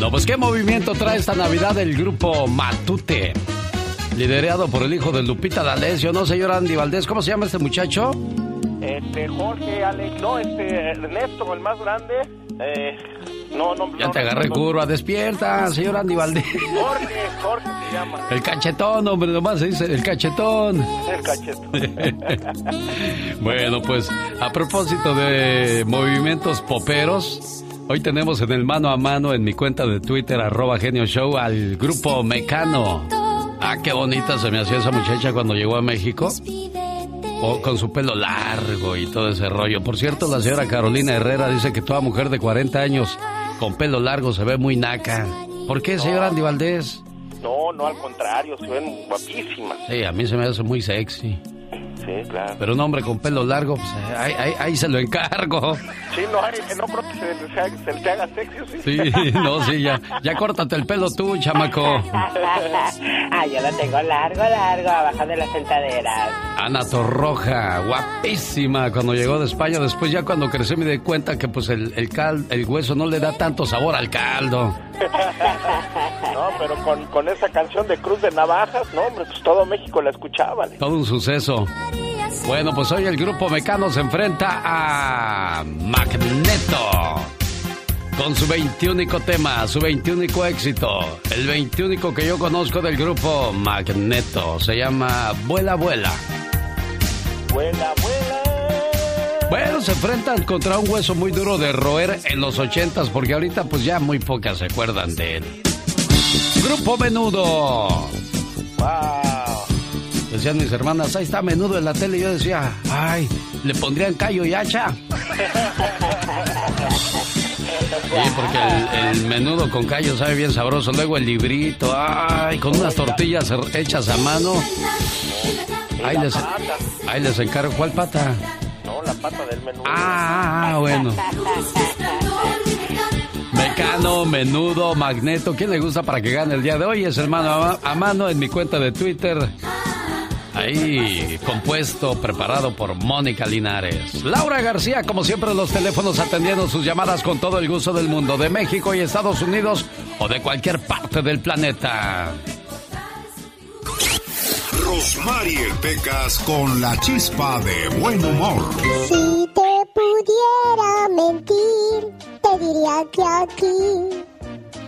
Bueno, pues ¿qué movimiento trae esta Navidad el grupo Matute? Liderado por el hijo de Lupita D'Alessio, ¿no, señor Andy Valdés? ¿Cómo se llama este muchacho? Este, Jorge, Alex, no, este, Ernesto, el más grande. Eh, no, no, ya te agarré curva, despierta, señor Andy Valdés. Jorge, Jorge se llama. El cachetón, hombre, nomás se dice el cachetón. El cachetón. bueno, pues a propósito de movimientos poperos, hoy tenemos en el mano a mano en mi cuenta de Twitter, arroba genio show, al grupo Mecano. Ah, qué bonita se me hacía esa muchacha cuando llegó a México. Con su pelo largo y todo ese rollo. Por cierto, la señora Carolina Herrera dice que toda mujer de 40 años con pelo largo se ve muy naca. ¿Por qué, señor Andy Valdés? No, no, al contrario, se ven guapísimas. Sí, a mí se me hace muy sexy. Sí, claro. Pero un hombre con pelo largo, pues ahí, ahí, ahí se lo encargo. Sí, no, no creo que se, se, se, te haga sexy, ¿sí? Sí, no, sí, ya, ya córtate el pelo tú, chamaco. ah, yo lo tengo largo, largo, abajo de las sentaderas. Ana Torroja, guapísima cuando llegó de España. Después ya cuando crecí me di cuenta que pues el, el, cal, el hueso no le da tanto sabor al caldo. no, pero con, con esa canción de Cruz de Navajas, no, hombre, pues todo México la escuchaba. Todo un suceso. Bueno, pues hoy el grupo Mecano se enfrenta a Magneto. Con su 21 tema, su 21 éxito. El 21 que yo conozco del grupo Magneto. Se llama Vuela, Vuela. Vuela, vuela. Bueno, se enfrentan contra un hueso muy duro de roer en los ochentas, porque ahorita pues ya muy pocas se acuerdan de él. Grupo Menudo. Wow. Decían mis hermanas, ahí está menudo en la tele. Y yo decía, ay, le pondrían callo y hacha. Sí, porque el, el, menudo con callo sabe bien sabroso. Luego el librito, ay, con unas tortillas hechas a mano. Ahí les, ahí les encargo. ¿Cuál pata? La pata del menudo. Ah, bueno. Mecano, menudo, magneto. ¿Quién le gusta para que gane el día de hoy? Es hermano a mano en mi cuenta de Twitter. Ahí, compuesto, preparado por Mónica Linares. Laura García, como siempre, los teléfonos atendiendo sus llamadas con todo el gusto del mundo, de México y Estados Unidos o de cualquier parte del planeta. Rosmarie Pecas con la chispa de buen humor. Si te pudiera mentir, te diría que aquí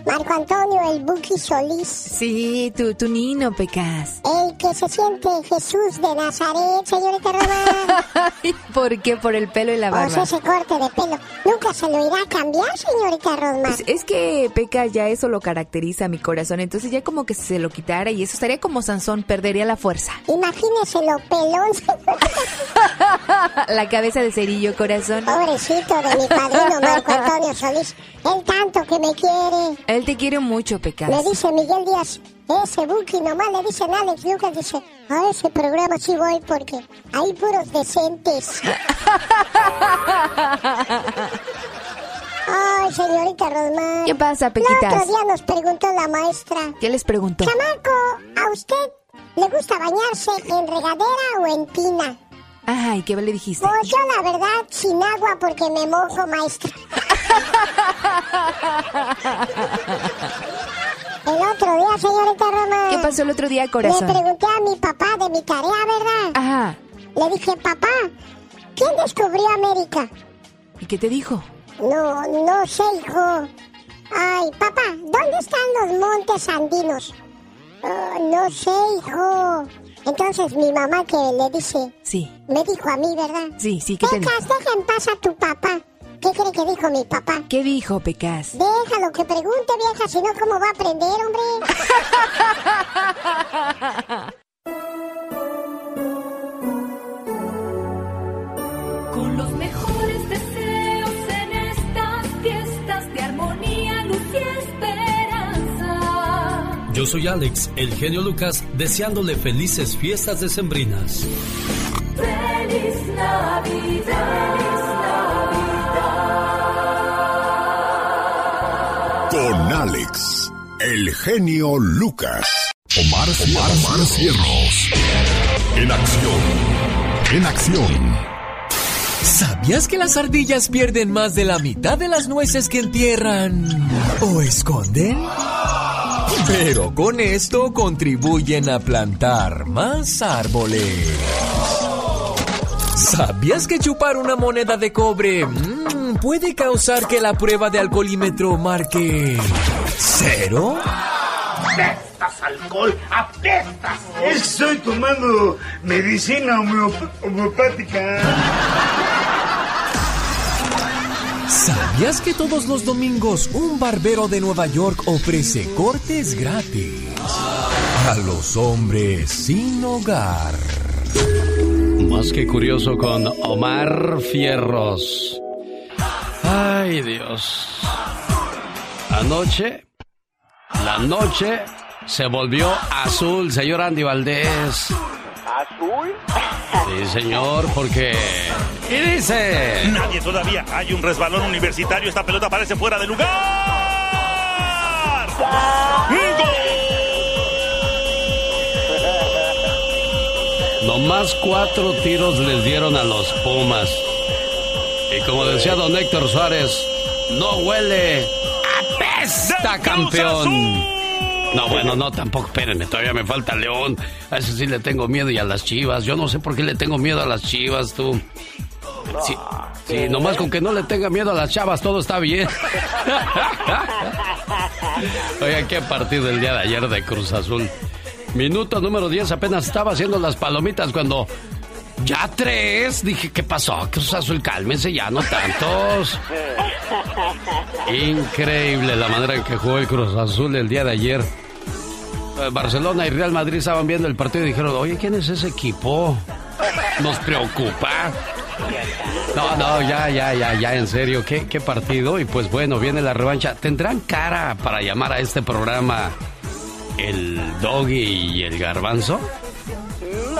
Marco Antonio, el Buki Solís. Sí, tu, tu nino, Pecas. El que se siente Jesús de Nazaret, señorita Román. ¿Por qué? Por el pelo y la barba. O sea, ese corte de pelo. ¿Nunca se lo irá a cambiar, señorita Román? Pues es que, Pecas, ya eso lo caracteriza a mi corazón. Entonces ya como que se lo quitara y eso estaría como Sansón, perdería la fuerza. Imagínese lo pelón. la cabeza de cerillo, corazón. Pobrecito de mi padrino Marco Antonio Solís. Él tanto que me quiere. Él te quiere mucho, Pecas. Le dice Miguel Díaz, ese Buki nomás le dicen Alex Lucas, dice, a ese programa sí voy porque hay puros decentes. Ay, señorita Rosmar. ¿Qué pasa, Pequitas? El otro día nos preguntó la maestra. ¿Qué les preguntó? Chamaco, ¿a usted le gusta bañarse en regadera o en tina? Ay, ¿qué le dijiste? Pues yo la verdad, sin agua porque me mojo, maestra. El otro día, señorita Roma. ¿Qué pasó el otro día, corazón? Le pregunté a mi papá de mi tarea, ¿verdad? Ajá. Le dije, papá, ¿quién descubrió América? ¿Y qué te dijo? No, no sé, hijo. Ay, papá, ¿dónde están los montes andinos? Oh, no sé, hijo. Entonces mi mamá que le dice... Sí. Me dijo a mí, ¿verdad? Sí, sí, ¿qué te dijo? Pecas, deja en paz a tu papá. ¿Qué cree que dijo mi papá? ¿Qué dijo, Pecas? Déjalo que pregunte, vieja, si no, ¿cómo va a aprender, hombre? Yo soy Alex, el genio Lucas, deseándole felices fiestas decembrinas. ¡Feliz Navidad! Con Alex, el genio Lucas. Omar, Omar, Omar Cierros. En acción. En acción. ¿Sabías que las ardillas pierden más de la mitad de las nueces que entierran? o esconden? Pero con esto contribuyen a plantar más árboles. ¿Sabías que chupar una moneda de cobre mm, puede causar que la prueba de alcoholímetro marque cero? ¡Apestas, alcohol! ¡Apestas! Estoy tomando medicina homeop- homeopática. ¿Sabías que todos los domingos un barbero de Nueva York ofrece cortes gratis a los hombres sin hogar? Más que curioso con Omar Fierros. Ay, Dios. Anoche, la noche se volvió azul, señor Andy Valdés. ¿Azul? Sí, señor, porque... Y dice... Nadie todavía. Hay un resbalón universitario. Esta pelota parece fuera de lugar. Nomás cuatro tiros les dieron a los Pumas. Y como decía don Héctor Suárez, no huele, apesta campeón. No, bueno, no, tampoco, espérenme, todavía me falta León. A ese sí le tengo miedo y a las chivas. Yo no sé por qué le tengo miedo a las chivas, tú. Sí, sí, nomás con que no le tenga miedo a las chavas, todo está bien. Oiga, qué partido el día de ayer de Cruz Azul. Minuto número 10, apenas estaba haciendo las palomitas cuando... Ya tres, dije, ¿qué pasó? Cruz Azul, cálmense ya, no tantos. Increíble la manera en que jugó el Cruz Azul el día de ayer. Barcelona y Real Madrid estaban viendo el partido y dijeron, oye, ¿quién es ese equipo? Nos preocupa. No, no, ya, ya, ya, ya, en serio, ¿qué, qué partido? Y pues bueno, viene la revancha. ¿Tendrán cara para llamar a este programa el Doggy y el Garbanzo?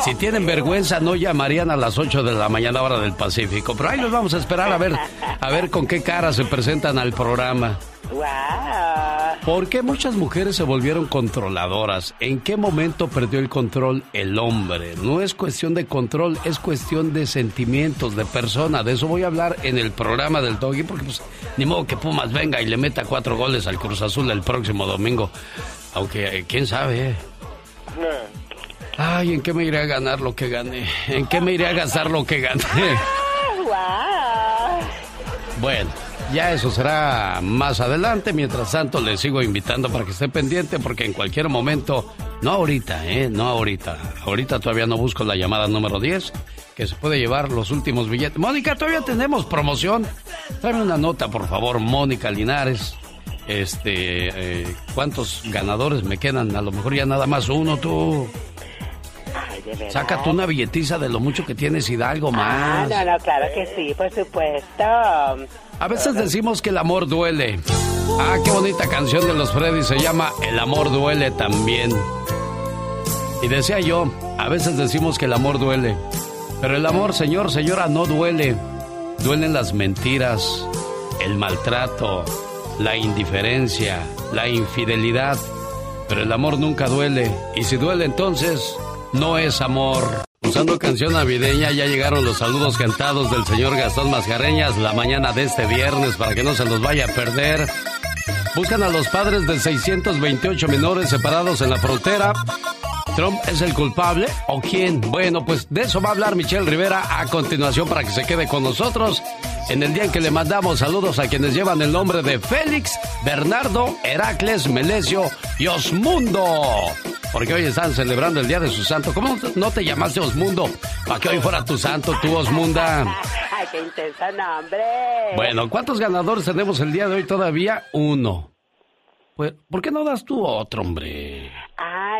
Si tienen vergüenza, no llamarían a las 8 de la mañana hora del Pacífico. Pero ahí los vamos a esperar a ver, a ver con qué cara se presentan al programa. ¡Wow! ¿Por qué muchas mujeres se volvieron controladoras? ¿En qué momento perdió el control el hombre? No es cuestión de control, es cuestión de sentimientos, de persona. De eso voy a hablar en el programa del Doggy, porque pues ni modo que Pumas venga y le meta cuatro goles al Cruz Azul el próximo domingo. Aunque, eh, quién sabe. eh? Ay, ¿en qué me iré a ganar lo que gané? ¿En qué me iré a gastar lo que gané? ¡Wow! Bueno, ya eso será más adelante. Mientras tanto, les sigo invitando para que esté pendiente porque en cualquier momento, no ahorita, ¿eh? No ahorita. Ahorita todavía no busco la llamada número 10, que se puede llevar los últimos billetes. Mónica, todavía tenemos promoción. Tráeme una nota, por favor, Mónica Linares. Este, eh, ¿cuántos ganadores me quedan? A lo mejor ya nada más uno, tú. Ay, de verdad. Sácate una billetiza de lo mucho que tienes y da algo Ah, más. no, no, claro que sí, por supuesto. A veces decimos que el amor duele. Ah, qué bonita canción de los Freddy se llama El amor duele también. Y decía yo, a veces decimos que el amor duele. Pero el amor, señor, señora, no duele. Duelen las mentiras, el maltrato, la indiferencia, la infidelidad. Pero el amor nunca duele. Y si duele entonces, no es amor. Usando canción navideña ya llegaron los saludos cantados del señor Gastón Mascareñas la mañana de este viernes para que no se los vaya a perder. Buscan a los padres de 628 menores separados en la frontera. ¿Trump es el culpable o quién? Bueno, pues de eso va a hablar Michelle Rivera a continuación para que se quede con nosotros en el día en que le mandamos saludos a quienes llevan el nombre de Félix, Bernardo, Heracles, Melesio y Osmundo. Porque hoy están celebrando el día de su santo. ¿Cómo no te llamaste Osmundo? Para que hoy fuera tu santo, tú Osmunda. Ay, qué intenso nombre. Bueno, ¿cuántos ganadores tenemos el día de hoy todavía? Uno. Pues, ¿por qué no das tú otro, hombre?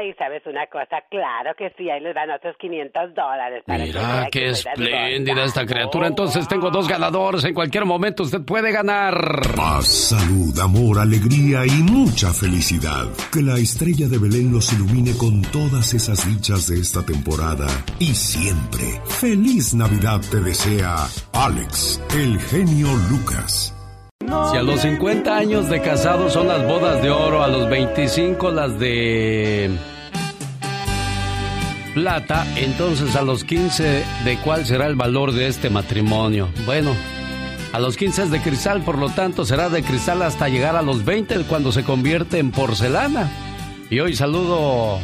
Ay, ¿sabes una cosa? Claro que sí, ahí les dan otros 500 dólares. para Mira, qué que puedas espléndida esta criatura. Entonces tengo dos ganadores. En cualquier momento usted puede ganar. Paz, salud, amor, alegría y mucha felicidad. Que la estrella de Belén los ilumine con todas esas dichas de esta temporada. Y siempre, feliz Navidad te desea Alex, el genio Lucas. Si a los 50 años de casado son las bodas de oro, a los 25 las de plata, entonces a los 15 de cuál será el valor de este matrimonio. Bueno, A los 15 es de cristal, por lo tanto será de cristal hasta llegar a los 20 cuando se convierte en porcelana. Y hoy saludo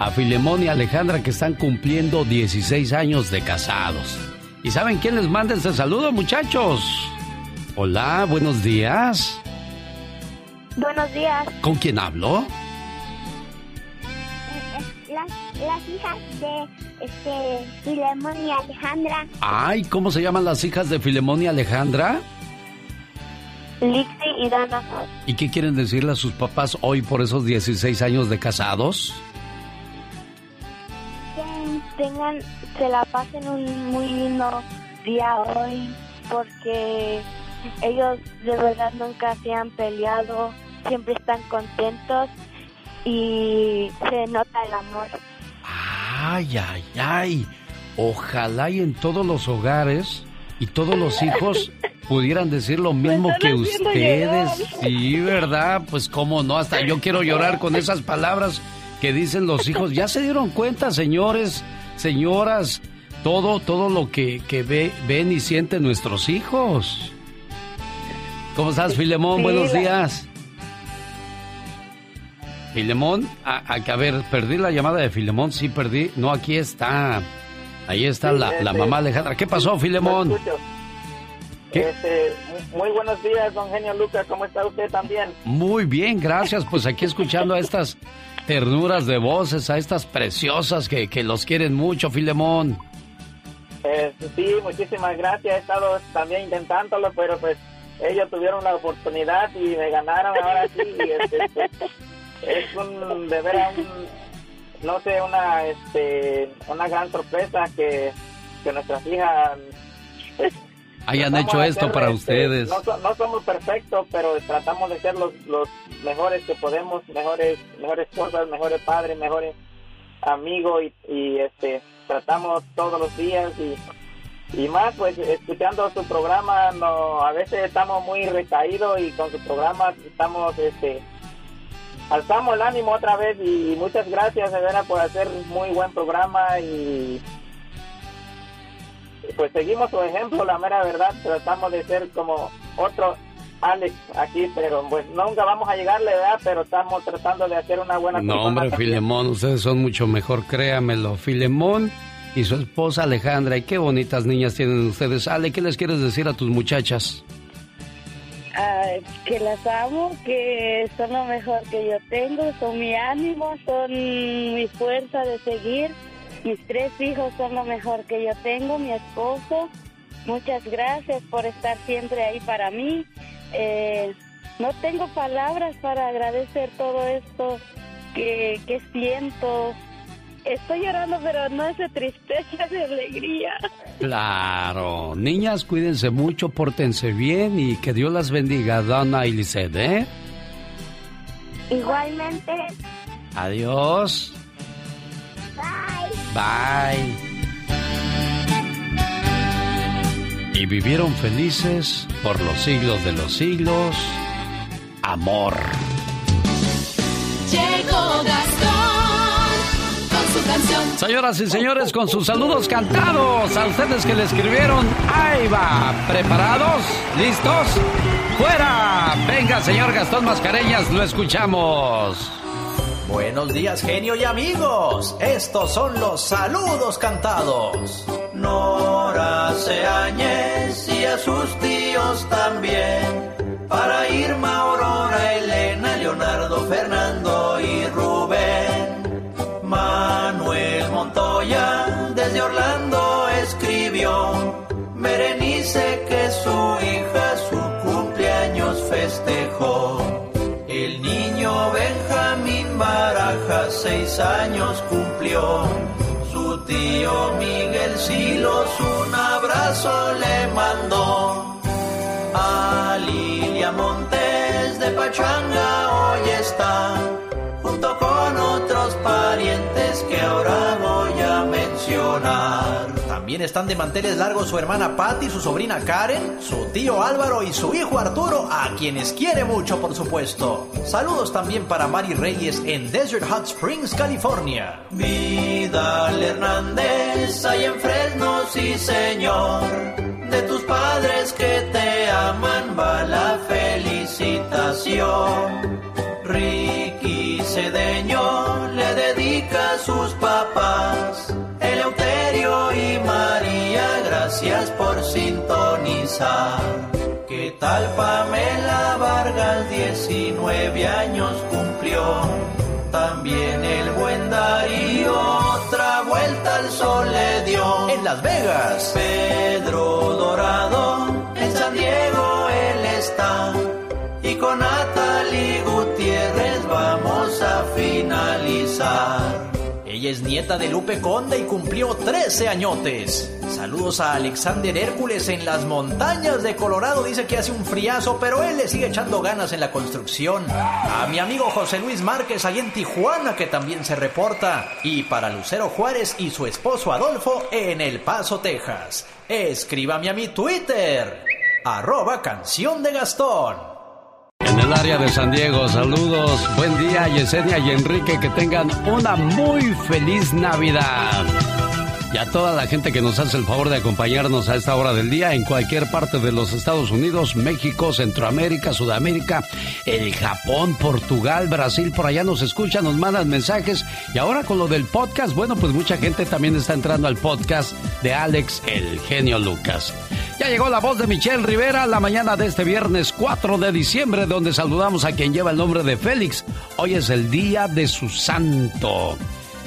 a Filemón y Alejandra que están cumpliendo 16 años de casados. ¿Y saben quién les manda este saludo, muchachos? Hola, buenos días. Buenos días. ¿Con quién hablo? Las, las hijas de este, Filemón y Alejandra. Ay, ¿cómo se llaman las hijas de Filemón y Alejandra? Lixi y Dana. ¿Y qué quieren decirle a sus papás hoy por esos 16 años de casados? Que tengan, se la pasen un muy lindo día hoy porque ellos de verdad nunca se han peleado, siempre están contentos y se nota el amor. Ay, ay, ay. Ojalá y en todos los hogares y todos los hijos pudieran decir lo mismo que ustedes. Sí, ¿verdad? Pues cómo no, hasta yo quiero llorar con esas palabras que dicen los hijos. Ya se dieron cuenta, señores, señoras, todo, todo lo que, que ve, ven y sienten nuestros hijos. ¿Cómo estás, Filemón? Buenos días. Filemón, a, a, ver, perdí la llamada de Filemón, sí perdí. No, aquí está. Ahí está la, la, este, mamá Alejandra. ¿Qué pasó, Filemón? ¿Qué? Este, muy buenos días, don Genio Lucas. ¿Cómo está usted también? Muy bien, gracias. Pues aquí escuchando a estas ternuras de voces, a estas preciosas que, que los quieren mucho, Filemón. Eh, sí, muchísimas gracias. He estado también intentándolo, pero pues ellos tuvieron la oportunidad y me ganaron ahora sí. Este, es un, de veras, un, no sé, una, este, una gran sorpresa que, que nuestras hijas pues, hayan hecho esto hacer, para este, ustedes. No, no, somos perfectos, pero tratamos de ser los, los mejores que podemos, mejores, mejores cosas, mejores padres, mejores amigos y, y este, tratamos todos los días y y más pues escuchando su programa no a veces estamos muy recaídos y con su programa estamos este alzamos el ánimo otra vez y muchas gracias de veras por hacer muy buen programa y pues seguimos su ejemplo la mera verdad tratamos de ser como otro Alex aquí pero pues nunca vamos a llegarle verdad pero estamos tratando de hacer una buena no hombre Filemón ustedes son mucho mejor créamelo Filemón y su esposa Alejandra. Y qué bonitas niñas tienen ustedes. Ale, ¿qué les quieres decir a tus muchachas? Uh, que las amo, que son lo mejor que yo tengo, son mi ánimo, son mi fuerza de seguir. Mis tres hijos son lo mejor que yo tengo, mi esposo. Muchas gracias por estar siempre ahí para mí. Eh, no tengo palabras para agradecer todo esto que, que siento, Estoy llorando, pero no es de tristeza, es de alegría. Claro. Niñas, cuídense mucho, pórtense bien y que Dios las bendiga, Donna y Lisette, ¿eh? Igualmente. Adiós. Bye. Bye. Y vivieron felices por los siglos de los siglos. Amor. Llegó Gastón canción. Señoras y señores, con sus saludos cantados a ustedes que le escribieron, ahí va, ¿preparados? ¿Listos? ¡Fuera! Venga, señor Gastón Mascareñas, lo escuchamos. Buenos días, genio y amigos. Estos son los saludos cantados. Nora Seáñez y a sus tíos también. Para Irma, Aurora, Berenice que su hija su cumpleaños festejó. El niño Benjamín Baraja seis años cumplió. Su tío Miguel Silos un abrazo le mandó. A Lilia Montes de Pachanga hoy Están de manteles largos su hermana Patty, su sobrina Karen, su tío Álvaro y su hijo Arturo, a quienes quiere mucho, por supuesto. Saludos también para Mari Reyes en Desert Hot Springs, California. Vidal Hernández, hay en Fresno, sí señor, de tus padres que te llaman va la felicitación. Ricky Cedeño le dedica a sus papás. Eleuterio y María, gracias por sintonizar. ¿Qué tal Pamela Vargas? 19 años cumplió. También el buen Darío otra vuelta al sol le dio. En Las Vegas, Pedro Dorado, en San Diego él está. Y con Natalie Gutiérrez vamos a finalizar. Ella es nieta de Lupe Conde y cumplió 13 añotes. Saludos a Alexander Hércules en las montañas de Colorado. Dice que hace un friazo, pero él le sigue echando ganas en la construcción. A mi amigo José Luis Márquez ahí en Tijuana, que también se reporta. Y para Lucero Juárez y su esposo Adolfo en El Paso, Texas. Escríbame a mi Twitter. Arroba canción de Gastón. En el área de San Diego, saludos, buen día Yesenia y Enrique, que tengan una muy feliz Navidad. Y a toda la gente que nos hace el favor de acompañarnos a esta hora del día en cualquier parte de los Estados Unidos, México, Centroamérica, Sudamérica, el Japón, Portugal, Brasil, por allá nos escuchan, nos mandan mensajes. Y ahora con lo del podcast, bueno, pues mucha gente también está entrando al podcast de Alex, el genio Lucas. Ya llegó la voz de Michelle Rivera la mañana de este viernes 4 de diciembre, donde saludamos a quien lleva el nombre de Félix. Hoy es el día de su santo.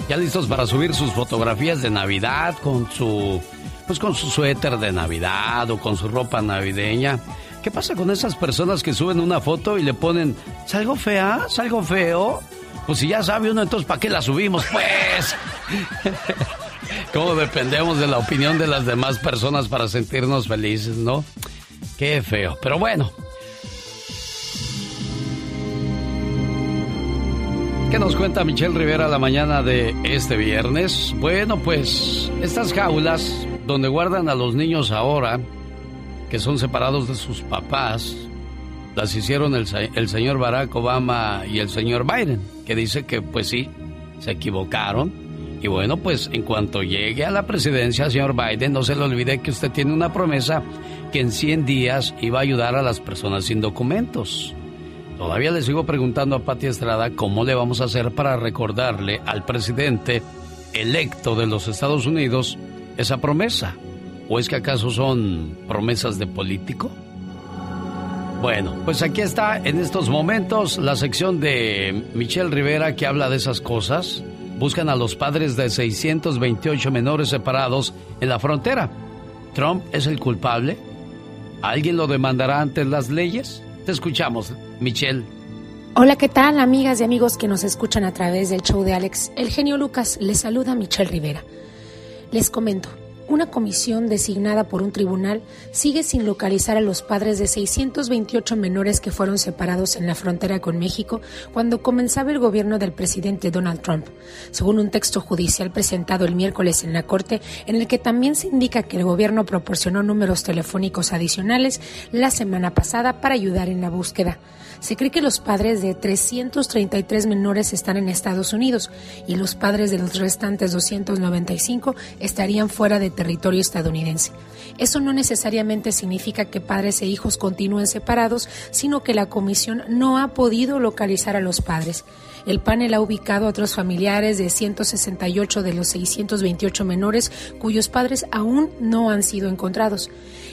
Ya listos para subir sus fotografías de Navidad con su pues con su suéter de Navidad o con su ropa navideña. ¿Qué pasa con esas personas que suben una foto y le ponen ¿Salgo fea? ¿Salgo feo? Pues si ya sabe uno, entonces ¿para qué la subimos? Pues. ¿Cómo dependemos de la opinión de las demás personas para sentirnos felices, no? Qué feo. Pero bueno, ¿Qué nos cuenta Michelle Rivera la mañana de este viernes? Bueno, pues estas jaulas donde guardan a los niños ahora, que son separados de sus papás, las hicieron el, el señor Barack Obama y el señor Biden, que dice que pues sí, se equivocaron. Y bueno, pues en cuanto llegue a la presidencia, señor Biden, no se le olvide que usted tiene una promesa que en 100 días iba a ayudar a las personas sin documentos. Todavía le sigo preguntando a Pati Estrada cómo le vamos a hacer para recordarle al presidente electo de los Estados Unidos esa promesa. ¿O es que acaso son promesas de político? Bueno, pues aquí está en estos momentos la sección de Michelle Rivera que habla de esas cosas. Buscan a los padres de 628 menores separados en la frontera. ¿Trump es el culpable? ¿Alguien lo demandará ante las leyes? Te escuchamos, Michelle. Hola, ¿qué tal, amigas y amigos que nos escuchan a través del show de Alex? El genio Lucas les saluda Michelle Rivera. Les comento, una comisión designada por un tribunal sigue sin localizar a los padres de 628 menores que fueron separados en la frontera con México cuando comenzaba el gobierno del presidente Donald Trump, según un texto judicial presentado el miércoles en la Corte, en el que también se indica que el gobierno proporcionó números telefónicos adicionales la semana pasada para ayudar en la búsqueda. Se cree que los padres de 333 menores están en Estados Unidos y los padres de los restantes 295 estarían fuera de territorio estadounidense. Eso no necesariamente significa que padres e hijos continúen separados, sino que la comisión no ha podido localizar a los padres. El panel ha ubicado a otros familiares de 168 de los 628 menores cuyos padres aún no han sido encontrados.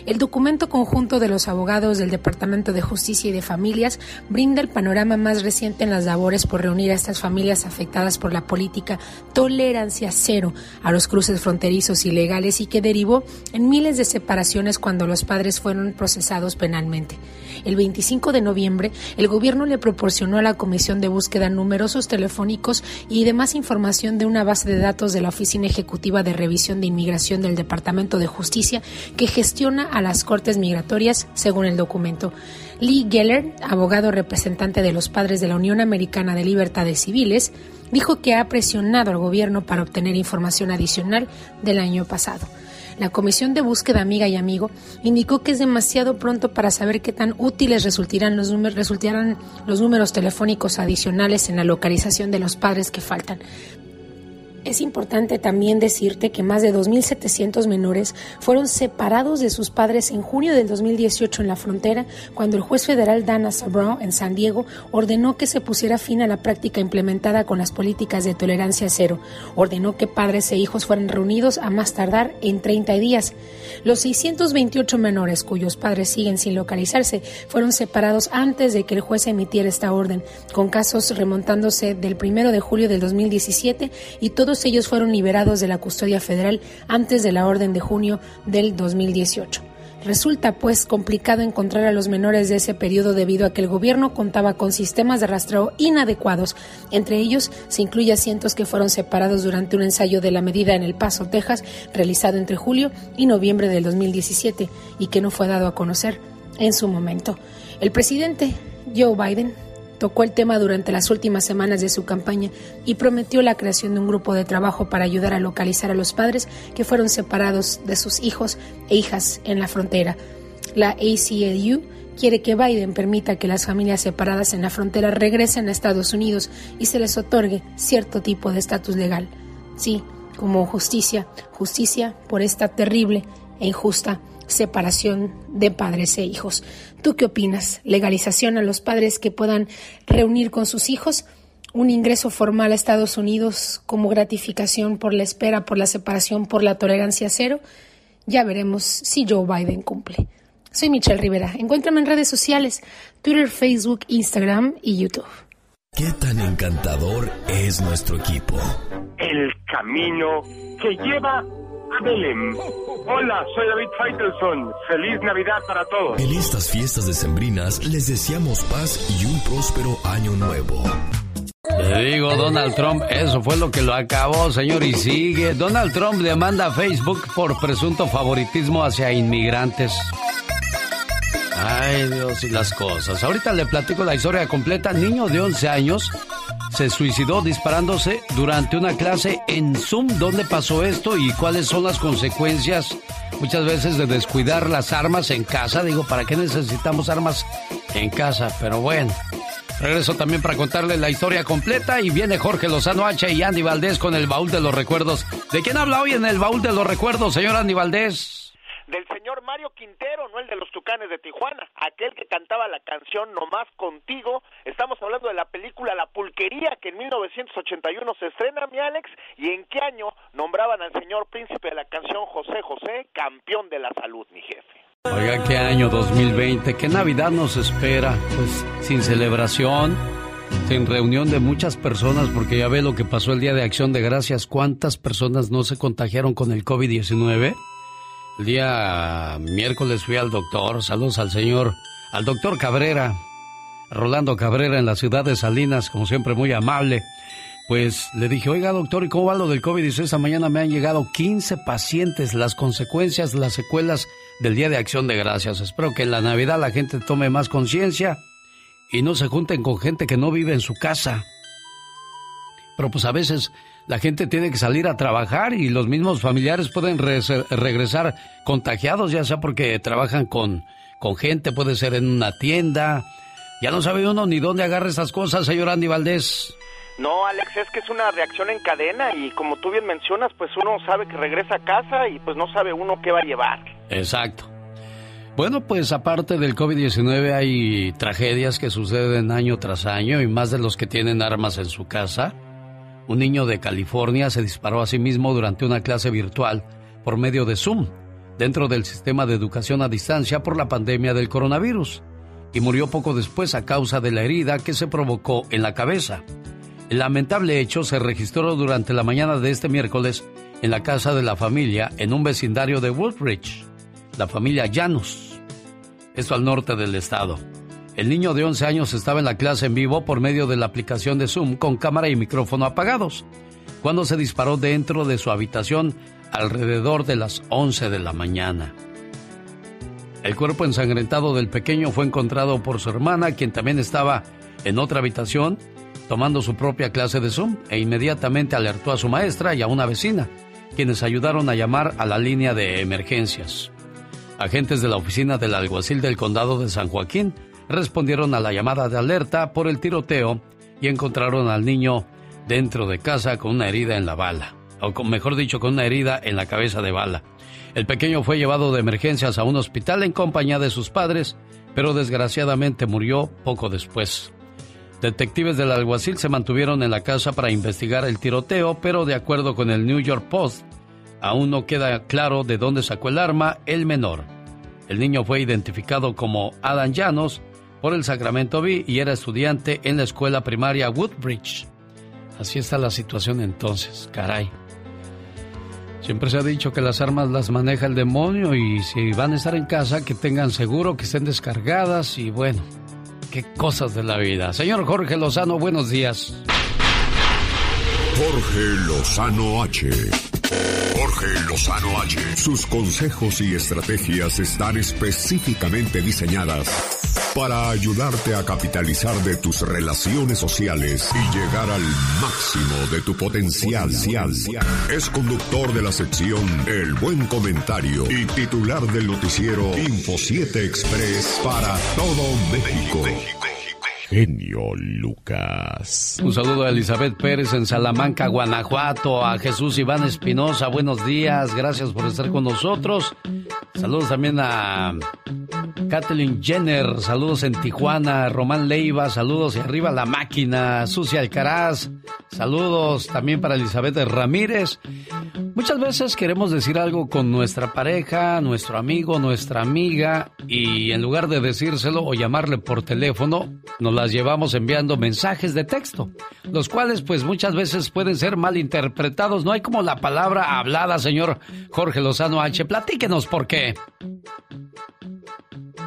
El documento conjunto de los abogados del Departamento de Justicia y de Familias brinda el panorama más reciente en las labores por reunir a estas familias afectadas por la política tolerancia cero a los cruces fronterizos ilegales y que derivó en miles de separaciones cuando los padres fueron procesados penalmente. El 25 de noviembre, el gobierno le proporcionó a la Comisión de Búsqueda telefónicos y demás información de una base de datos de la Oficina Ejecutiva de Revisión de Inmigración del Departamento de Justicia que gestiona a las Cortes Migratorias, según el documento. Lee Geller, abogado representante de los padres de la Unión Americana de Libertades Civiles, dijo que ha presionado al gobierno para obtener información adicional del año pasado. La Comisión de Búsqueda Amiga y Amigo indicó que es demasiado pronto para saber qué tan útiles resultarán los, números, telefónicos adicionales en la localización de los padres que faltan. Es importante también decirte que más de 2.700 menores fueron separados de sus padres en junio del 2018 en la frontera, cuando el juez federal Dana Sabro en San Diego ordenó que se pusiera fin a la práctica implementada con las políticas de tolerancia cero. Ordenó que padres e hijos fueran reunidos a más tardar en 30 días. Los 628 menores cuyos padres siguen sin localizarse fueron separados antes de que el juez emitiera esta orden, con casos remontándose del 1 de julio del 2017 y todos ellos fueron liberados de la custodia federal antes de la orden de junio del 2018. Resulta pues complicado encontrar a los menores de ese periodo debido a que el gobierno contaba con sistemas de rastreo inadecuados. Entre ellos se incluye asientos que fueron separados durante un ensayo de la medida en El Paso, Texas, realizado entre julio y noviembre del 2017 y que no fue dado a conocer en su momento. El presidente Joe Biden tocó el tema durante las últimas semanas de su campaña y prometió la creación de un grupo de trabajo para ayudar a localizar a los padres que fueron separados de sus hijos e hijas en la frontera. La ACLU quiere que Biden permita que las familias separadas en la frontera regresen a Estados Unidos y se les otorgue cierto tipo de estatus legal. Sí, como justicia, justicia por esta terrible e injusta separación de padres e hijos. ¿Tú qué opinas? ¿Legalización a los padres que puedan reunir con sus hijos? ¿Un ingreso formal a Estados Unidos como gratificación por la espera, por la separación, por la tolerancia cero? Ya veremos si Joe Biden cumple. Soy Michelle Rivera. Encuéntrame en redes sociales, Twitter, Facebook, Instagram y YouTube. ¿Qué tan encantador es nuestro equipo? El camino que lleva Hola, soy David Faitelson. Feliz Navidad para todos. En estas fiestas decembrinas les deseamos paz y un próspero año nuevo. Le digo, Donald Trump, eso fue lo que lo acabó, señor, y sigue. Donald Trump demanda a Facebook por presunto favoritismo hacia inmigrantes. Ay, Dios, y las cosas. Ahorita le platico la historia completa. Niño de 11 años se suicidó disparándose durante una clase en Zoom. ¿Dónde pasó esto y cuáles son las consecuencias muchas veces de descuidar las armas en casa? Digo, ¿para qué necesitamos armas en casa? Pero bueno. Regreso también para contarle la historia completa y viene Jorge Lozano H y Andy Valdés con el baúl de los recuerdos. ¿De quién habla hoy en el baúl de los recuerdos, señor Andy Valdés? Del señor Mario Quintero, no el de los Tucanes de Tijuana, aquel que cantaba la canción Nomás Contigo. Estamos hablando de la película La Pulquería, que en 1981 se estrena, mi Alex, y en qué año nombraban al señor príncipe de la canción José José campeón de la salud, mi jefe. Oiga, qué año 2020, qué Navidad nos espera, pues sin celebración, sin reunión de muchas personas, porque ya ve lo que pasó el Día de Acción de Gracias, cuántas personas no se contagiaron con el COVID-19. El día miércoles fui al doctor, saludos al señor, al doctor Cabrera, Rolando Cabrera en la ciudad de Salinas, como siempre muy amable. Pues le dije, oiga doctor, ¿y cómo va lo del COVID? Dice, esta mañana me han llegado 15 pacientes, las consecuencias, las secuelas del Día de Acción de Gracias. Espero que en la Navidad la gente tome más conciencia y no se junten con gente que no vive en su casa. Pero pues a veces la gente tiene que salir a trabajar y los mismos familiares pueden regresar contagiados, ya sea porque trabajan con, con gente, puede ser en una tienda. Ya no sabe uno ni dónde agarra esas cosas, señor Andy Valdés. No, Alex, es que es una reacción en cadena y como tú bien mencionas, pues uno sabe que regresa a casa y pues no sabe uno qué va a llevar. Exacto. Bueno, pues aparte del COVID-19 hay tragedias que suceden año tras año y más de los que tienen armas en su casa. Un niño de California se disparó a sí mismo durante una clase virtual por medio de Zoom, dentro del sistema de educación a distancia por la pandemia del coronavirus, y murió poco después a causa de la herida que se provocó en la cabeza. El lamentable hecho se registró durante la mañana de este miércoles en la casa de la familia en un vecindario de Woodbridge, la familia Llanos, esto al norte del estado. El niño de 11 años estaba en la clase en vivo por medio de la aplicación de Zoom con cámara y micrófono apagados, cuando se disparó dentro de su habitación alrededor de las 11 de la mañana. El cuerpo ensangrentado del pequeño fue encontrado por su hermana, quien también estaba en otra habitación tomando su propia clase de Zoom e inmediatamente alertó a su maestra y a una vecina, quienes ayudaron a llamar a la línea de emergencias. Agentes de la oficina del alguacil del condado de San Joaquín respondieron a la llamada de alerta por el tiroteo y encontraron al niño dentro de casa con una herida en la bala. o con, mejor dicho, con una herida en la cabeza de bala. El pequeño fue llevado de emergencias a un hospital en compañía de sus padres, pero desgraciadamente murió poco después. Detectives del alguacil se mantuvieron en la casa para investigar el tiroteo, pero de acuerdo con el New York Post, aún no queda claro de dónde sacó el arma el menor. El niño fue identificado como Adam Llanos por el Sacramento Bee y era estudiante en la escuela primaria Woodbridge. Así está la situación entonces, caray. Siempre se ha dicho que las armas las maneja el demonio y si van a estar en casa que tengan seguro, que estén descargadas y bueno, qué cosas de la vida. Señor Jorge Lozano, buenos días. Jorge Lozano H. Jorge Lozano H. Sus consejos y estrategias están específicamente diseñadas para ayudarte a capitalizar de tus relaciones sociales y llegar al máximo de tu potencial. Es conductor de la sección El Buen Comentario y titular del noticiero Info 7 Express para todo México genio Lucas. Un saludo a Elizabeth Pérez en Salamanca, Guanajuato, a Jesús Iván Espinosa, buenos días, gracias por estar con nosotros. Saludos también a Kathleen Jenner, saludos en Tijuana, Román Leiva, saludos y arriba la máquina, Sucia Alcaraz, saludos también para Elizabeth Ramírez. Muchas veces queremos decir algo con nuestra pareja, nuestro amigo, nuestra amiga, y en lugar de decírselo o llamarle por teléfono, nos las llevamos enviando mensajes de texto, los cuales pues muchas veces pueden ser malinterpretados. No hay como la palabra hablada, señor Jorge Lozano H. Platíquenos por qué.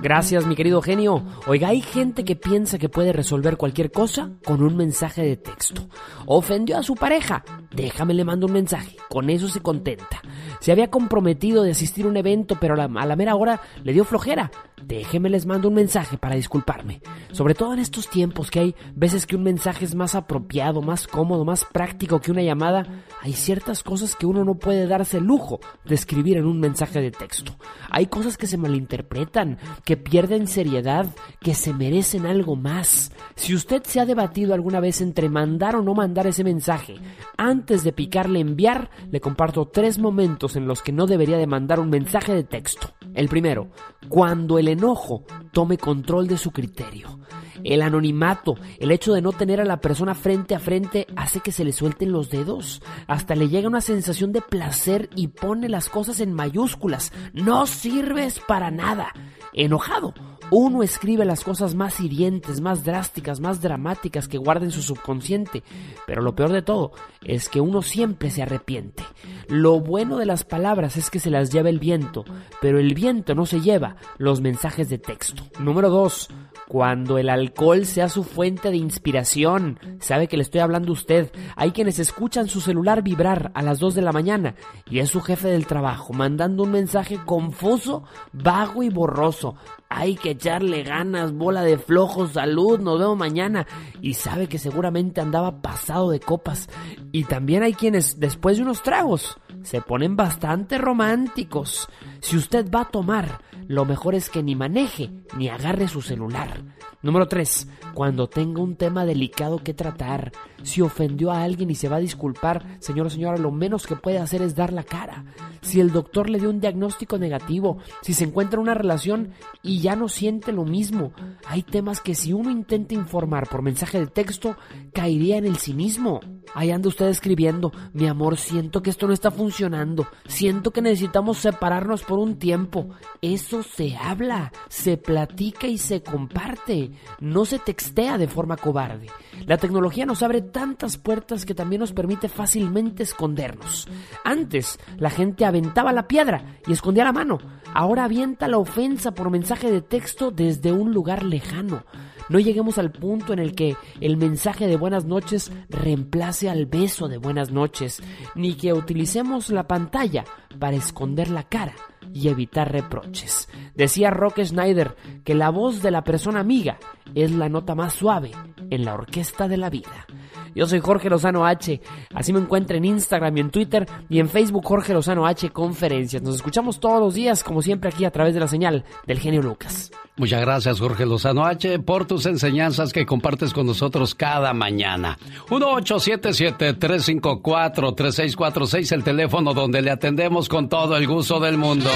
Gracias, mi querido genio. Oiga, hay gente que piensa que puede resolver cualquier cosa con un mensaje de texto. Ofendió a su pareja. Déjame le mando un mensaje. Con eso se contenta. Se había comprometido de asistir a un evento, pero a la, mera hora le dio flojera. Déjeme les mando un mensaje para disculparme. Sobre todo en estos tiempos que hay veces que un mensaje es más apropiado, más cómodo, más práctico que una llamada, hay ciertas cosas que uno no puede darse el lujo de escribir en un mensaje de texto. Hay cosas que se malinterpretan, que pierden seriedad, que se merecen algo más. Si usted se ha debatido alguna vez entre mandar o no mandar ese mensaje, antes de picarle enviar, le comparto tres momentos en los que no debería de mandar un mensaje de texto. El primero, cuando el enojo tome control de su criterio. El anonimato, el hecho de no tener a la persona frente a frente hace que se le suelten los dedos. Hasta le llega una sensación de placer y pone las cosas en mayúsculas. No sirves para nada. Enojado, uno escribe las cosas más hirientes, más drásticas, más dramáticas que guarda en su subconsciente. Pero lo peor de todo es que uno siempre se arrepiente. Lo bueno de las palabras es que se las lleva el viento, pero el viento no se lleva los mensajes de texto. Número 2. Cuando el alcohol sea su fuente de inspiración. Sabe que le estoy hablando a usted. Hay quienes escuchan su celular vibrar a las 2 de la mañana y es su jefe del trabajo mandando un mensaje confuso, vago y borroso. Hay que echarle ganas, bola de flojos, salud, nos vemos mañana. Y sabe que seguramente andaba pasado de copas. Y también hay quienes, después de unos tragos, se ponen bastante románticos. Si usted va a tomar, lo mejor es que ni maneje ni agarre su celular. Número 3. Cuando tenga un tema delicado que tratar, si ofendió a alguien y se va a disculpar, señor o señora, lo menos que puede hacer es dar la cara. Si el doctor le dio un diagnóstico negativo, si se encuentra en una relación y ya no siente lo mismo, hay temas que si uno intenta informar por mensaje de texto, caería en el cinismo. Ahí anda usted escribiendo, mi amor, siento que esto no está funcionando, siento que necesitamos separarnos por un tiempo. Eso se habla, se platica y se comparte, no se textea de forma cobarde. La tecnología nos abre tantas puertas que también nos permite fácilmente escondernos. Antes, la gente aventaba la piedra y escondía la mano. Ahora avienta la ofensa por mensaje de texto desde un lugar lejano. No lleguemos al punto en el que el mensaje de buenas noches reemplace al beso de buenas noches, ni que utilicemos la pantalla para esconder la cara y evitar reproches. Decía Rock Schneider que la voz de la persona amiga es la nota más suave en la orquesta de la vida. Yo soy Jorge Lozano H. Así me encuentro en Instagram y en Twitter y en Facebook Jorge Lozano H Conferencias. Nos escuchamos todos los días, como siempre, aquí a través de la señal del genio Lucas. Muchas gracias, Jorge Lozano H, por tus enseñanzas que compartes con nosotros cada mañana. 1877-354-3646, el teléfono donde le atendemos con todo el gusto del mundo.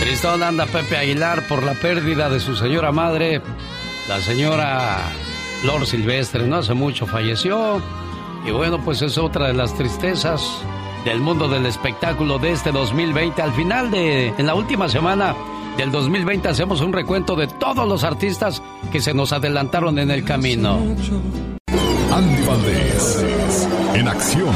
Tristón anda Pepe Aguilar por la pérdida de su señora madre, la señora Lor Silvestre. No hace mucho falleció. Y bueno, pues es otra de las tristezas del mundo del espectáculo de este 2020. Al final de, en la última semana del 2020 hacemos un recuento de todos los artistas que se nos adelantaron en el camino. Andy Valdés, en acción.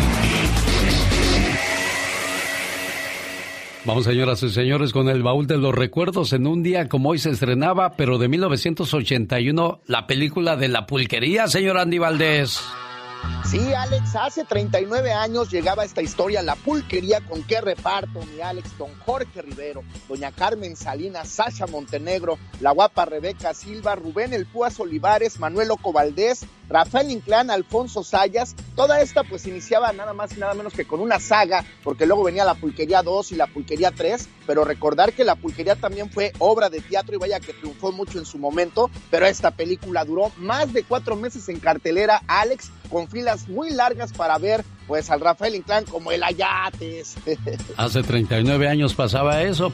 Vamos, señoras y señores, con el baúl de los recuerdos. En un día como hoy se estrenaba, pero de 1981, la película de la pulquería, señor Andy Valdés. Sí, Alex, hace 39 años llegaba esta historia, La Pulquería, con qué reparto, mi Alex, don Jorge Rivero, doña Carmen Salinas, Sasha Montenegro, la guapa Rebeca Silva, Rubén El Púas Olivares, Manuel Oco Rafael Inclán, Alfonso Sayas, toda esta pues iniciaba nada más y nada menos que con una saga, porque luego venía La Pulquería 2 y La Pulquería 3, pero recordar que La Pulquería también fue obra de teatro y vaya que triunfó mucho en su momento, pero esta película duró más de cuatro meses en cartelera, Alex, con filas muy largas para ver pues al Rafael Inclán como el Ayates. Hace 39 años pasaba eso.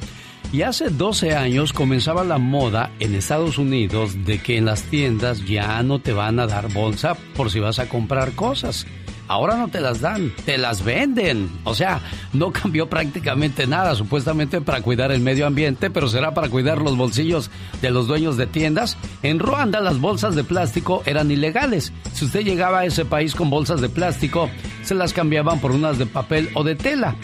Y hace 12 años comenzaba la moda en Estados Unidos de que en las tiendas ya no te van a dar bolsa por si vas a comprar cosas. Ahora no te las dan, te las venden. O sea, no cambió prácticamente nada, supuestamente para cuidar el medio ambiente, pero será para cuidar los bolsillos de los dueños de tiendas. En Ruanda las bolsas de plástico eran ilegales. Si usted llegaba a ese país con bolsas de plástico, se las cambiaban por unas de papel o de tela.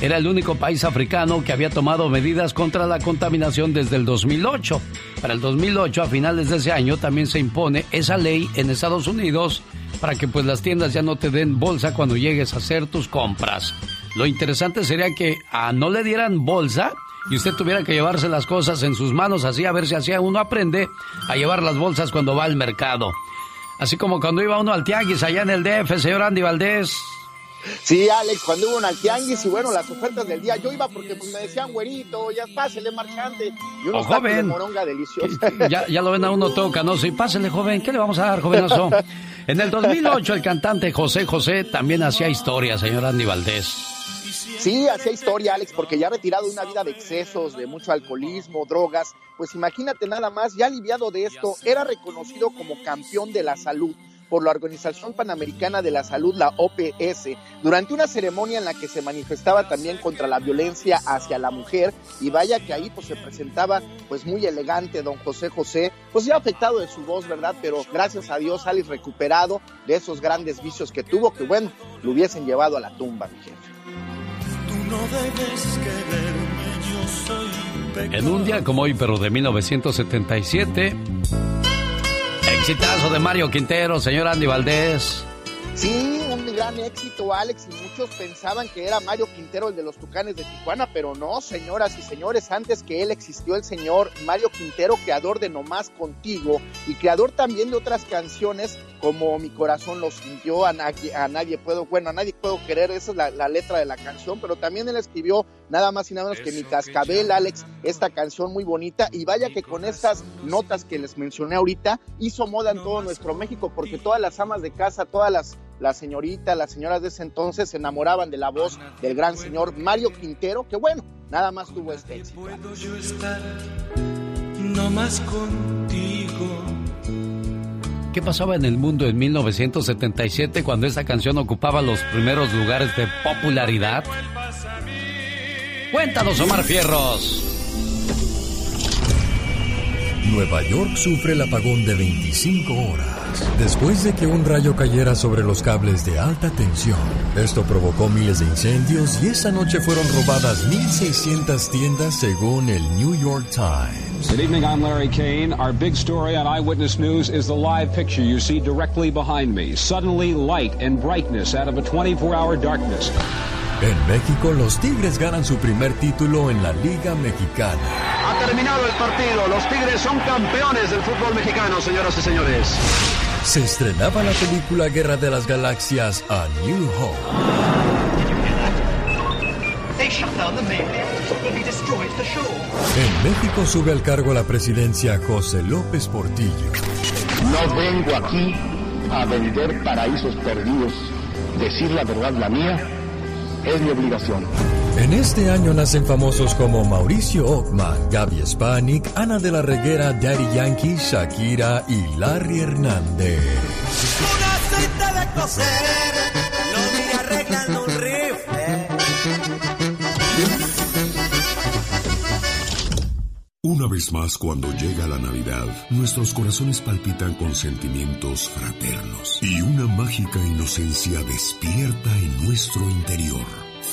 Era el único país africano que había tomado medidas contra la contaminación desde el 2008. Para el 2008, a finales de ese año, también se impone esa ley en Estados Unidos para que pues las tiendas ya no te den bolsa cuando llegues a hacer tus compras. Lo interesante sería que a no le dieran bolsa y usted tuviera que llevarse las cosas en sus manos así a ver si hacía uno aprende a llevar las bolsas cuando va al mercado. Así como cuando iba uno al tianguis allá en el DF, señor Andy Valdés. Sí, Alex, cuando hubo un al tianguis y bueno, las ofertas del día, yo iba porque pues, me decían, güerito, ya pásele, marchante. Y unos Oh, tacos de joven. moronga deliciosos. Ya, ya lo ven a uno todo canoso y pásele, joven, ¿qué le vamos a dar, jovenazo? En el 2008 el cantante José José también hacía historia, señor Andy Valdés. Sí, hacía historia, Alex, porque ya retirado de una vida de excesos, de mucho alcoholismo, drogas, pues imagínate nada más, ya aliviado de esto, era reconocido como campeón de la salud por la Organización Panamericana de la Salud, la OPS, durante una ceremonia en la que se manifestaba también contra la violencia hacia la mujer y vaya que ahí pues se presentaba pues muy elegante don José José, pues ya afectado de su voz, ¿verdad? Pero gracias a Dios Alex recuperado de esos grandes vicios que tuvo que bueno, lo hubiesen llevado a la tumba, mi jefe. En un día como hoy, pero de 1977, exitazo de Mario Quintero, señor Andy Valdés. Sí, un gran éxito, Alex, y muchos pensaban que era Mario Quintero el de los Tucanes de Tijuana, pero no, señoras y señores, antes que él existió el señor Mario Quintero, creador de No Más Contigo y creador también de otras canciones como Mi Corazón lo sintió, a nadie, a nadie puedo, bueno, a nadie puedo querer, esa es la, la letra de la canción, pero también él escribió nada más y nada menos que Mi Cascabel, Alex, esta canción muy bonita, y vaya que con estas notas que les mencioné ahorita, hizo moda en todo nuestro México, porque todas las amas de casa, todas las las señoritas, las señoras de ese entonces se enamoraban de la voz del gran señor Mario Quintero, que bueno, nada más tuvo este éxito. no más contigo. ¿Qué pasaba en el mundo en 1977 cuando esta canción ocupaba los primeros lugares de popularidad? Cuéntanos, Omar Fierros. Nueva York sufre el apagón de 25 horas después de que un rayo cayera sobre los cables de alta tensión. Esto provocó miles de incendios y esa noche fueron robadas 1.600 tiendas según el New York Times. Good evening, I'm Larry Kane. Our big story on Eyewitness News is the live picture you see directly behind me. Suddenly, light and brightness out of a 24 hour darkness. En México, los Tigres ganan su primer título en la Liga Mexicana. Ha terminado el partido. Los Tigres son campeones del fútbol mexicano, señoras y señores. se estrenaba la película Guerra de las Galaxias A New Hope. En México sube al cargo la presidencia José López Portillo. No vengo aquí a vender paraísos perdidos. Decir la verdad, la mía, es mi obligación. En este año nacen famosos como Mauricio Ockman, Gaby Spanik, Ana de la Reguera, Daddy Yankee, Shakira y Larry Hernández. Una vez más, cuando llega la Navidad, nuestros corazones palpitan con sentimientos fraternos y una mágica inocencia despierta en nuestro interior.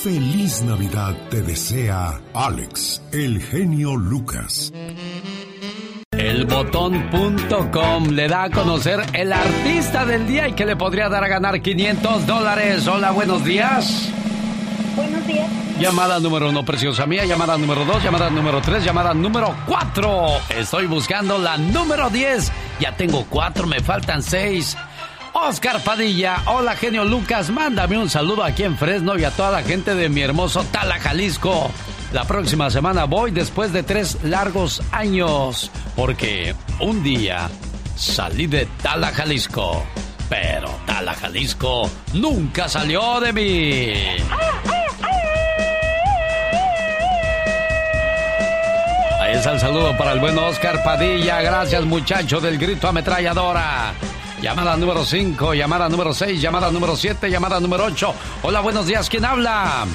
Feliz Navidad te desea Alex, el genio Lucas. Elbotón.com le da a conocer el artista del día y que le podría dar a ganar 500 dólares. Hola, buenos días. Llamada número uno, preciosa mía. Llamada número dos, llamada número tres, llamada número cuatro. Estoy buscando la número 10. Ya tengo cuatro, me faltan seis. Oscar Padilla, hola genio Lucas, mándame un saludo aquí en Fresno y a toda la gente de mi hermoso Tala, Jalisco. La próxima semana voy después de tres largos años, porque un día salí de Tala, Jalisco, pero Tala, Jalisco nunca salió de mí. Está el saludo para el buen Oscar Padilla. Gracias, muchacho del grito ametralladora. Llamada número 5, llamada número 6, llamada número 7, llamada número 8. Hola, buenos días, ¿quién habla?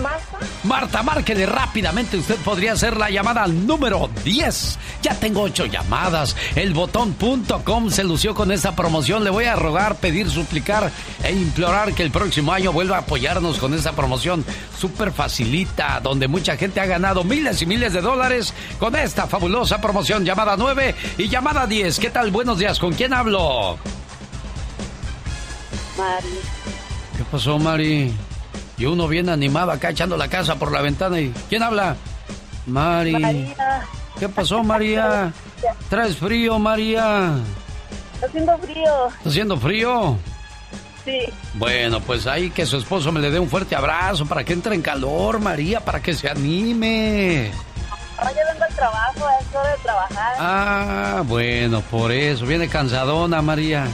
Marta. Marta, márquele rápidamente. Usted podría ser la llamada número 10. Ya tengo ocho llamadas. El botón.com se lució con esta promoción. Le voy a rogar, pedir, suplicar e implorar que el próximo año vuelva a apoyarnos con esta promoción súper facilita, donde mucha gente ha ganado miles y miles de dólares con esta fabulosa promoción. Llamada 9 y llamada 10. ¿Qué tal? Buenos días. ¿Con quién hablo? Mari. ¿Qué pasó, Mari? Y uno bien animado acá echando la casa por la ventana y... ¿Quién habla? Mari. María. ¿Qué pasó, María? ¿Traes frío, María? Está haciendo frío. ¿Está haciendo frío? Sí. Bueno, pues ahí que su esposo me le dé un fuerte abrazo para que entre en calor, María, para que se anime. Ahora vengo al trabajo, es hora de trabajar. Ah, bueno, por eso. Viene cansadona, María.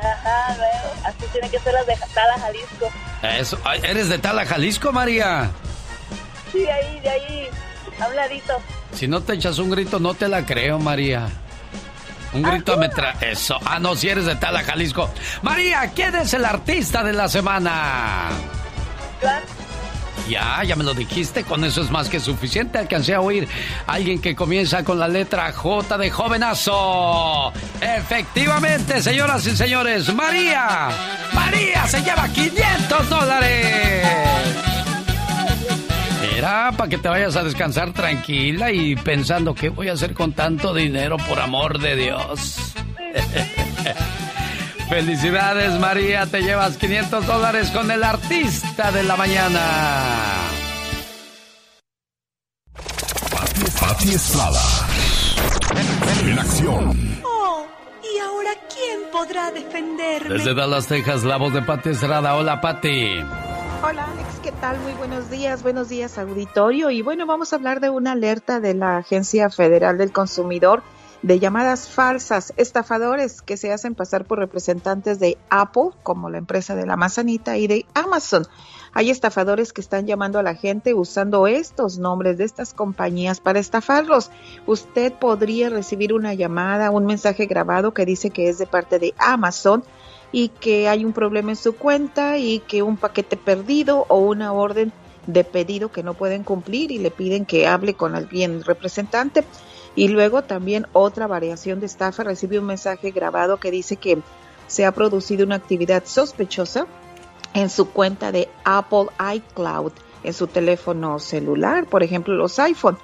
Ajá, veo. Así tiene que ser las de Jalisco. Eso. ¿Eres de Tala, Jalisco, María? Sí, ahí, de ahí, habladito. Si no te echas un grito, no te la creo, María. Un grito ametra... Eso. Ah, no, si eres de Tala, Jalisco. María, ¿quién es el artista de la semana? Ya, ya me lo dijiste, con eso es más que suficiente. Alcancé a oír a alguien que comienza con la letra J de jovenazo. Efectivamente, señoras y señores, María. María se lleva 500 dólares. Era para que te vayas a descansar tranquila y pensando qué voy a hacer con tanto dinero por amor de Dios. Felicidades María, te llevas 500 dólares con el artista de la mañana. Pati Estrada. En acción. Oh, ¿y ahora quién podrá defenderme? Desde Dallas, Texas, la voz de Pati Estrada. Hola Pati. Hola Alex, ¿qué tal? Muy buenos días, buenos días auditorio. Y bueno, vamos a hablar de una alerta de la Agencia Federal del Consumidor de llamadas falsas, estafadores que se hacen pasar por representantes de Apple, como la empresa de la manzanita, y de Amazon. Hay estafadores que están llamando a la gente usando estos nombres de estas compañías para estafarlos. Usted podría recibir una llamada, un mensaje grabado que dice que es de parte de Amazon y que hay un problema en su cuenta y que un paquete perdido o una orden de pedido que no pueden cumplir y le piden que hable con alguien representante. Y luego también otra variación de estafa recibe un mensaje grabado que dice que se ha producido una actividad sospechosa en su cuenta de Apple iCloud, en su teléfono celular, por ejemplo los iPhone.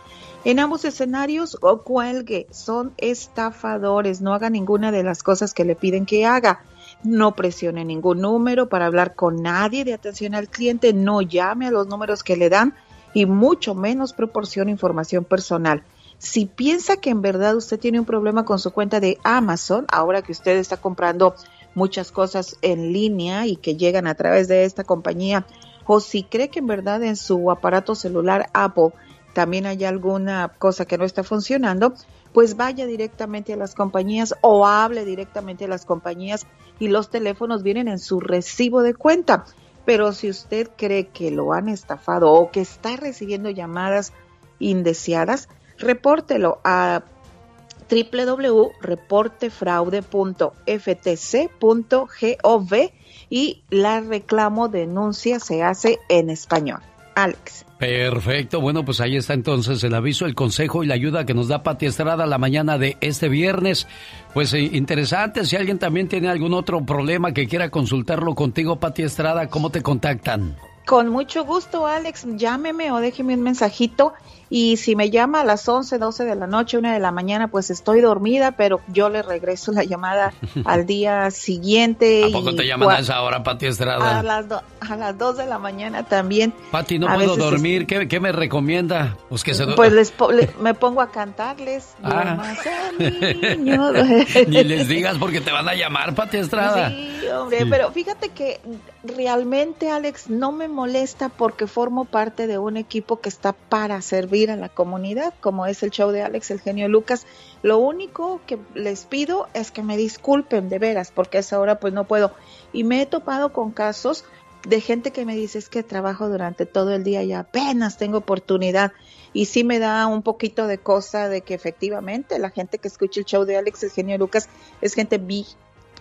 En ambos escenarios, o cuelgue, son estafadores, no haga ninguna de las cosas que le piden que haga. No presione ningún número para hablar con nadie de atención al cliente, no llame a los números que le dan y mucho menos proporcione información personal. Si piensa que en verdad usted tiene un problema con su cuenta de Amazon, ahora que usted está comprando muchas cosas en línea y que llegan a través de esta compañía, o si cree que en verdad en su aparato celular Apple también hay alguna cosa que no está funcionando, pues vaya directamente a las compañías o hable directamente a las compañías y los teléfonos vienen en su recibo de cuenta. Pero si usted cree que lo han estafado o que está recibiendo llamadas indeseadas, repórtelo a www.reportefraude.ftc.gov y la reclamo denuncia se hace en español. Alex. Perfecto, bueno, pues ahí está entonces el aviso, el consejo y la ayuda que nos da Pati Estrada la mañana de este viernes. Pues eh, interesante, si alguien también tiene algún otro problema que quiera consultarlo contigo, Pati Estrada, ¿cómo te contactan? Con mucho gusto, Alex, llámeme o déjeme un mensajito y si me llama a las 11, 12 de la noche, 1 de la mañana, pues estoy dormida, pero yo le regreso la llamada al día siguiente. ¿A poco te llaman a esa hora, Pati Estrada? A las, a las 2 de la mañana también. Pati, no puedo dormir. ¿Qué, me recomienda? Pues que se Pues les me pongo a cantarles. Ah. Ni les digas porque te van a llamar, Pati Estrada. Sí, hombre, pero fíjate que realmente, Alex, no me molesta porque formo parte de un equipo que está para servir a la comunidad, como es el show de Alex, el genio Lucas. Lo único que les pido es que me disculpen de veras, porque a esa hora pues no puedo. Y me he topado con casos de gente que me dice es que trabajo durante todo el día y apenas tengo oportunidad. Y sí me da un poquito de cosa de que efectivamente la gente que escucha el show de Alex, el genio Lucas, es gente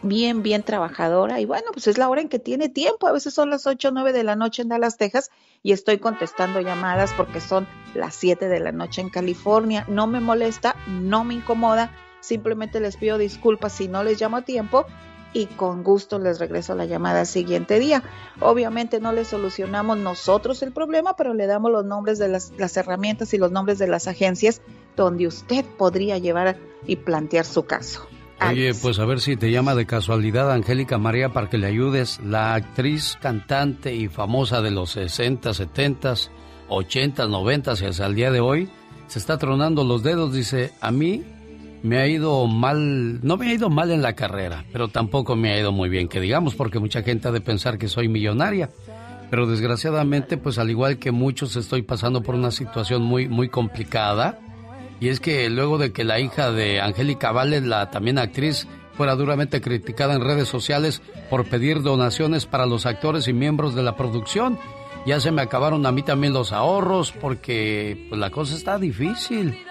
bien, bien trabajadora y bueno, pues es la hora en que tiene tiempo. A veces son las 8 o 9 de la noche en Dallas, Texas y estoy contestando llamadas porque son las 7 de la noche en California. No me molesta, no me incomoda, simplemente les pido disculpas si no les llamo a tiempo y con gusto les regreso la llamada al siguiente día. Obviamente no le solucionamos nosotros el problema, pero le damos los nombres de las, las herramientas y los nombres de las agencias donde usted podría llevar y plantear su caso. Oye, pues a ver si te llama de casualidad Angélica María para que le ayudes. La actriz, cantante y famosa de los 60, 70, 80, 90 y hasta el día de hoy, se está tronando los dedos. Dice, a mí me ha ido mal, no me ha ido mal en la carrera, pero tampoco me ha ido muy bien, que digamos, porque mucha gente ha de pensar que soy millonaria. Pero desgraciadamente, pues al igual que muchos, estoy pasando por una situación muy, muy complicada y es que luego de que la hija de Angélica Vale, la también actriz, fuera duramente criticada en redes sociales por pedir donaciones para los actores y miembros de la producción, ya se me acabaron a mí también los ahorros porque pues, la cosa está difícil.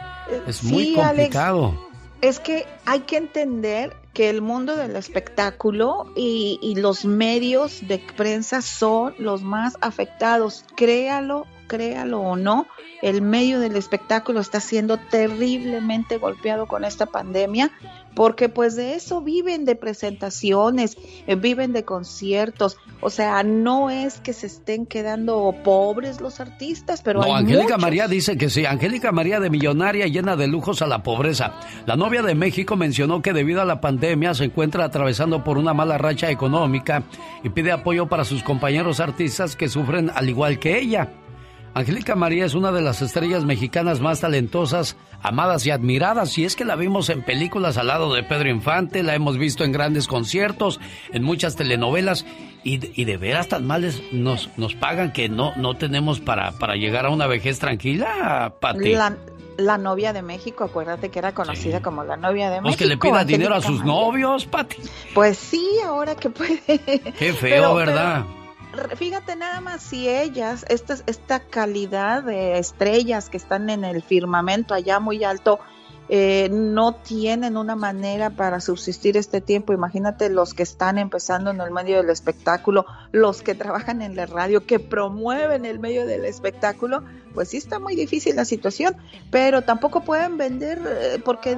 Es muy complicado. es que hay que entender que el mundo del espectáculo y, y, los medios de prensa son los más afectados. Créalo créalo o no, el medio del espectáculo está siendo terriblemente golpeado con esta pandemia porque pues de eso viven de presentaciones, eh, viven de conciertos, o sea, no es que se estén quedando pobres los artistas, pero no, Angélica María dice que sí, Angélica María de millonaria llena de lujos a la pobreza. La novia de México mencionó que debido a la pandemia se encuentra atravesando por una mala racha económica y pide apoyo para sus compañeros artistas que sufren al igual que ella. Angélica María es una de las estrellas mexicanas más talentosas, amadas y admiradas, y es que la vimos en películas al lado de Pedro Infante, la hemos visto en grandes conciertos, en muchas telenovelas, y, de veras tan males nos, nos pagan que no, no tenemos para, para llegar a una vejez tranquila, Pati. La, novia de México, acuérdate que era conocida como la novia de México. Pues que le pida dinero a sus novios, Pati. Pues sí, ahora que puede. Qué feo, ¿verdad? Fíjate nada más si ellas, esta, esta calidad de estrellas que están en el firmamento allá muy alto, eh, no tienen una manera para subsistir este tiempo. Imagínate los que están empezando en el medio del espectáculo, los que trabajan en la radio, que promueven el medio del espectáculo, pues sí está muy difícil la situación, pero tampoco pueden vender, eh, porque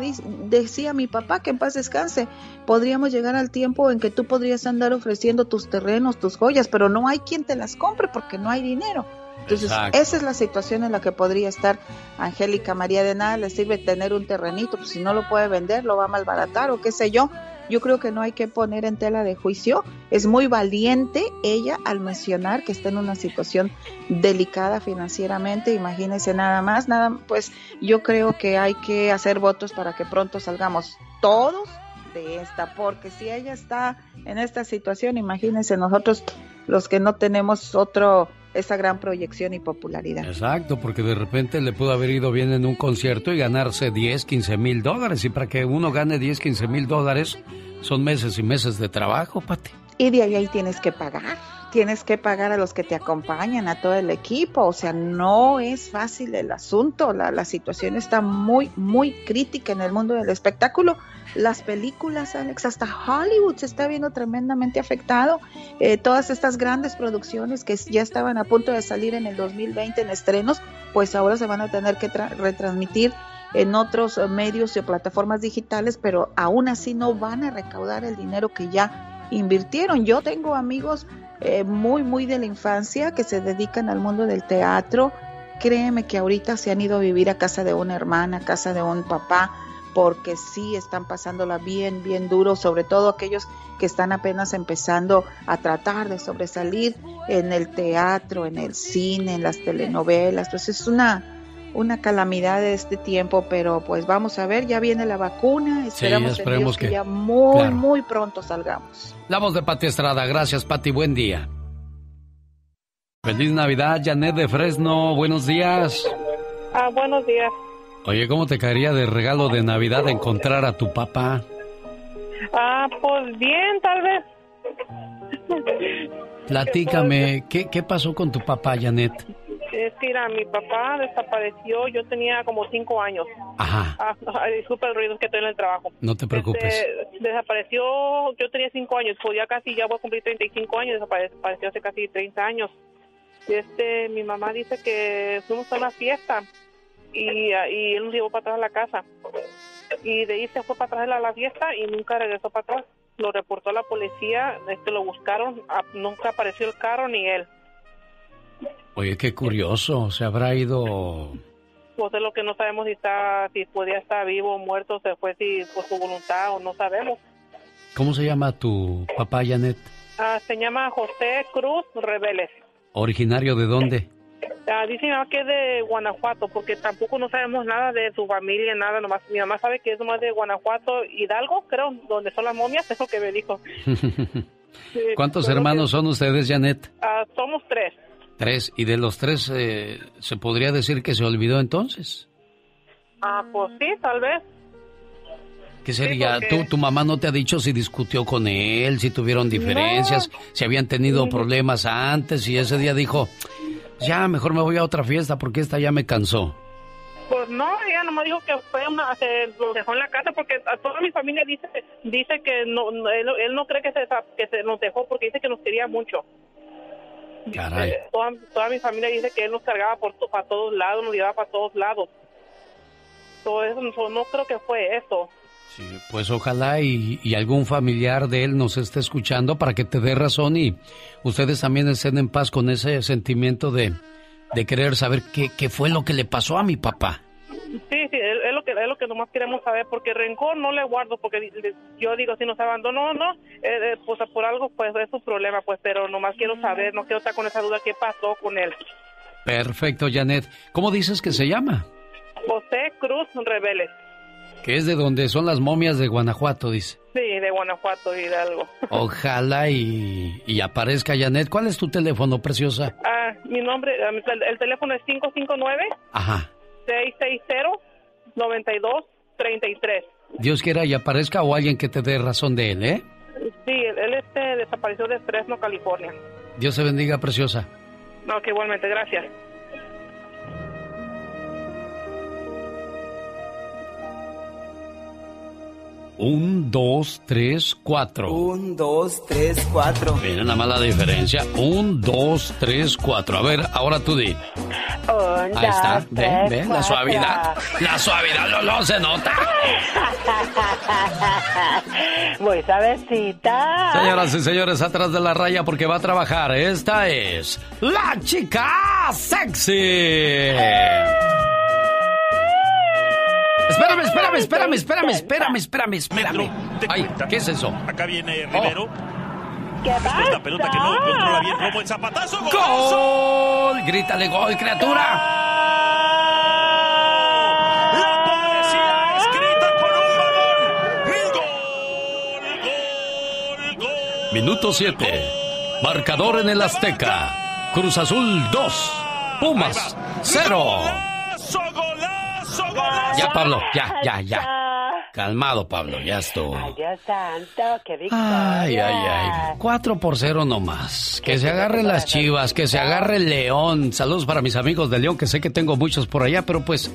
decía mi papá que en paz descanse, podríamos llegar al tiempo en que tú podrías andar ofreciendo tus terrenos, tus joyas, pero no hay quien te las compre porque no hay dinero. Entonces, esa es la situación en la que podría estar Angélica María. De nada le sirve tener un terrenito, pues si no lo puede vender, lo va a malbaratar o qué sé yo. yo creo que no hay que poner en tela de juicio. Es muy valiente ella al mencionar que está en una situación delicada financieramente. Imagínense nada más, nada, pues yo creo que hay que hacer votos para que pronto salgamos todos de esta, porque si ella está en esta situación, imagínense nosotros los que no tenemos otro esa gran proyección y popularidad. Exacto, porque de repente le pudo haber ido bien en un concierto y ganarse 10, 15 mil dólares. Y para que uno gane 10, 15 mil dólares son meses y meses de trabajo, Pati. Y de ahí, ahí tienes que pagar tienes que pagar a los que te acompañan, a todo el equipo, o sea, no es fácil el asunto, la, situación está muy, muy crítica en el mundo del espectáculo. Las películas, Alex, hasta Hollywood se está viendo tremendamente afectado. Eh, todas estas grandes producciones que ya estaban a punto de salir en el 2020 en estrenos, pues ahora se van a tener que retransmitir en otros medios y plataformas digitales, pero aún así no van a recaudar el dinero que ya invirtieron. Yo tengo amigos eh, muy, muy de la infancia que se dedican al mundo del teatro. Créeme que ahorita se han ido a vivir a casa de una hermana, a casa de un papá, porque sí están pasándola bien, bien duro, sobre todo aquellos que están apenas empezando a tratar de sobresalir en el teatro, en el cine, en las telenovelas. Entonces es una, una calamidad de este tiempo, pero pues vamos a ver, ya viene la vacuna, esperamos, que, ya muy, muy pronto salgamos. La voz de Pati Estrada, gracias Pati, buen día. Feliz Navidad, Janet de Fresno, buenos días. Ah, buenos días. Oye, ¿cómo te caería de regalo de Navidad encontrar a tu papá? Ah, pues bien, tal vez. Platícame, ¿qué, qué pasó con tu papá, Janet? Es que era, mi papá desapareció, yo tenía como cinco años. Ajá. Ah, disculpa el ruido que estoy en el trabajo. No te preocupes. Este, desapareció, yo tenía cinco años, pues ya casi, ya voy a cumplir 35 años, desapareció hace casi 30 años. Este, mi mamá dice que fuimos a una fiesta y, y él nos llevó para atrás a la casa. Y de ahí se fue para atrás a la fiesta y nunca regresó para atrás. Lo reportó a la policía, este, lo buscaron, ah, nunca apareció el carro ni él. Oye, qué curioso, se habrá ido... Pues es lo que no sabemos si está, si podía estar vivo o muerto, se fue si por su voluntad o no sabemos. ¿Cómo se llama tu papá, Janet? Ah, se llama José Cruz Reveles. ¿Originario de dónde? Ah, dicen que es de Guanajuato, porque tampoco no sabemos nada de su familia, nada, nomás mi mamá sabe que es nomás de Guanajuato, Hidalgo, creo, donde son las momias, eso que me dijo. ¿Cuántos hermanos son ustedes, Janet? Ah, somos tres. Tres. ¿Y de los tres eh, se podría decir que se olvidó entonces? Ah, pues sí, tal vez. ¿Qué sería? ¿Tu, ¿Tu mamá no te ha dicho si discutió con él, si tuvieron diferencias, si habían tenido problemas antes y ese día dijo, ya, mejor me voy a otra fiesta porque esta ya me cansó? Pues no, ella nomás dijo que fue una, se lo dejó en la casa porque a toda mi familia dice dice que no, él, no cree que se, que se nos dejó porque dice que nos quería mucho. Caray. Eh, toda, mi familia dice que él nos cargaba por para todos lados, nos llevaba para todos lados. Todo eso, no, creo que fue eso. Sí, pues ojalá y, algún familiar de él nos esté escuchando para que te dé razón y ustedes también estén en paz con ese sentimiento de, de querer saber qué, qué fue lo que le pasó a mi papá. Sí, sí, lo que nomás queremos saber, porque rencor no le guardo, porque yo digo, si nos abandonó no, eh, eh, pues por algo, pues es su problema, pues, pero nomás quiero saber, no quiero estar con esa duda, ¿qué pasó con él? Perfecto, Janet. ¿Cómo dices que se llama? José Cruz Reveles. Que es de donde son las momias de Guanajuato, dice. Sí, de Guanajuato, Hidalgo. Ojalá y, y aparezca Janet. ¿Cuál es tu teléfono, preciosa? Ah, mi nombre, el, el teléfono es 559. Ajá. 660-9233. Dios quiera y aparezca o alguien que te dé razón de él, ¿eh? Sí, él, este, desapareció de Fresno, California. Dios se bendiga, preciosa. No, que igualmente, gracias. Un, dos, tres, cuatro. Un, dos, tres, cuatro. Miren la mala diferencia. Un, dos, tres, cuatro. A ver, ahora tú di. Ahí está. Ven, ven, la suavidad. La suavidad no, no se nota. Muy suavecita. Señoras y señores, atrás de la raya porque va a trabajar. Esta es la chica sexy. Espérame, espérame. Espérame, espérame, espérame, espérame, espérame, espérame. Ay, ¿qué es eso? Acá viene Rivero. ¿Qué la pelota que no controla bien Romo el zapatazo. ¡Gol! Grítale gol, criatura. La poesía escrita con un balón. Minuto 7. Marcador en el Azteca. Cruz Azul 2. Pumas 0. Ya, Pablo, ya, ya, ya. Calmado, Pablo, ya estuvo. Ay, Dios santo, qué victoria. Ay, ay, ay. 4 por 0 nomás. Que se agarren las chivas, que se agarre el León. Saludos para mis amigos de León, que sé que tengo muchos por allá, pero pues,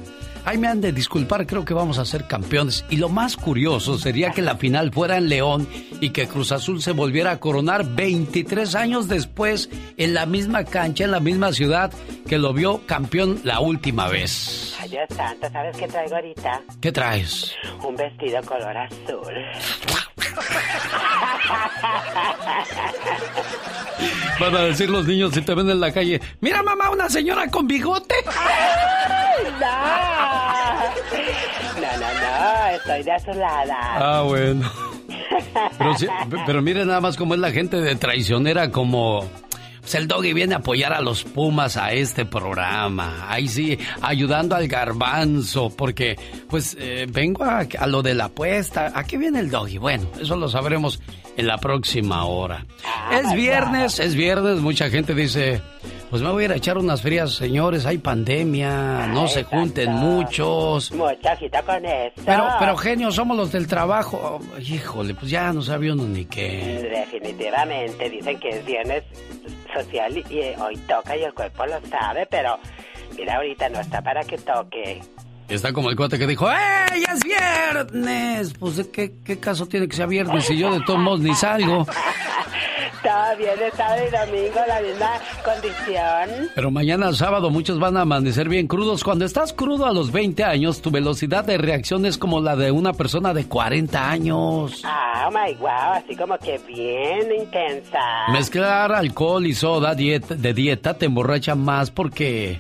ahí me han de disculpar, creo que vamos a ser campeones. Y lo más curioso sería que la final fuera en León y que Cruz Azul se volviera a coronar 23 años después en la misma cancha, en la misma ciudad que lo vio campeón la última vez. Ay, Dios santo, ¿sabes qué traigo ahorita? ¿Qué traes? Un vestido color azul. Van a decir los niños si te ven en la calle, mira mamá, una señora con bigote. No, no, estoy desolada. Ah, bueno. Pero, sí- pero mire nada más cómo es la gente de traicionera como... Pues el doggy viene a apoyar a los Pumas a este programa. Ahí sí, ayudando al garbanzo, porque pues eh, vengo a, a lo de la apuesta. ¿A qué viene el doggy? Bueno, eso lo sabremos en la próxima hora. Es viernes, es viernes, mucha gente dice, pues me voy a ir a echar unas frías, señores, hay pandemia, no se junten muchos. Mucha agita con eso. Pero, pero genio, somos los del trabajo. Oh, híjole, pues ya no sabía uno ni qué. Definitivamente dicen que es viernes social y hoy toca y el cuerpo lo sabe, pero mira, ahorita no está para que toque. Está como el cuate que dijo, ¡eh, ya es viernes! Pues, ¿de qué, qué caso tiene que sea viernes si yo de todos modos ni salgo? Todo viernes, sábado y domingo, la misma condición. Pero mañana sábado muchos van a amanecer bien crudos. Cuando estás crudo a los 20 años, tu velocidad de reacción es como la de una persona de 40 años. Ah, oh my wow, así como que bien intensa. Mezclar alcohol y soda dieta, de dieta te emborracha más porque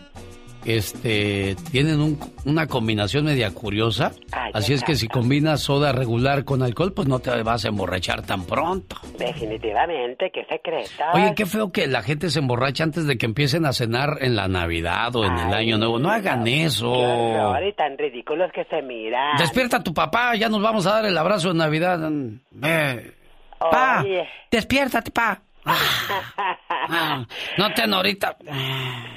este tienen un- una combinación media curiosa. Ay, Así es que si combinas soda regular con alcohol, pues no te vas a emborrachar tan pronto. Definitivamente, qué secreto. Oye, qué feo que la gente se emborracha antes de que empiecen a cenar en la Navidad o en el Año Nuevo. No hagan eso. Qué horror y tan ridículos que se miran. Despierta a tu papá, ya nos vamos a dar el abrazo de Navidad. Ve. Pa, Oye. despiértate, pa. Ah, no te ahorita.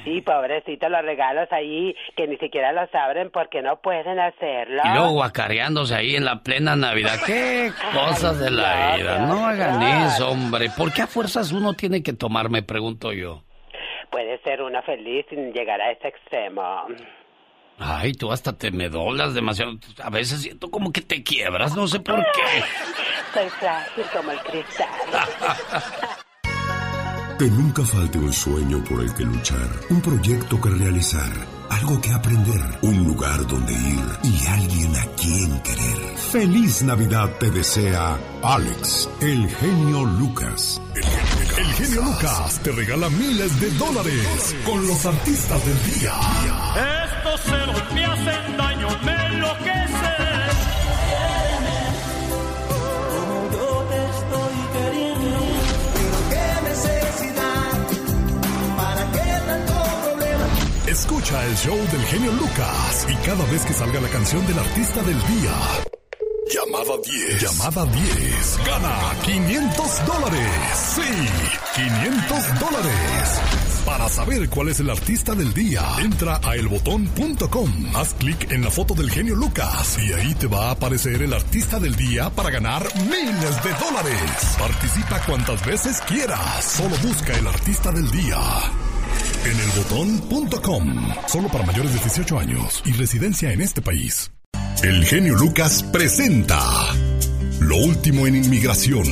Sí, pobrecito, los regalos ahí que ni siquiera los abren porque no pueden hacerlo. Y luego guacareándose ahí en la plena Navidad. ¿Qué cosas de la vida? No hagan eso, hombre. ¿Por qué a fuerzas uno tiene que tomar? Me pregunto yo. Puede ser uno feliz sin llegar a ese extremo. Ay, tú hasta te me doblas demasiado. A veces siento como que te quiebras, no sé por qué. Soy frágil como el cristal. Que nunca falte un sueño por el que luchar, un proyecto que realizar, algo que aprender, un lugar donde ir y alguien a quien querer. Feliz Navidad te desea Alex, el genio Lucas. El genio Lucas te regala miles de dólares con los artistas del día. Estos celos me hacen daño, Escucha el show del genio Lucas y cada vez que salga la canción del artista del día. Llamada 10. Llamada 10. Gana 500 dólares. Sí, 500 dólares. Para saber cuál es el artista del día, entra a elbotón.com. Haz clic en la foto del genio Lucas y ahí te va a aparecer el artista del día para ganar miles de dólares. Participa cuantas veces quieras. Solo busca el artista del día. En elbotón.com. Solo para mayores de 18 años y residencia en este país. El genio Lucas presenta Lo último en inmigración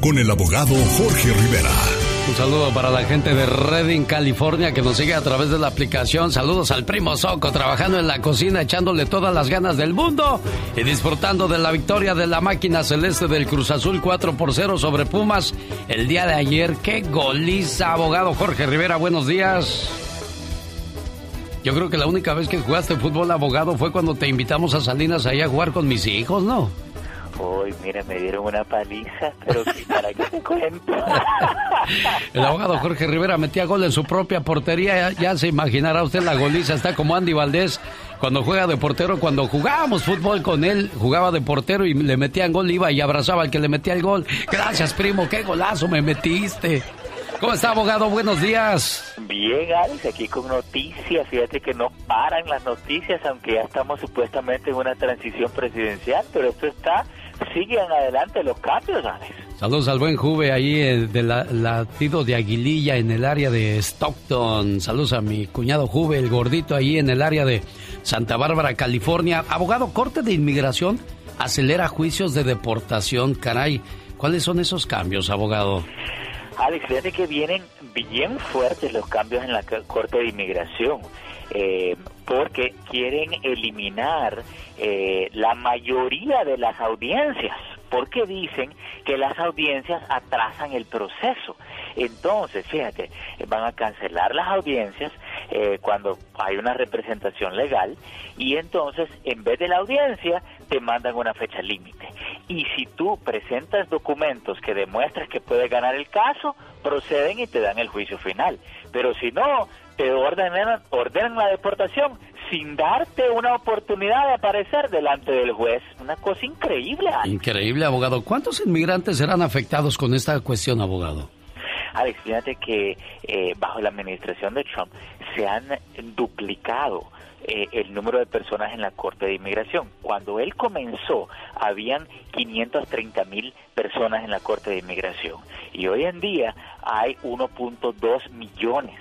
con el abogado Jorge Rivera. Un saludo para la gente de Redding, California, que nos sigue a través de la aplicación. Saludos al primo Soco, trabajando en la cocina, echándole todas las ganas del mundo y disfrutando de la victoria de la máquina celeste del Cruz Azul 4 por 0 sobre Pumas el día de ayer. ¡Qué goliza, abogado Jorge Rivera! Buenos días. Yo creo que la única vez que jugaste fútbol abogado fue cuando te invitamos a Salinas ahí a jugar con mis hijos, ¿no? Uy, mira, me dieron una paliza, pero ¿para qué te cuento? El abogado Jorge Rivera metía gol en su propia portería. Ya, se imaginará usted la goliza. Está como Andy Valdés cuando juega de portero. Cuando jugábamos fútbol con él, jugaba de portero y le metían gol, iba y abrazaba al que le metía el gol. Gracias, primo, qué golazo me metiste. ¿Cómo está, abogado? Buenos días. Bien, Alex, aquí con noticias. Fíjate que no paran las noticias, aunque ya estamos supuestamente en una transición presidencial, pero esto está siguen adelante los cambios, Alex. Saludos al buen Juve ahí eh, del latido de Aguililla en el área de Stockton. Saludos a mi cuñado Juve, el gordito ahí en el área de Santa Bárbara, California. Abogado, Corte de Inmigración acelera juicios de deportación. Caray, ¿cuáles son esos cambios, abogado? Alex, fíjate que vienen bien fuertes los cambios en la Corte de Inmigración. Eh, porque quieren eliminar eh, la mayoría de las audiencias, porque dicen que las audiencias atrasan el proceso. Entonces, fíjate, van a cancelar las audiencias eh, cuando hay una representación legal y entonces en vez de la audiencia te mandan una fecha límite. Y si tú presentas documentos que demuestras que puedes ganar el caso, proceden y te dan el juicio final. Pero si no, te ordenan, ordenan la deportación sin darte una oportunidad de aparecer delante del juez. Una cosa increíble. Increíble, abogado. ¿Cuántos inmigrantes serán afectados con esta cuestión, abogado? Alex, fíjate que eh, bajo la administración de Trump se han duplicado eh, el número de personas en la Corte de Inmigración. Cuando él comenzó, habían 530 mil personas en la Corte de Inmigración y hoy en día hay 1.2 millones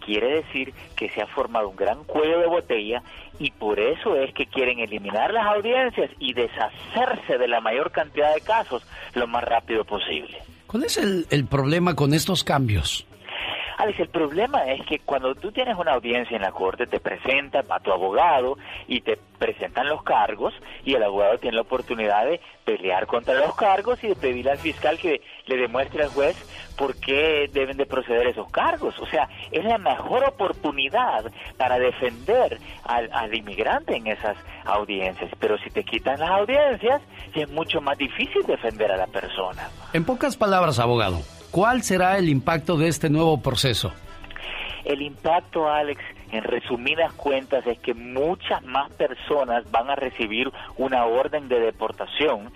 quiere decir que se ha formado un gran cuello de botella y por eso es que quieren eliminar las audiencias y deshacerse de la mayor cantidad de casos lo más rápido posible. ¿Cuál es el, problema con estos cambios? Alex, el problema es que cuando tú tienes una audiencia en la corte, te presentan a tu abogado y te presentan los cargos y el abogado tiene la oportunidad de pelear contra los cargos y de pedirle al fiscal que le demuestre al juez por qué deben de proceder esos cargos. O sea, es la mejor oportunidad para defender al, al inmigrante en esas audiencias. Pero si te quitan las audiencias, es mucho más difícil defender a la persona. En pocas palabras, abogado, ¿Cuál será el impacto de este nuevo proceso? El impacto, Alex, en resumidas cuentas, es que muchas más personas van a recibir una orden de deportación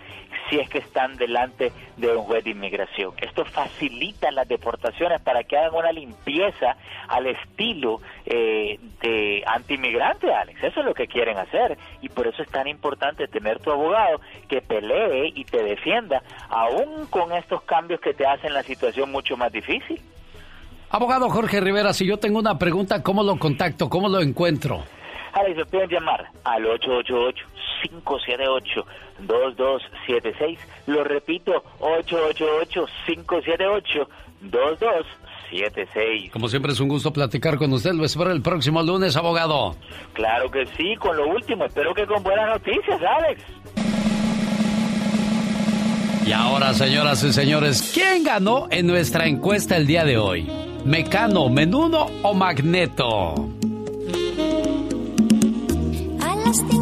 si es que están delante de un juez de inmigración. Esto facilita las deportaciones para que hagan una limpieza al estilo eh, de anti-inmigrante, Alex. Eso es lo que quieren hacer y por eso es tan importante tener tu abogado que pelee y te defienda, aún con estos cambios que te hacen la situación mucho más difícil. Abogado Jorge Rivera, si yo tengo una pregunta, ¿cómo lo contacto? ¿Cómo lo encuentro? Alex, me pueden llamar al 888-578-2276. Lo repito, 888-578-2276. Como siempre es un gusto platicar con usted. Lo espero el próximo lunes, abogado. Claro que sí, con lo último. Espero que con buenas noticias, Alex. Y ahora, señoras y señores, ¿quién ganó en nuestra encuesta el día de hoy? ¿Mecano, Menudo o Magneto?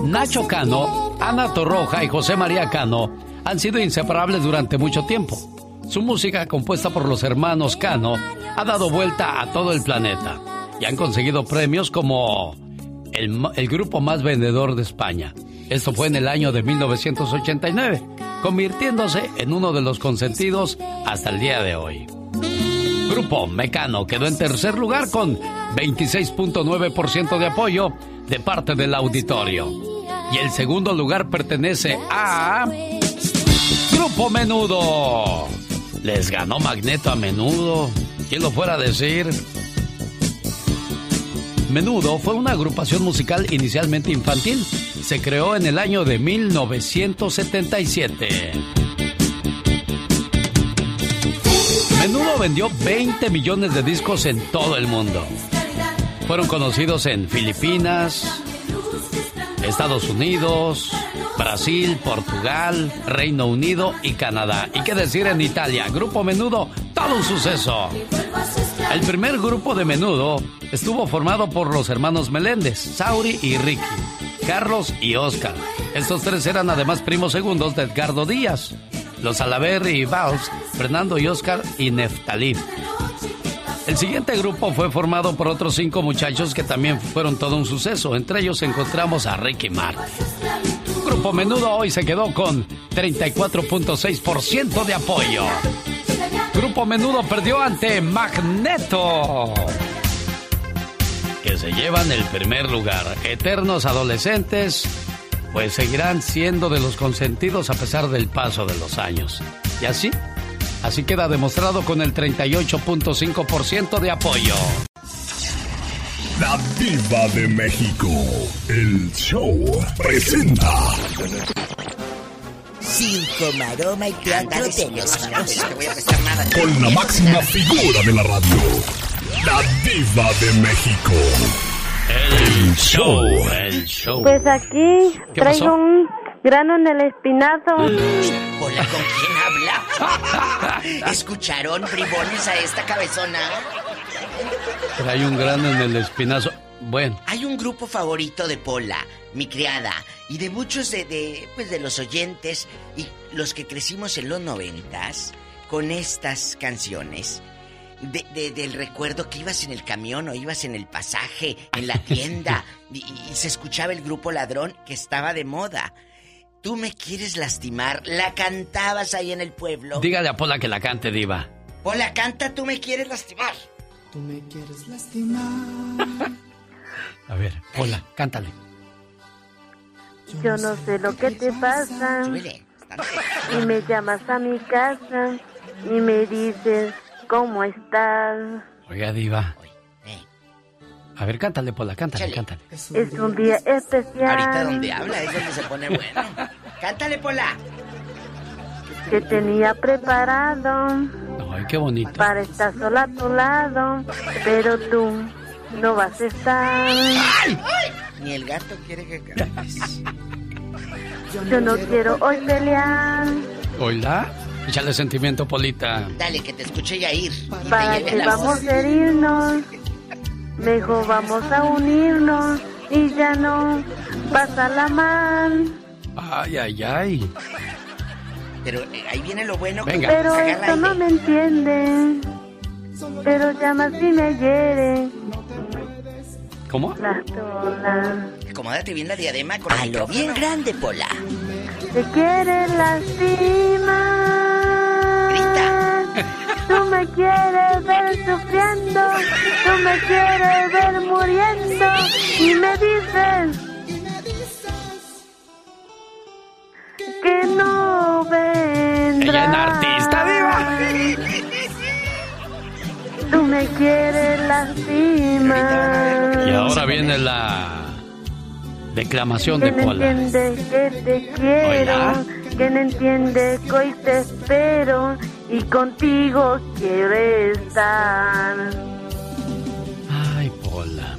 Nacho Cano, Ana Torroja y José María Cano han sido inseparables durante mucho tiempo. Su música, compuesta por los hermanos Cano, ha dado vuelta a todo el planeta y han conseguido premios como el, grupo más vendedor de España. Esto fue en el año de 1989, convirtiéndose en uno de los consentidos hasta el día de hoy. Grupo Mecano quedó en tercer lugar con 26.9% de apoyo de parte del auditorio. Y el segundo lugar pertenece a Grupo Menudo. Les ganó Magneto a Menudo. ¿Quién lo fuera a decir? Menudo fue una agrupación musical inicialmente infantil. Se creó en el año de 1977. Menudo vendió 20 millones de discos en todo el mundo. Fueron conocidos en Filipinas, Estados Unidos, Brasil, Portugal, Reino Unido y Canadá. ¿Y qué decir en Italia? Grupo Menudo, todo un suceso. El primer grupo de menudo estuvo formado por los hermanos Meléndez, Sauri y Ricky, Carlos y Oscar. Estos tres eran además primos segundos de Edgardo Díaz. Los Alaver y Baus, Fernando y Oscar y Neftalí. El siguiente grupo fue formado por otros cinco muchachos que también fueron todo un suceso. Entre ellos encontramos a Ricky Martin. Grupo Menudo hoy se quedó con 34.6% de apoyo. Grupo Menudo perdió ante Magneto. Que se llevan el primer lugar. Eternos adolescentes, pues seguirán siendo de los consentidos a pesar del paso de los años. Y así, así queda demostrado con el 38.5% de apoyo. La Diva de México. El show presenta. Circo, maroma y teatro de los Con la máxima figura de la radio. La Diva de México. El show, el show. Pues aquí ¿Qué traigo pasó? un grano en el espinazo. Hola, ¿con quién habla? ¿Escucharon bribones a esta cabezona? Trae un grano en el espinazo. Bueno, Hay un grupo favorito de Pola, mi criada, y de muchos de, de, pues de los oyentes y los que crecimos en los noventas con estas canciones. De, de- del recuerdo que ibas en el camión o ibas en el pasaje, en la tienda, y, y se escuchaba el grupo ladrón que estaba de moda. Tú me quieres lastimar, la cantabas ahí en el pueblo. dígale a Pola que la cante, Diva. Pola, canta, tú me quieres lastimar. Tú me quieres lastimar. A ver, Pola, cántale. Yo no sé lo que te pasa. Y me llamas a mi casa y me dices, ¿cómo estás? Oiga, Diva. A ver, cántale, Pola, cántale, cántale. Es un día especial. Ahorita donde habla es donde se pone bueno. Cántale, Pola. Que tenía preparado Ay, qué bonito. para estar sola a tu lado, pero tú no vas a estar. Ni el gato quiere que cantes. Yo no quiero hoy pelear Hola. Échale sentimiento, Polita. Dale, que te escuche Yair. Y te para que vamos a herirnos. Mejor vamos a unirnos y ya no pasa mal. Ay, ay, ay. Pero eh, ahí viene lo bueno. Venga. Pero esto no me entiende. Pero llamas y me hiere. ¿Cómo? Las tolas. Acomódate bien la diadema con el lo bien grande, Pola. Te quiere lastimar. Tú me quieres ver sufriendo. Tú me quieres ver muriendo. Y me dices que no vendrás. Ella es artista, Diva. Tú me quieres lastimar. Y ahora viene la declamación Que de no Pola. entiende que te quiero, que no entiende que hoy te espero y contigo quiero estar. Ay, Pola.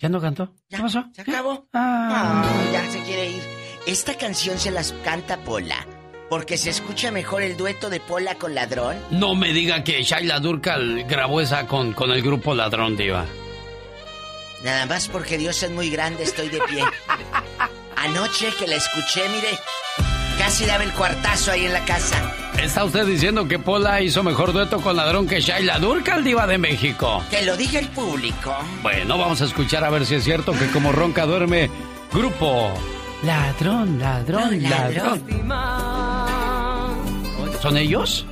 ¿Ya no cantó? ¿Qué pasó? ¿Se acabó? Ah. Ah, ya se quiere ir. Esta canción se las canta Pola. Porque se escucha mejor el dueto de Pola con Ladrón. No me diga que Shaila Durkal grabó esa con, con el grupo Ladrón, Diva. Nada más porque Dios es muy grande, estoy de pie. Anoche que la escuché, mire, casi daba el cuartazo ahí en la casa. ¿Está usted diciendo que Pola hizo mejor dueto con Ladrón que Shaila Durkal, Diva de México? Que lo diga el público. Bueno, vamos a escuchar a ver si es cierto que como ronca duerme, grupo Ladrón, ladrón, ladrón. ¿Son ellos?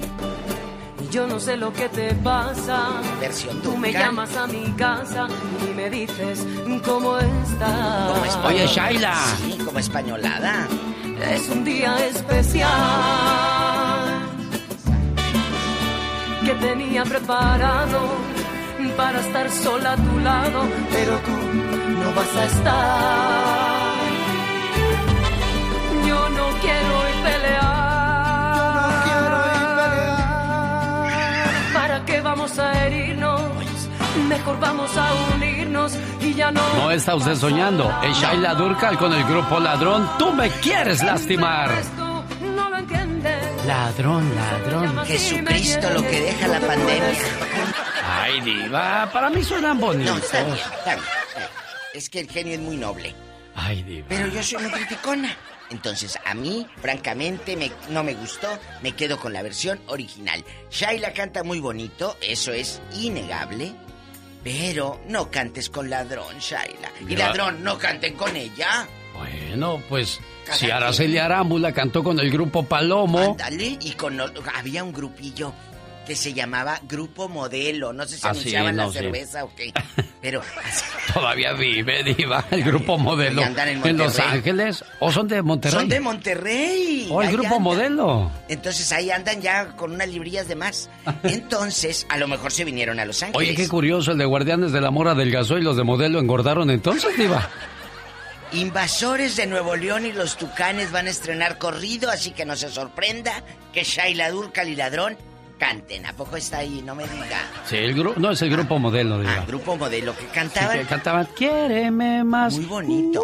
Yo no sé lo que te pasa. Versión Tú me llamas a mi casa y me dices cómo estás. Como español- Oye, Shaila. Sí, como españolada. Es un día especial que tenía preparado para estar sola a tu lado, pero tú no vas a estar. Yo no quiero hoy pelear. ¿Para qué vamos a herirnos? Mejor vamos a unirnos y ya no. No está usted soñando. Es Shaila Durkal con el grupo Ladrón. Tú me quieres lastimar. Ladrón, ladrón. Jesucristo lo que deja la pandemia. Ay, diva, para mí suenan bonitos. No, está bien, está bien, está bien. Es que el genio es muy noble. Ay, diva. Pero yo soy muy criticona. Entonces, a mí, francamente, me- no me gustó. Me quedo con la versión original. Shaila canta muy bonito, eso es innegable. Pero no cantes con ladrón, Shaila. Y ladrón, no canten con ella. Bueno, pues Si quien. Araceli Arámbula cantó con el grupo Palomo. Ándale, y con había un grupillo que se llamaba Grupo Modelo. No sé si Ah, sí, anunciaban no, la sí. cerveza o qué. Pero así- Todavía vive, diva, el grupo modelo. Andan en en Los. Ángeles. ¿O son de Monterrey? son de Monterrey. ¿O el Ahí grupo andan. modelo? Entonces ahí andan ya con unas librillas de más. Entonces, a lo mejor se vinieron a Los Ángeles. Oye, qué curioso, el de Guardianes de la Mora adelgazó y los de modelo engordaron entonces, diva. Invasores de Nuevo León y los Tucanes van a estrenar corrido, así que no se sorprenda que Shaila Durcal y Ladrón canten. ¿A poco está ahí? No me diga. Sí, el grupo, no, es el grupo modelo, diva. Ah, grupo modelo que Sí, cantaban. que cantaban, quiéreme más. Muy bonito.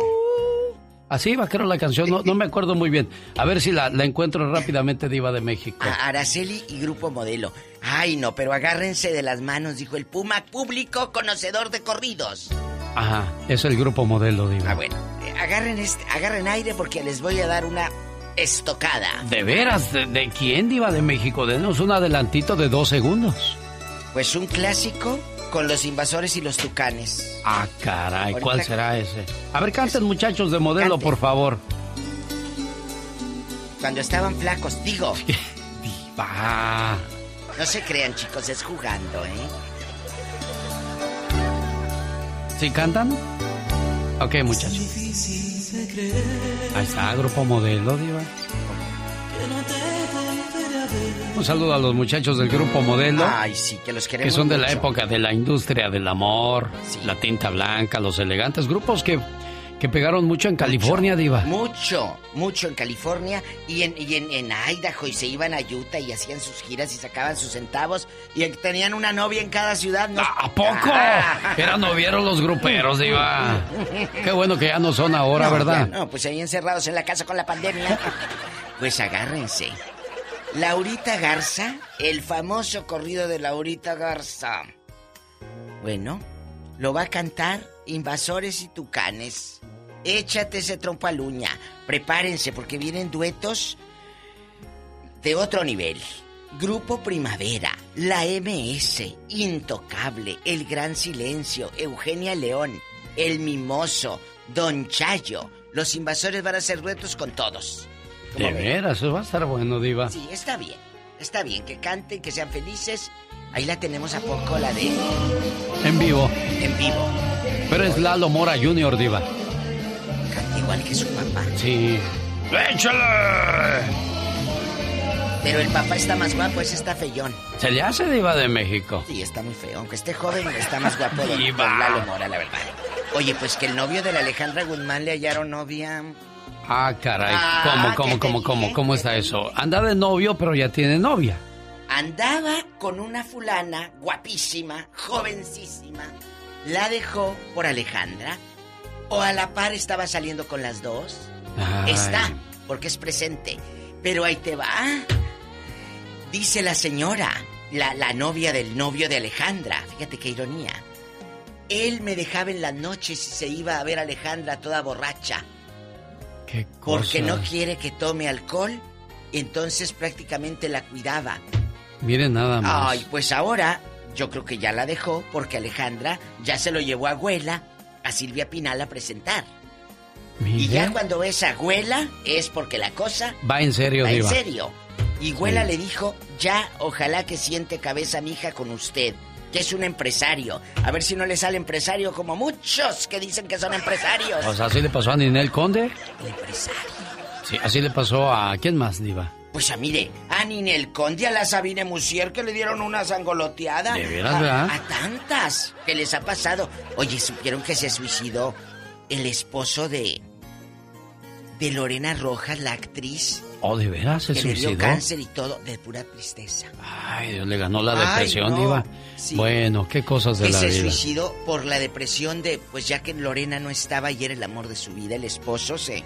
Así iba, creo, la canción, no, no me acuerdo muy bien. A ver si la, la encuentro rápidamente, diva de México. A Araceli y Grupo Modelo. Ay, no, pero agárrense de las manos, dijo el Puma público conocedor de corridos. Ajá, es el grupo modelo, diva. Ah, bueno, agarren, este, agarren aire porque les voy a dar una estocada. ¿De veras? ¿De, de quién, diva de México? Denos un adelantito de dos segundos. Pues un clásico con los invasores y los tucanes. Ah, caray, Ahorita- ¿cuál será ese? A ver, canten muchachos de modelo, por favor. Cuando estaban flacos, digo. Va. No se crean, chicos, es jugando, ¿eh? ¿Sí cantan? Ok, muchachos. Ahí está, grupo modelo, diva. Un saludo a los muchachos del grupo modelo. Ay, sí, que los queremos que son de la época de la industria del amor, la tinta blanca, los elegantes, grupos que, que pegaron mucho en California, Diva. Mucho, mucho en California y en, y en, en Idaho y se iban a Utah y hacían sus giras y sacaban sus centavos y tenían una novia en cada ciudad. ¿no? ¿A poco? Ah. Eran novieros los gruperos, Diva. Qué bueno que ya no son ahora, No, ¿verdad? ya no, pues ahí encerrados en la casa con la pandemia. Pues agárrense. Laurita Garza, el famoso corrido de Laurita Garza. Bueno, lo va a cantar Invasores y Tucanes. Échate ese trompo a luña. Prepárense porque vienen duetos de otro nivel. Grupo Primavera, la MS, Intocable, El Gran Silencio, Eugenia León, El Mimoso, Don Chayo. Los invasores van a hacer duetos con todos. De veras, eso va a estar bueno, Diva. Sí, está bien. Está bien que canten, que sean felices. Ahí la tenemos a poco, la de En vivo. en vivo. Pero es Lalo Mora Jr., Diva. Canta igual que su papá. Sí. ¡Échale! Pero el papá está más guapo, ese está feyón. ¿Se le hace Diva de México? Sí, está muy feo. Aunque esté joven, está más guapo don, Diva. don Lalo Mora, la verdad. Oye, pues que el novio de la Alejandra Guzmán le hallaron novia. Ah, caray. Ah, ¿Cómo, ¿qué cómo, cómo, cómo, dije? cómo está eso? Anda de novio, pero ya tiene novia. Andaba con una fulana guapísima, jovencísima. La dejó por Alejandra. O a la par estaba saliendo con las dos. Ay. Está, porque es presente. Pero ahí te va. Dice la señora, la, la novia del novio de Alejandra. Fíjate qué ironía. Él me dejaba en las noches y se iba a ver a Alejandra toda borracha. Qué Porque cosa. no quiere que tome alcohol. Entonces prácticamente la cuidaba. Miren nada más. Ay, pues ahora yo creo que ya la dejó porque Alejandra ya se lo llevó a abuela a Silvia Pinal a presentar. Y ya cuando es abuela es porque la cosa Va en serio, va en Diva. serio. Y abuela Sí. le dijo, ya ojalá que siente cabeza mi hija con usted, que es un empresario. A ver si no le sale empresario como muchos que dicen que son empresarios. O sea, así le pasó a Ninel Conde. El empresario. Sí, así le pasó a. ¿Quién más, Diva? Pues a mire, a Ninel Conde, a la Sabine Musier que le dieron una sangoloteada. ¿De veras, a, verdad? a tantas que les ha pasado. Oye, ¿supieron que se suicidó el esposo de. de Lorena Rojas, la actriz? Oh, ¿de veras se que le dio suicidó? cáncer y todo, de pura tristeza. Ay, Dios le ganó la Ay, depresión, no. Diva. Sí. Bueno, qué cosas de que la se vida. suicidó por la depresión de, pues ya que Lorena no estaba y era el amor de su vida, el esposo se,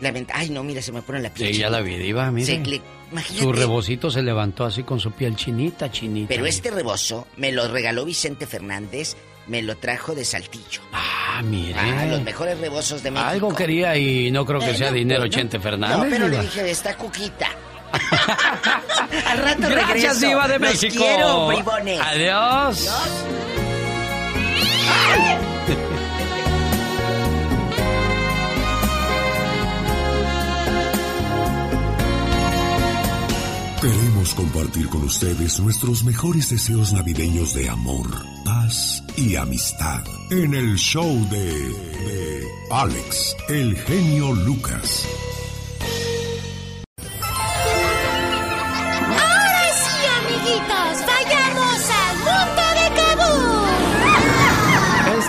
Lamenta- Ay, no, mira, se me pone la piel. Sí, ya la vi, Diva, mire. Se le- imagínate. Su rebocito se levantó así con su piel chinita, chinita. Pero este rebozo me lo regaló Vicente Fernández, me lo trajo de Saltillo. Ah, mire. Ah, los mejores rebozos de México. Algo quería y no creo que Eh, sea no, dinero no. Chente No, Fernández. pero le dije, está cuquita. Al rato Gracias, regreso. Diva de Los México. quiero, bribones. Adiós. Queremos compartir con ustedes nuestros mejores deseos navideños de amor, paz y amistad en el show de, Alex, el genio Lucas.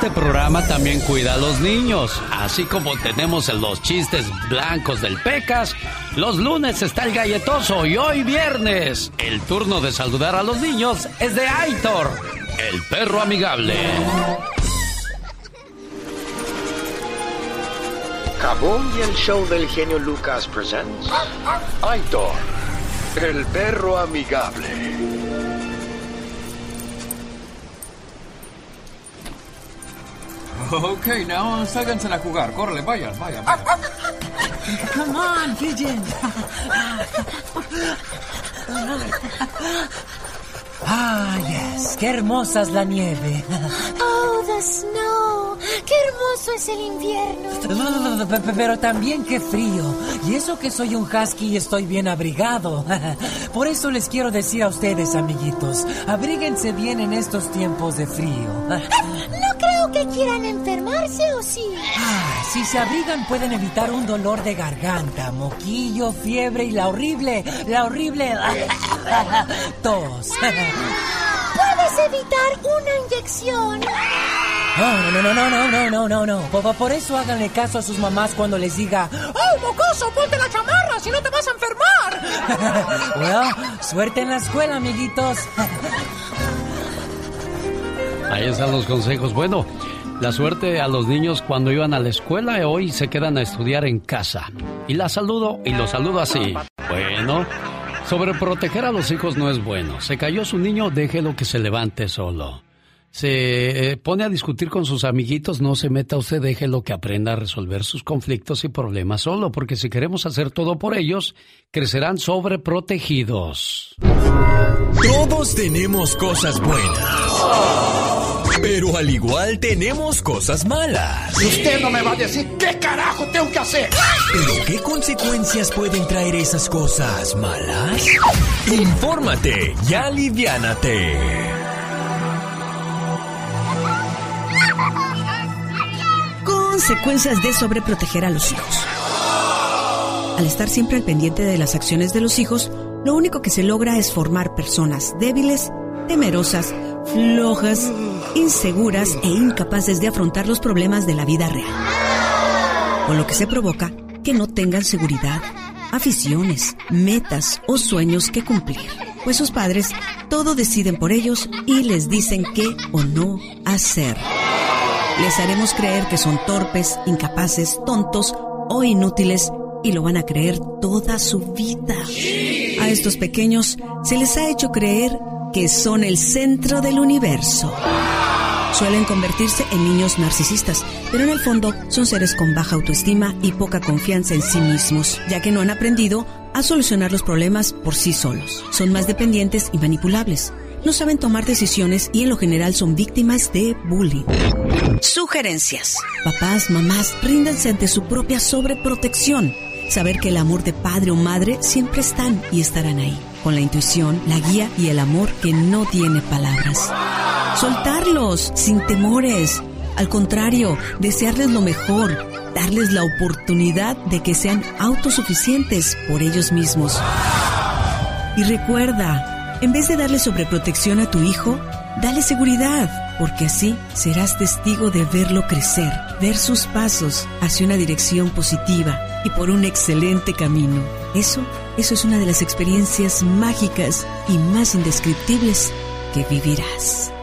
Este programa también cuida a los niños, así como tenemos los chistes blancos del Pecas. Los lunes está el galletoso y hoy viernes el turno de saludar a los niños es de Aitor, el perro amigable. Kaboom y el show del genio Lucas presents Aitor, el perro amigable. Ok, now sálganse a jugar. Córrele, vayan, vayan, vayan. Come on, pigeon. Ah, yes, qué hermosa es la nieve. Oh, the snow. Qué hermoso es el invierno. Pe- pe- Pero también qué frío. Y eso que soy un husky y estoy bien abrigado. Por eso les quiero decir a ustedes, amiguitos, abríguense bien en estos tiempos de frío. Que quieran enfermarse, ¿o sí? Ah, si se abrigan pueden evitar un dolor de garganta, moquillo, fiebre y la horrible, la horrible tos. Puedes evitar una inyección. No, no, no, no, no, no, no, no, no. Por, por eso háganle caso a sus mamás cuando les diga, ¡Oh, mocoso, ponte la chamarra, si no te vas a enfermar! bueno, suerte en la escuela, amiguitos. Ahí están los consejos. Bueno, la suerte a los niños cuando iban a la escuela hoy se quedan a estudiar en casa. Y la saludo y lo saludo así. Bueno, sobreproteger a los hijos no es bueno. Se cayó su niño, déjelo que se levante solo. Se eh, pone a discutir con sus amiguitos, no se meta usted, déjelo que aprenda a resolver sus conflictos y problemas solo, porque si queremos hacer todo por ellos, crecerán sobreprotegidos. Todos tenemos cosas buenas. Pero al igual tenemos cosas malas. Y usted no me va a decir qué carajo tengo que hacer. ¿Pero qué consecuencias pueden traer esas cosas malas? Infórmate y aliviánate. Consecuencias de sobreproteger a los hijos. Al estar siempre al pendiente de las acciones de los hijos, lo único que se logra es formar personas débiles, temerosas, flojas, inseguras e incapaces de afrontar los problemas de la vida real. Con lo que se provoca que no tengan seguridad, aficiones, metas o sueños que cumplir. Pues sus padres todo deciden por ellos y les dicen qué o no hacer. Les haremos creer que son torpes, incapaces, tontos o inútiles y lo van a creer toda su vida. A estos pequeños se les ha hecho creer que son el centro del universo. Suelen convertirse en niños narcisistas, pero en el fondo son seres con baja autoestima y poca confianza en sí mismos, ya que no han aprendido a solucionar los problemas por sí solos. Son más dependientes y manipulables. No saben tomar decisiones y en lo general son víctimas de bullying. Sugerencias. Papás, mamás, ríndanse ante su propia sobreprotección. Saber que el amor de padre o madre siempre están y estarán ahí. Con la intuición, la guía y el amor que no tiene palabras. Soltarlos sin temores. Al contrario, desearles lo mejor. Darles la oportunidad de que sean autosuficientes por ellos mismos. Y recuerda, en vez de darle sobreprotección a tu hijo, dale seguridad, porque así serás testigo de verlo crecer, ver sus pasos hacia una dirección positiva y por un excelente camino. Eso, eso es una de las experiencias mágicas y más indescriptibles que vivirás.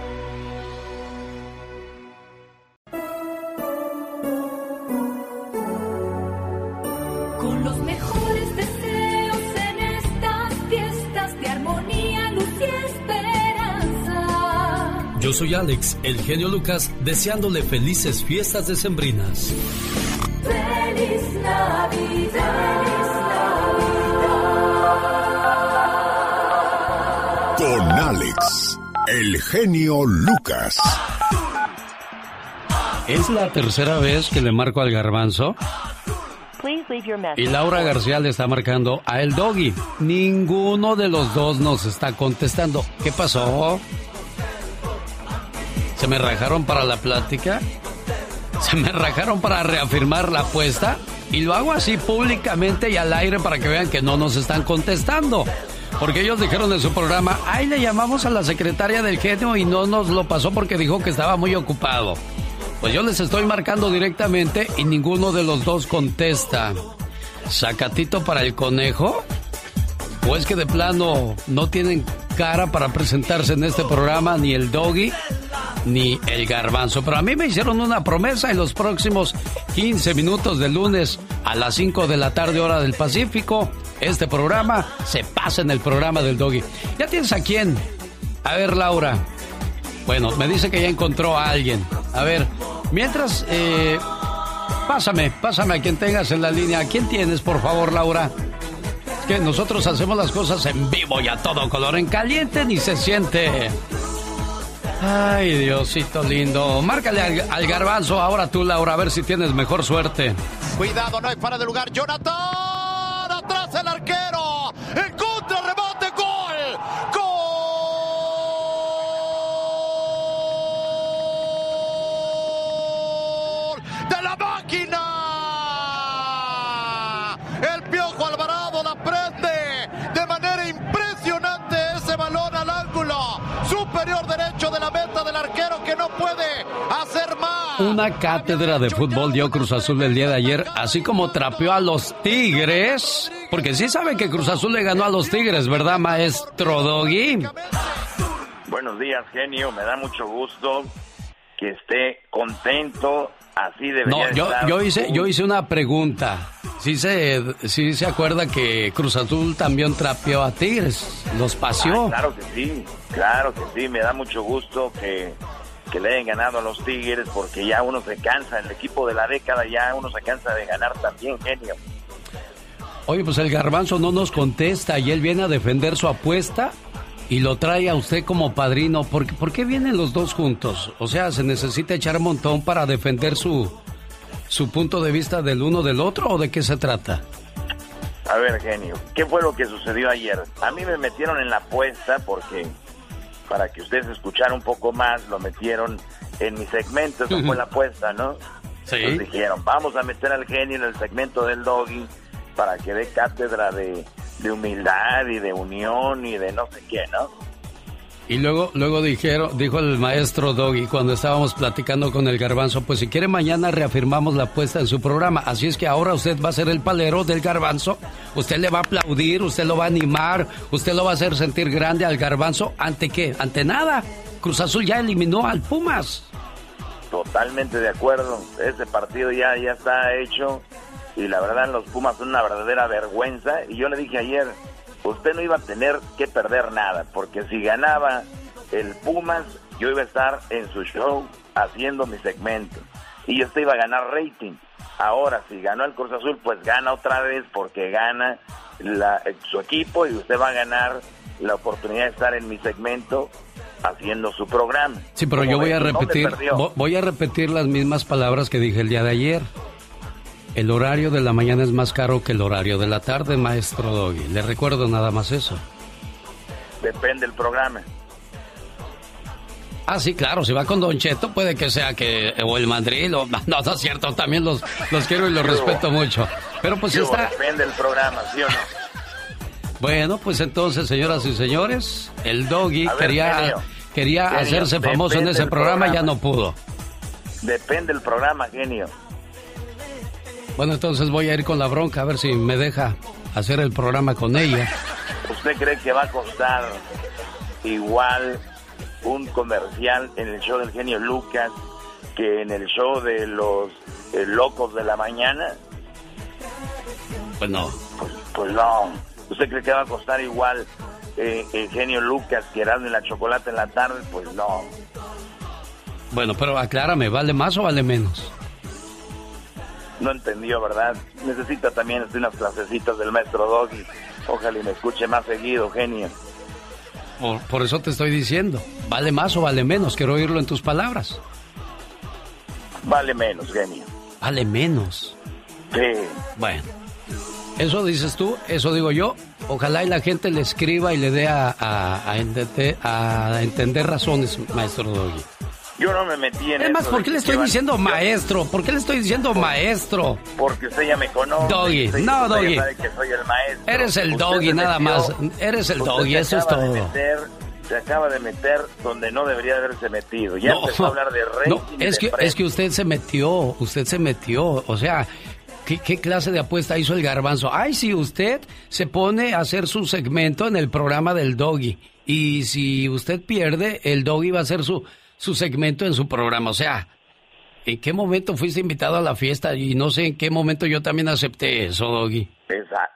Con los mejores deseos en estas fiestas de armonía, luz y esperanza. Yo soy Alex, el genio Lucas, deseándole felices fiestas decembrinas. ¡Feliz Navidad! El genio Lucas. Es la tercera vez que le marco al garbanzo. Y Laura García le está marcando a el doggy. Ninguno de los dos nos está contestando. ¿Qué pasó? ¿Se me rajaron para la plática? ¿Se me rajaron para reafirmar la apuesta? Y lo hago así públicamente y al aire para que vean que no nos están contestando. Porque ellos dijeron en su programa, ahí le llamamos a la secretaria del genio y no nos lo pasó porque dijo que estaba muy ocupado. Pues yo les estoy marcando directamente y ninguno de los dos contesta. ¿Sacatito para el conejo? ¿O es que de plano no tienen cara para presentarse en este programa ni el doggy ni el garbanzo? Pero a mí me hicieron una promesa en los próximos 15 minutos del lunes a las 5 de la tarde hora del Pacífico. Este programa se pasa en el programa del doggy. ¿Ya tienes a quién? A ver, Laura. Bueno, me dice que ya encontró a alguien. A ver, mientras, eh, pásame, pásame a quien tengas en la línea. ¿A quién tienes, por favor, Laura? Es que nosotros hacemos las cosas en vivo y a todo color, en caliente ni se siente. Ay, Diosito lindo. Márcale al, garbanzo ahora tú, Laura, a ver si tienes mejor suerte. Cuidado, no hay para de lugar. Jonathan, atrás el. En contra, rebote, gol. Gol de la máquina. El Piojo Alvarado la prende de manera impresionante ese balón al ángulo superior derecho de la meta del arquero que no puede hacer más. Una cátedra de fútbol dio Cruz Azul el día de ayer, así como trapeó a los Tigres. Porque sí saben que Cruz Azul le ganó a los Tigres, ¿verdad, maestro Doggy? Buenos días, genio. Me da mucho gusto que esté contento. Así debería No, yo, estar. yo hice, yo hice una pregunta. Sí se, sí se acuerda que Cruz Azul también trapeó a Tigres, los paseó. Ah, claro que sí, claro que sí. Me da mucho gusto que, que le hayan ganado a los Tigres porque ya uno se cansa. El equipo de la década ya uno se cansa de ganar también, genio. Oye, pues el garbanzo no nos contesta y él viene a defender su apuesta y lo trae a usted como padrino. ¿Por, qué- por qué vienen los dos juntos? O sea, ¿se necesita echar un montón para defender su, su punto de vista del uno del otro o de qué se trata? A ver, genio, ¿qué fue lo que sucedió ayer? A mí me metieron en la apuesta porque, para que ustedes escucharan un poco más, lo metieron en mi segmento, eso fue la apuesta, ¿no? Sí. Entonces dijeron, vamos a meter al genio en el segmento del doggy para que dé cátedra de, de humildad y de unión y de no sé qué, ¿no? Y luego, luego dijeron, dijo el maestro Doggy cuando estábamos platicando con el garbanzo, pues si quiere mañana reafirmamos la apuesta en su programa. Así es que ahora usted va a ser el palero del garbanzo. Usted le va a aplaudir, usted lo va a animar, usted lo va a hacer sentir grande al garbanzo. ¿Ante qué? Ante nada. Cruz Azul ya eliminó al Pumas. Totalmente de acuerdo. Ese partido ya, ya está hecho y la verdad los Pumas son una verdadera vergüenza. Y yo le dije ayer, usted no iba a tener que perder nada, porque si ganaba el Pumas, yo iba a estar en su show haciendo mi segmento y usted iba a ganar rating. Ahora, si ganó el Cruz Azul, pues gana otra vez porque gana la- su equipo y usted va a ganar la oportunidad de estar en mi segmento haciendo su programa. Sí, pero ¿Cómo yo voy a ¿Dónde repetir, voy a repetir las mismas palabras que dije el día de ayer. El horario de la mañana es más caro que el horario de la tarde, maestro Doggy. Le recuerdo nada más eso. Depende del programa. Ah, sí, claro, si va con Don Cheto puede que sea que o el mandril o no, no es cierto, también los, los quiero y los respeto mucho. Pero pues está Depende del programa, ¿sí o no? bueno, pues entonces, señoras y señores, el Doggy ver, quería genio. quería Genio, hacerse famoso en ese del programa, ya programa. no pudo. Depende del programa, genio. Bueno, entonces voy a ir con la bronca a ver si me deja hacer el programa con ella. ¿Usted cree que va a costar igual un comercial en el show del genio Lucas que en el show de los eh, locos de la mañana? Pues no. Pues, pues no. ¿Usted cree que va a costar igual eh, el genio Lucas que Erasmo y la Chocolate en la tarde? Pues no. Bueno, pero aclárame, ¿vale más o vale menos? No entendió, ¿verdad? Necesita también este, unas clasecitas del maestro Doggy. Ojalá y me escuche más seguido, genio. Por, por eso te estoy diciendo, ¿vale más o vale menos? Quiero oírlo en tus palabras. Vale menos, genio. Vale menos. Sí. Bueno, eso dices tú, eso digo yo. Ojalá y la gente le escriba y le dé a, a- a entender, a entender razones, maestro Doggy. Yo no me metí en Es más, ¿por qué le estoy diciendo maestro? ¿Por qué le estoy diciendo maestro? Porque usted ya me conoce. Doggy, Usted- no, usted Doggy. sabe que soy el maestro. Eres el Usted doggy nada metió- más. Eres el doggy, eso es de todo. meter- se acaba de meter donde no debería haberse metido. Ya No, empezó a hablar de rey. No, es que, es que usted se metió, usted se metió. O sea, ¿qué, qué clase de apuesta hizo el garbanzo? Ay, si usted se pone a hacer su segmento en el programa del doggy. Y si usted pierde, el doggy va a hacer su, su segmento en su programa. O sea, ¿en qué momento fuiste invitado a la fiesta? Y no sé en qué momento yo también acepté eso, doggy.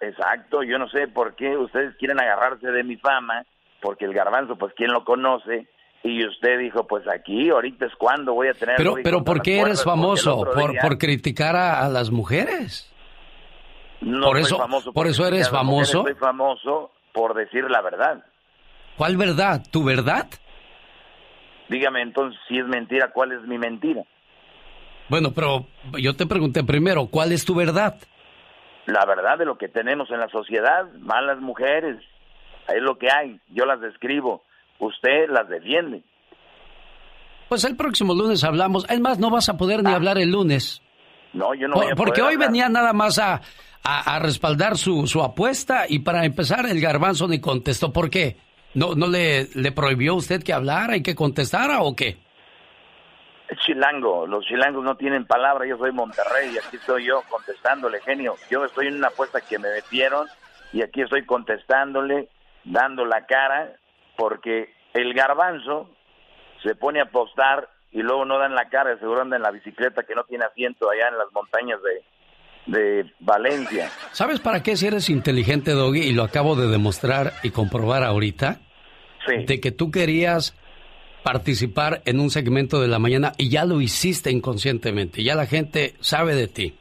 Exacto, yo no sé por qué ustedes quieren agarrarse de mi fama, porque el garbanzo, pues, ¿quién lo conoce? Y usted dijo, pues aquí, ahorita es cuando voy a tener... Pero, pero ¿por qué eres famoso? ¿Por, por criticar a, a las mujeres? no por eso- famoso por eso eres famoso. Soy famoso por decir la verdad. ¿Cuál verdad? ¿Tu verdad? Dígame entonces, si es mentira, ¿cuál es mi mentira? Bueno, pero yo te pregunté primero, ¿cuál es tu verdad? La verdad de lo que tenemos en la sociedad, malas mujeres, es lo que hay, yo las describo, usted las defiende. Pues el próximo lunes hablamos. Es más, no vas a poder ni hablar el lunes. No, yo no Por- voy a porque poder hoy hablar. venía nada más a, a- a respaldar su, su apuesta y para empezar el garbanzo ni contestó. ¿Por qué? ¿No, no le, le prohibió usted que hablara y que contestara o qué? Chilango, los chilangos no tienen palabra, yo soy Monterrey y aquí estoy yo contestándole, genio. Yo estoy en una apuesta que me metieron y aquí estoy contestándole, dando la cara, porque el garbanzo se pone a apostar y luego no dan la cara, seguro anda en la bicicleta que no tiene asiento allá en las montañas de, de Valencia. ¿Sabes para qué si eres inteligente, Doggy? Y lo acabo de demostrar y comprobar ahorita. De que tú querías participar en un segmento de la mañana y ya lo hiciste inconscientemente. Ya la gente sabe de ti.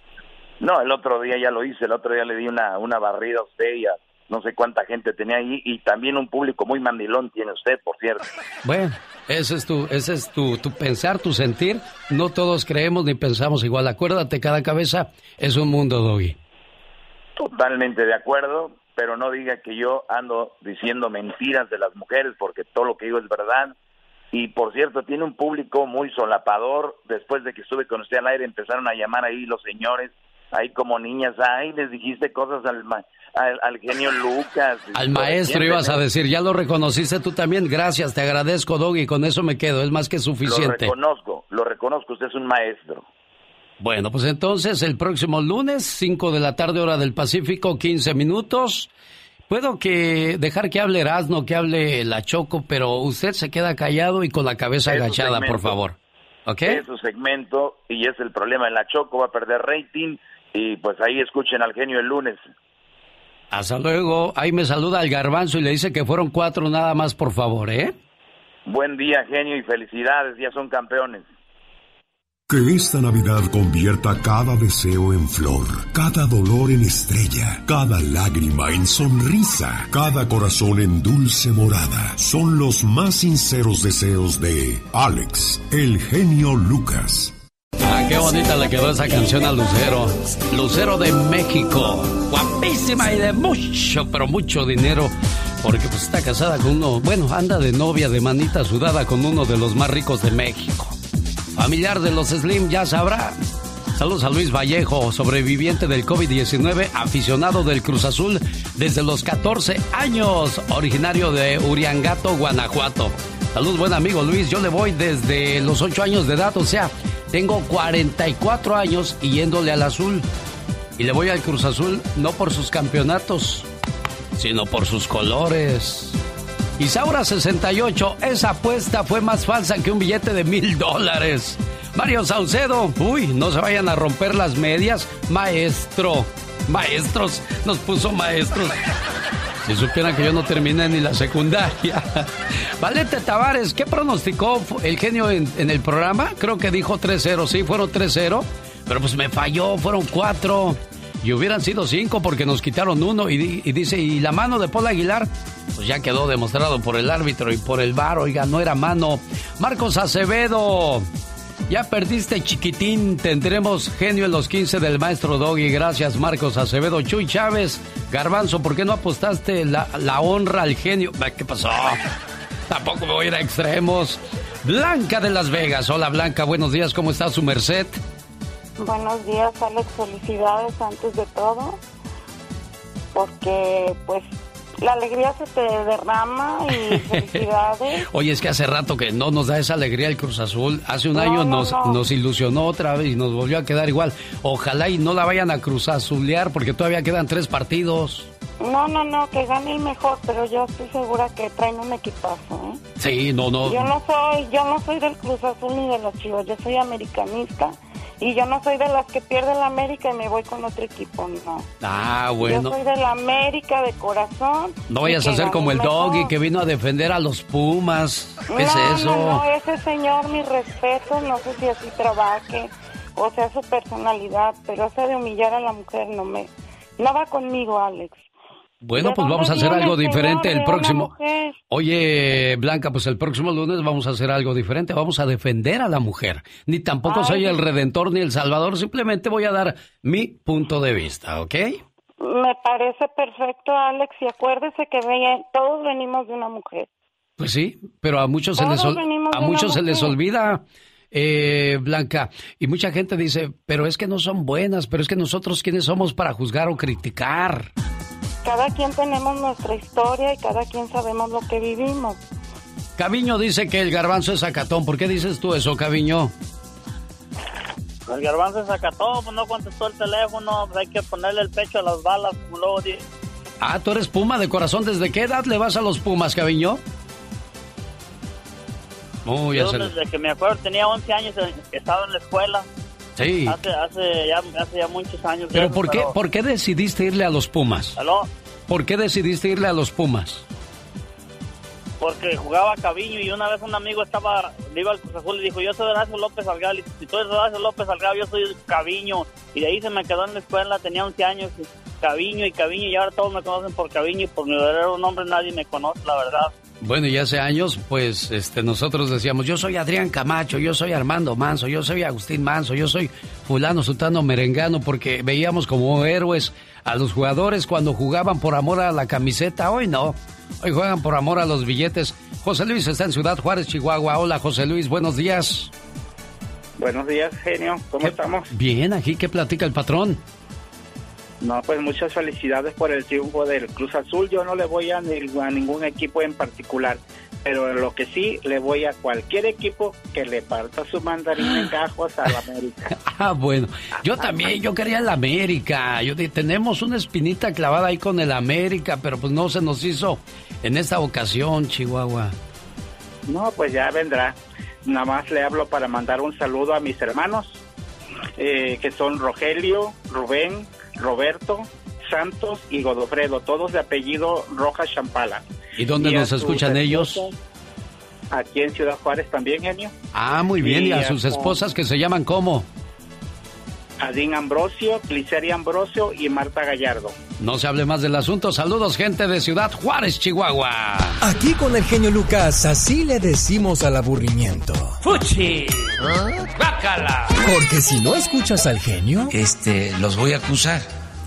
No, el otro día ya lo hice, el otro día le di una, una barrida a usted y a no sé cuánta gente tenía ahí y también un público muy mandilón tiene usted, por cierto. Bueno, ese es tu, ese es tu, tu pensar, tu sentir. No todos creemos ni pensamos igual. Acuérdate, cada cabeza es un mundo, Doggy. Totalmente de acuerdo, pero no diga que yo ando diciendo mentiras de las mujeres porque todo lo que digo es verdad. Y por cierto, tiene un público muy solapador. Después de que estuve con usted al aire, empezaron a llamar ahí los señores, ahí como niñas, ay, les dijiste cosas al, al, al genio Lucas. Al maestro ibas a decir, ya lo reconociste tú también. Gracias, te agradezco, Doggy. Con eso me quedo, es más que Lo suficiente. reconozco, lo reconozco, usted es un maestro. Bueno, pues entonces el próximo lunes, 5 de la tarde, hora del Pacífico, 15 minutos. Puedo que dejar que hable Erasmo, que hable la Choco, pero usted se queda callado y con la cabeza Es agachada, por favor. ¿Ok? Es su segmento y es el problema. En la Choco va a perder rating y pues ahí escuchen al genio el lunes. Hasta luego. Ahí me saluda el garbanzo y le dice que fueron cuatro nada más, por favor, ¿eh? Buen día, genio, y felicidades, ya son campeones. Que esta Navidad convierta cada deseo en flor, cada dolor en estrella, cada lágrima en sonrisa, cada corazón en dulce morada. Son los más sinceros deseos de Alex, el genio Lucas. Ah, qué bonita le quedó esa canción a Lucero. Lucero de México. Guapísima y de mucho, pero mucho dinero. Porque pues está casada con uno, bueno, anda de novia de manita sudada con uno de los más ricos de México. Familiar de los Slim ya sabrá. Saludos a Luis Vallejo, sobreviviente del COVID-19, aficionado del Cruz Azul desde los 14 años, originario de Uriangato, Guanajuato. Salud, buen amigo Luis, yo le voy desde los 8 años de edad, o sea, tengo 44 años y yéndole al azul. Y le voy al Cruz Azul no por sus campeonatos, sino por sus colores. Isaura 68, esa apuesta fue más falsa que un billete de mil dólares. Mario Saucedo, uy, no se vayan a romper las medias. Maestro, maestros, nos puso maestros. Si supieran que yo no terminé ni la secundaria. Valente Tavares, ¿qué pronosticó el genio en, el programa? Creo que dijo 3-0, sí, fueron 3-0, pero pues me falló, fueron 4. Y hubieran sido 5 porque nos quitaron uno. Y, dice, ¿y la mano de Paul Aguilar? Pues ya quedó demostrado por el árbitro y por el bar. Oiga, no era mano. Marcos Acevedo. Ya perdiste chiquitín, tendremos genio en los 15 del maestro Doggy. Gracias Marcos Acevedo. Chuy Chávez, Garbanzo, ¿por qué no apostaste la, la honra al genio? ¿Qué pasó? Tampoco me voy a ir a extremos. Blanca de Las Vegas. Hola Blanca, buenos días, ¿cómo está su merced? Buenos días Alex, felicidades antes de todo. Porque pues la alegría se te derrama y felicidades. Oye, es que hace rato que no nos da esa alegría el Cruz Azul. Hace un año nos, nos ilusionó otra vez y nos volvió a quedar igual. Ojalá y no la vayan a Cruz Azulear porque todavía quedan tres partidos. No, no, no, que gane el mejor, pero yo estoy segura que traen un equipazo, ¿eh? Sí, no, no. Yo no soy, yo no soy del Cruz Azul ni de los Chivas, yo soy americanista y yo no soy de las que pierde la América y me voy con otro equipo, no. Ah, bueno. Yo soy de la América de corazón. No vayas a ser como el Doggy que vino a defender a los Pumas. ¿Qué es eso? No, no, ese señor, mi respeto, no sé si así trabaje o sea su personalidad, pero ese de humillar a la mujer no me... No va conmigo, Alex. Bueno, pues vamos a hacer algo diferente el próximo. Oye, Blanca, pues el próximo lunes vamos a hacer algo diferente. Vamos a defender a la mujer. Ni tampoco soy el redentor ni el salvador. Simplemente voy a dar mi punto de vista, ¿ok? Me parece perfecto, Alex. Y acuérdese que todos venimos de una mujer. Pues sí, pero a muchos se les, a muchos se les olvida. Eh, Blanca, y mucha gente dice, pero es que no son buenas, pero es que nosotros quiénes somos para juzgar o criticar cada quien tenemos nuestra historia y cada quien sabemos lo que vivimos. Caviño dice que el garbanzo es acatón. ¿Por qué dices tú eso, Caviño? El garbanzo es acatón, pues no contestó el teléfono, pues hay que ponerle el pecho a las balas, como luego dice. Ah, tú eres Puma de corazón. ¿Desde qué edad le vas a los Pumas, Caviño? Yo desde que me acuerdo tenía 11 años, eh, estaba en la escuela. Sí. Hace, hace, ya, hace ya muchos años. ¿Pero por, Qué, por qué decidiste irle a los Pumas? ¿Aló? ¿Por qué decidiste irle a los Pumas? Porque jugaba Caviño y una vez un amigo estaba, le iba al Cruz Azul y dijo, yo soy Horacio López Salgado. Y si tú eres Horacio López Salgado, yo soy Caviño. Y de ahí se me quedó en la escuela, tenía 11 años, Caviño y Caviño. Y ahora todos me conocen por Caviño y por mi verdadero nombre nadie me conoce, la verdad. Bueno, y hace años, pues, este, nosotros decíamos, yo soy Adrián Camacho, yo soy Armando Manso, yo soy Agustín Manso, yo soy fulano, sultano, merengano, porque veíamos como héroes a los jugadores cuando jugaban por amor a la camiseta. Hoy no, hoy juegan por amor a los billetes. José Luis está en Ciudad Juárez, Chihuahua. Hola, José Luis, buenos días. Buenos días, genio. ¿Cómo estamos? Bien, aquí, ¿qué platica el patrón? No, pues muchas felicidades por el triunfo del Cruz Azul. Yo no le voy a, a, ningún equipo en particular, pero lo que sí le voy a cualquier equipo que le parta su mandarín en gajos a la América. ah, bueno. Yo también, yo quería el América. Yo tenemos una espinita clavada ahí con el América, pero pues no se nos hizo en esta ocasión, Chihuahua. No, pues ya vendrá. Nada más le hablo para mandar un saludo a mis hermanos, eh, que son Rogelio, Rubén, Roberto, Santos y Godofredo, todos de apellido Rojas Champala. ¿Y dónde nos escuchan ellos? Aquí en Ciudad Juárez también, genio. Ah, muy bien. ¿Y, a sus esposas que se llaman cómo? Adín Ambrosio, Cliceri Ambrosio y Marta Gallardo. No se hable más del asunto. Saludos, gente de Ciudad Juárez, Chihuahua. Aquí con el genio Lucas, así le decimos al aburrimiento. ¡Fuchi! ¡Bácala! Porque si no escuchas al genio, este, los voy a acusar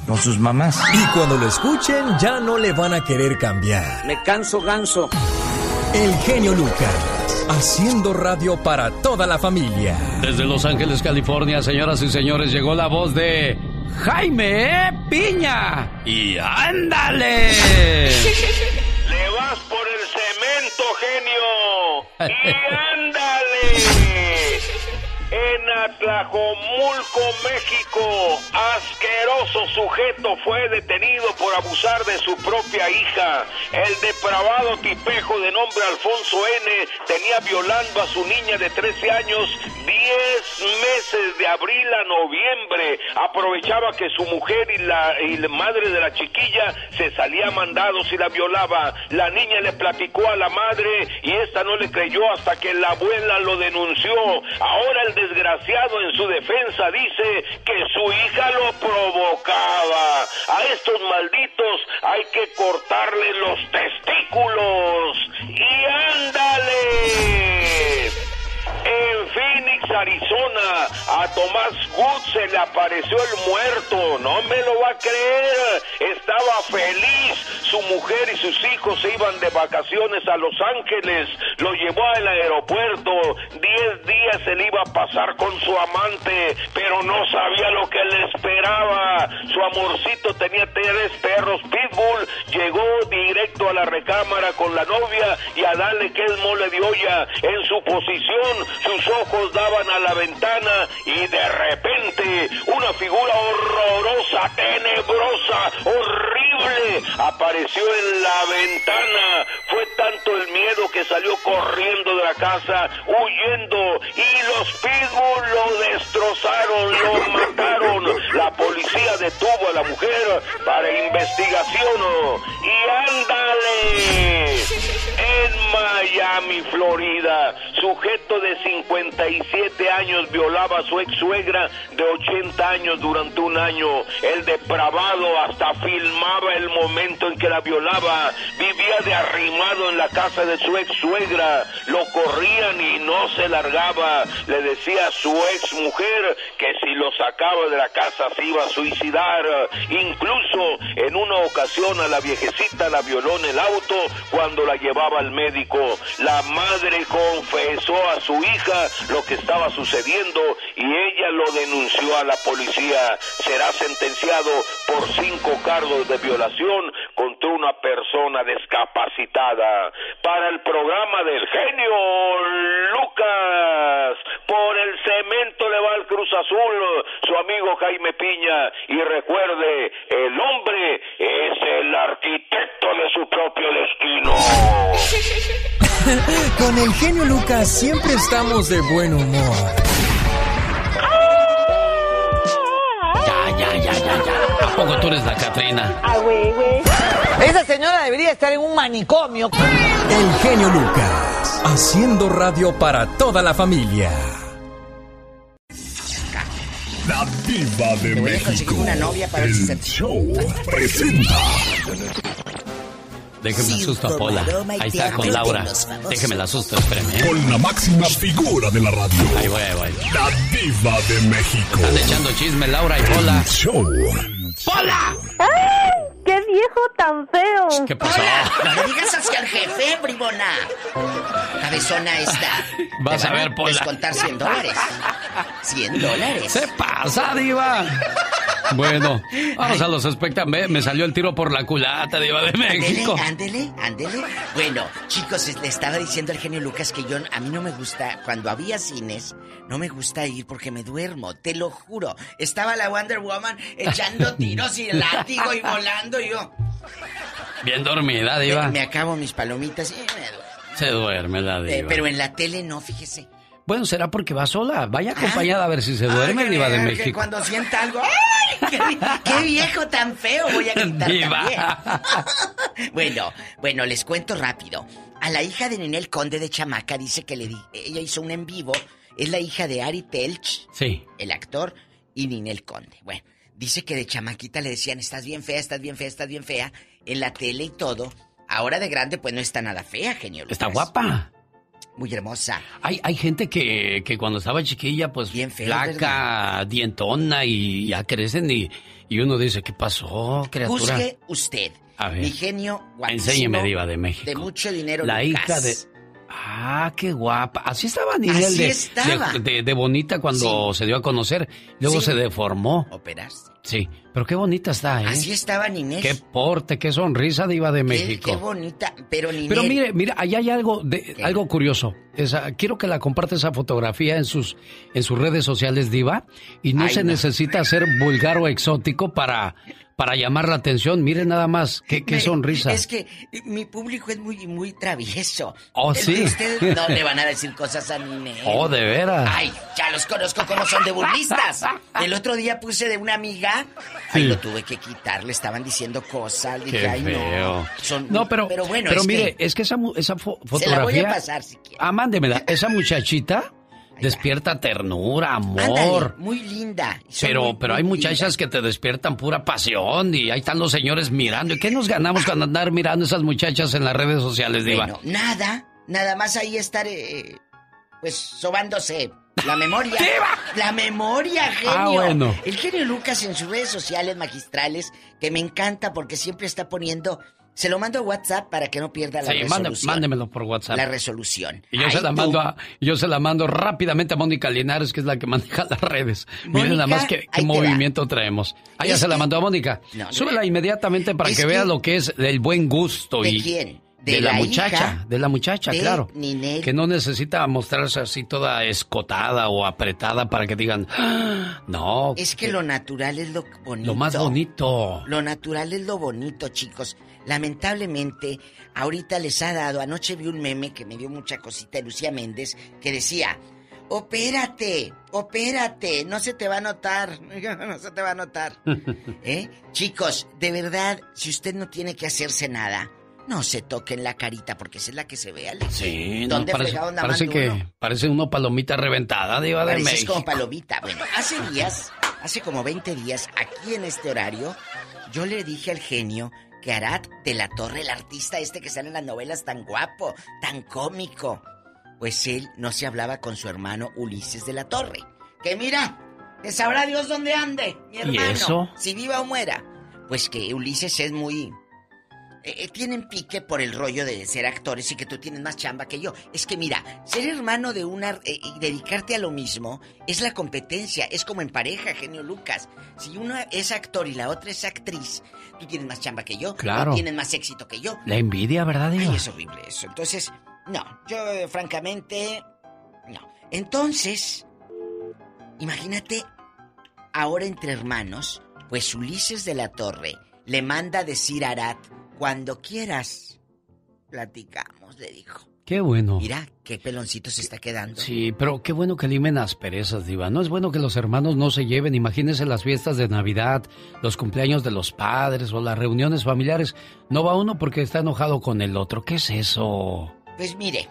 con sus mamás. Y cuando lo escuchen, ya no le van a querer cambiar. Me canso ganso. El genio Lucas, haciendo radio para toda la familia. Desde Los Ángeles, California, señoras y señores, llegó la voz de Jaime Piña. Y ándale. Le vas por el cemento, genio. Y ándale. En Tlajomulco, México. Asqueroso sujeto fue detenido por abusar de su propia hija. El depravado tipejo de nombre Alfonso N. tenía violando a su niña de 13 años 10 meses de abril a noviembre. Aprovechaba que su mujer y la, y la madre de la chiquilla se salía mandados y la violaba. La niña le platicó a la madre y esta no le creyó hasta que la abuela lo denunció. Ahora el desgraciado en su defensa dice que su hija lo provocaba. A estos malditos hay que cortarle los testículos. Y ándale. En Phoenix, Arizona, a Tomás Wood se le apareció el muerto. No me lo va a creer. Estaba feliz. Su mujer y sus hijos se iban de vacaciones a Los Ángeles. Lo llevó al aeropuerto. Diez días se le iba a pasar con su amante, pero no sabía lo que le esperaba. Su amorcito tenía tres perros pitbull. Llegó directo a la recámara con la novia y a darle que es mole de olla. En su posición, sus ojos daban a la ventana y de repente una figura horrorosa, tenebrosa, horrible apareció en la ventana. Fue tanto el miedo que salió corriendo de la casa, huyendo y los pitbull lo destrozaron, lo mataron. La policía detuvo a la mujer para investigación y ándale. En Miami, Florida, sujeto de 57 años violaba a su ex suegra de 80 años durante un año. El depravado hasta filmaba el momento en que la violaba. Vivía de arrimado en la casa de su ex suegra. Lo corrían y no se largaba. Le decía a su ex mujer que si lo sacaba de la casa se iba a suicidar. Incluso en una ocasión a la viejecita la violó en el auto cuando la llevaba al médico. La madre confesó a su hija lo que estaba sucediendo y ella lo denunció a la policía. Será sentenciado por cinco cargos de violación contra una persona discapacitada. Para el programa del genio Lucas, por el cemento le va el Cruz Azul, su amigo Jaime Piña. Y recuerde, el hombre es el arquitecto de su propio destino. Con el genio Lucas siempre estamos de buen humor. Ya, ya, ya, ya, ya. ¿A poco tú eres la Catrina? Ah, güey, güey. Esa señora debería estar en un manicomio. El genio Lucas, haciendo radio para toda la familia. La diva de Te voy a México. conseguir una novia para El show presenta. Déjeme asusto a Pola. Ahí está con Laura. Déjeme la asusto, espérame. ¿eh? Con la máxima figura de la radio. Ahí voy, ahí voy. La diva de México. Están echando chisme Laura y Pola. Show. ¡Pola! ¡Qué viejo tan feo! ¿Qué pasó? No le digas así al jefe, bribona. Cabezona esta. Vas Te a ver, Pola. descontar 100 dólares. 100 dólares. Se pasa, diva. Bueno, vamos a los espectáculos. Me salió el tiro por la culata, diva de México. Ándele, ándele, ándele. Bueno, chicos, le estaba diciendo al genio Lucas que yo, a mí no me gusta, cuando había cines, no me gusta ir porque me duermo, te lo juro. Estaba la Wonder Woman echando tiros y el látigo y volando yo. Bien dormida, diva. Me, me acabo mis palomitas y me duermo. Se duerme la Eh, diva. pero en la tele no, fíjese. Bueno, será porque va sola. Vaya acompañada a ver si se duerme, Ay, diva de México. cuando sienta algo, ¡ay! ¡Qué, qué viejo tan feo! Voy a gritar Diva. bueno, bueno, les cuento rápido. A la hija de Ninel Conde de Chamaca dice que le di, ella hizo un en vivo. Es la hija de Ari Telch, Sí. el actor, y Ninel Conde. Bueno, dice que de chamaquita le decían, estás bien fea, estás bien fea, estás bien fea, en la tele y todo. Ahora de grande, pues no está nada fea, genio. Está Lucas. guapa. Muy hermosa. Hay, hay gente que, que cuando estaba chiquilla, pues Bien fea, flaca, dientona y ya crecen y, y uno dice, ¿qué pasó, criatura? Juzgue usted. A ver. Mi genio guapísimo. Enséñeme, diva de México. De mucho dinero. La Lucas. hija de... Ah, qué guapa. Así estaba Así de, estaba. de- de- de bonita cuando se dio a conocer. Luego Sí. se deformó. Operaste. Sí, pero qué bonita está, ¿eh? Así estaba Ninel. Qué porte, qué sonrisa diva de México. Qué bonita. Pero Ninel. Pero mire, mira, allá hay algo de algo curioso. Esa- quiero que la comparte esa fotografía en sus en sus redes sociales, diva, y no Ay, se no. necesita ser vulgar o exótico para para llamar la atención. Mire nada más, qué, qué sonrisa. Es que mi público es muy, muy travieso. Oh, sí. Ustedes no le van a decir cosas a Ninel. Oh, de veras. Ay, ya los conozco como son de burlistas. El otro día puse de una amiga. Ay, Sí. lo tuve que quitar. Le estaban diciendo cosas. Le dije, Qué ay, feo. no. Son- No, pero, pero bueno, pero es mire, que es que esa, esa fo- se la voy fotografía. a pasar si quiere. Ah, mándemela. Esa muchachita despierta ternura, Ándale, amor. muy linda. Pero, muy- pero muy hay muchachas que te despiertan pura pasión y ahí están los señores mirando. ¿Y qué nos ganamos con andar mirando esas muchachas en las redes sociales, Diva? Bueno, nada. Nada más ahí estar, eh, pues, sobándose. La memoria. La memoria, genio. Ah, bueno. El genio Lucas en sus redes sociales magistrales, que me encanta porque siempre está poniendo. Se lo mando a WhatsApp para que no pierda la Sí, resolución. mándemelo por WhatsApp. La resolución. Y yo Ay, se la tú. mando a, yo se la mando rápidamente a Mónica Linares, que es la que maneja las redes. Miren nada más qué, movimiento traemos. Ah, ya se la mandó a Mónica. No, no. Súbela inmediatamente para Es que, que- vea lo que es el buen gusto ¿De y quién? de, ¿De la, la muchacha, de la muchacha, de claro. Ninel. Que no necesita mostrarse así toda escotada o apretada para que digan, "Ah, no, Es que lo natural es lo bonito. lo más bonito. Lo natural es lo bonito, chicos. Lamentablemente, ahorita les ha dado. Anoche vi un meme que me dio mucha cosita de Lucía Méndez que decía: Opérate, opérate, no se te va a notar, no se te va a notar. ¿Eh? Chicos, de verdad, si usted no tiene que hacerse nada, no se toque en la carita porque esa es la que se ve, Alex. Sí, no, ¿Dónde parece, anda parece mando que uno? parece uno palomita reventada, diva de México. como palomita. Bueno, hace días, hace como 20 días, aquí en este horario, yo le dije al genio que Arat de la Torre, el artista este que sale en las novelas tan guapo, tan cómico, pues él no se hablaba con su hermano Ulises de la Torre. Que mira, que sabrá Dios dónde ande, mi ¿Y hermano. eso? Si viva o muera. Pues que Ulises es muy... eh, eh, tienen pique por el rollo de ser actores y que tú tienes más chamba que yo. Es que mira, ser hermano de una eh, y dedicarte a lo mismo es la competencia, es como en pareja, genio Lucas. Si uno es actor y la otra es actriz, tú tienes más chamba que yo, Claro. tú tienes más éxito que yo. La envidia, ¿verdad, diva? Ay, es horrible eso. Entonces, no, yo eh, francamente, no. Entonces, imagínate, ahora entre hermanos, pues Ulises de la Torre le manda a decir a Arat, cuando quieras, platicamos, le dijo. Qué bueno. Mira, qué peloncito se está quedando. Sí, pero qué bueno que limen asperezas, Diva. No es bueno que los hermanos no se lleven. Imagínense las fiestas de Navidad, los cumpleaños de los padres o las reuniones familiares. No va uno porque está enojado con el otro. ¿Qué es eso? Pues mire,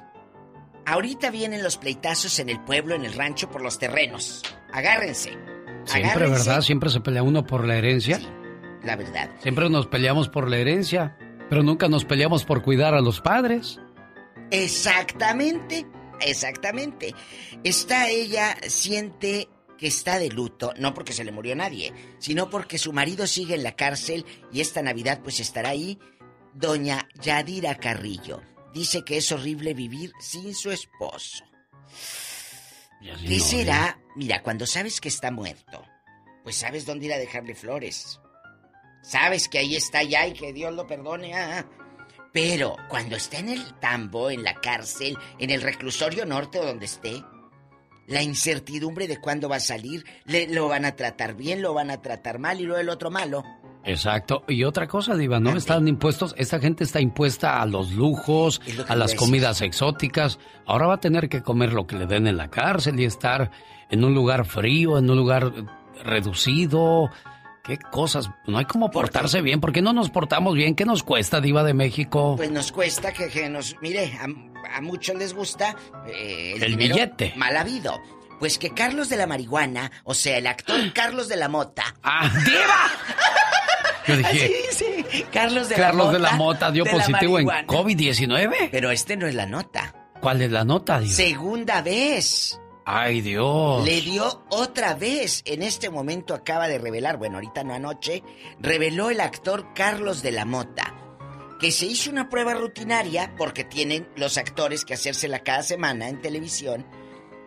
ahorita vienen los pleitazos en el pueblo, en el rancho, por los terrenos. Agárrense. Siempre, Agárrense. ¿verdad? Siempre se pelea uno por la herencia. La verdad. Siempre nos peleamos por la herencia, pero nunca nos peleamos por cuidar a los padres. Exactamente, exactamente. Está ella, siente que está de luto, no porque se le murió nadie, sino porque su marido sigue en la cárcel y esta Navidad pues estará ahí. Doña Yadira Carrillo dice que es horrible vivir sin su esposo. ¿Qué no, será? Mira, cuando sabes que está muerto, pues sabes dónde ir a dejarle flores. Sabes que ahí está ya y que Dios lo perdone. ah, ah. Pero cuando está en el tambo, en la cárcel, en el reclusorio norte o donde esté, la incertidumbre de cuándo va a salir, le, lo van a tratar bien, lo van a tratar mal y luego el otro malo. Exacto. Y otra cosa, Diva, ¿no? Están impuestos, esta gente está impuesta a los lujos, lo a las comidas exóticas. Ahora va a tener que comer lo que le den en la cárcel y estar en un lugar frío, en un lugar reducido. ¿Qué cosas? No hay como portarse bien. ¿Por qué no nos portamos bien? ¿Qué nos cuesta, Diva de México? Pues nos cuesta que, que nos... Mire, a, a muchos les gusta eh, el, billete. mal habido. Pues que Carlos de la Marihuana, o sea, el actor Carlos de la Mota... ¡Ah, Yo dije, Sí, sí. Carlos de Carlos la Mota. de la Mota dio positivo en marihuana. COVID-19. Pero este no es la nota. ¿Cuál es la nota, Diva? Segunda vez. Ay, Dios. Le dio otra vez. En este momento acaba de revelar, bueno, ahorita no anoche, reveló el actor Carlos de la Mota que se hizo una prueba rutinaria porque tienen los actores que hacérsela cada semana en televisión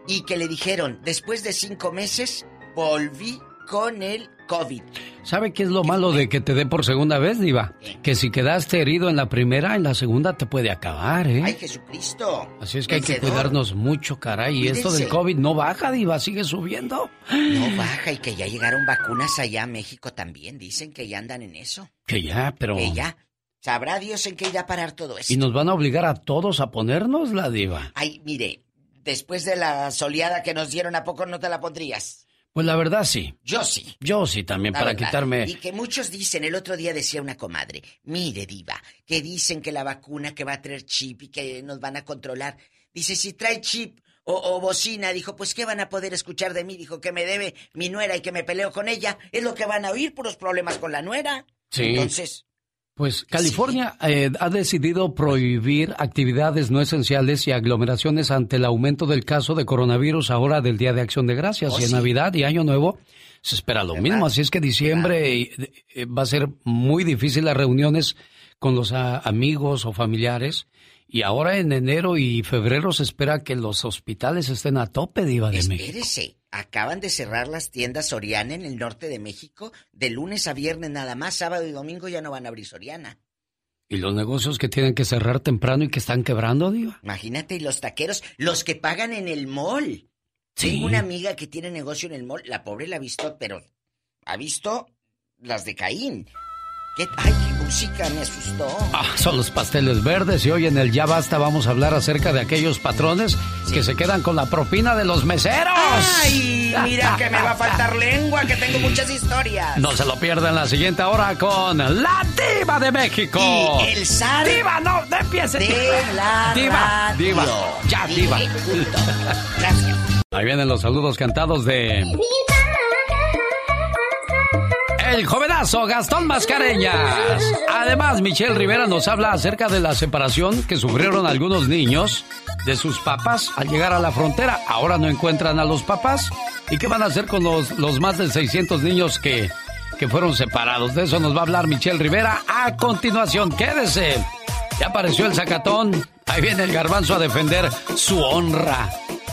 y que le dijeron, después de cinco meses, volví con el COVID. ¿Sabe qué es lo malo de que te dé por segunda vez, Diva? Que si quedaste herido en la primera, en la segunda te puede acabar, ¿eh? ¡Ay, Jesucristo! Así es que hay que cuidarnos mucho, caray. Y esto del. COVID no baja, Diva, sigue subiendo. No baja y que ya llegaron vacunas allá a México también. Dicen que ya andan en eso. Que ya, pero... Que ya. Sabrá Dios en qué irá a parar todo esto. Y nos van a obligar a todos a ponernos la Diva. Ay, mire, después de la soleada que nos dieron, ¿a poco no te la pondrías? Pues la verdad sí. Yo sí. Yo sí también, La para verdad. quitarme... Y que muchos dicen, el otro día decía una comadre, mire diva, que dicen que la vacuna que va a traer chip y que nos van a controlar. Dice, si trae chip o, o bocina, dijo, pues ¿qué van a poder escuchar de mí? Dijo, que me debe mi nuera y que me peleo con ella. Es lo que van a oír, puros problemas con la nuera. Sí. Entonces, Pues California eh, ha decidido prohibir actividades no esenciales y aglomeraciones ante el aumento del caso de coronavirus ahora del Día de Acción de Gracias. Oh, y en sí. Navidad y Año Nuevo se espera lo mismo. Así es que diciembre eh, va a ser muy difícil las reuniones con los ah, amigos o familiares y ahora en enero y febrero se espera que los hospitales estén a tope, Diva de México. espérese, acaban de cerrar las tiendas Soriana en el norte de México, de lunes a viernes nada más, sábado y domingo ya no van a abrir Soriana. Y los negocios que tienen que cerrar temprano y que están quebrando, Diva. Imagínate, y los taqueros, los que pagan en el mall. Sí. Tengo una amiga que tiene negocio en el mall. La pobre la ha visto, pero ha visto las de Caín. ¿Qué? Ay, qué música me asustó. Ah, son los pasteles verdes y hoy en el Ya Basta vamos a hablar acerca de aquellos patrones que se quedan con la propina de los meseros. Ay, mira que me va a faltar lengua, que tengo muchas historias. No se lo pierdan la siguiente hora con la diva de México. Y el zar Diva, no, no empiece. de la Diva, radio. diva, ya, diva. Gracias. Ahí vienen los saludos cantados de... El jovenazo Gastón Mascareñas. Además, Michelle Rivera nos habla acerca de la separación que sufrieron algunos niños de sus papás al llegar a la frontera. Ahora no encuentran a los papás. ¿Y qué van a hacer con los, los más de 600 niños que, que fueron separados? De eso nos va a hablar Michelle Rivera a continuación. Quédese. Ya apareció el sacatón. Ahí viene el garbanzo a defender su honra.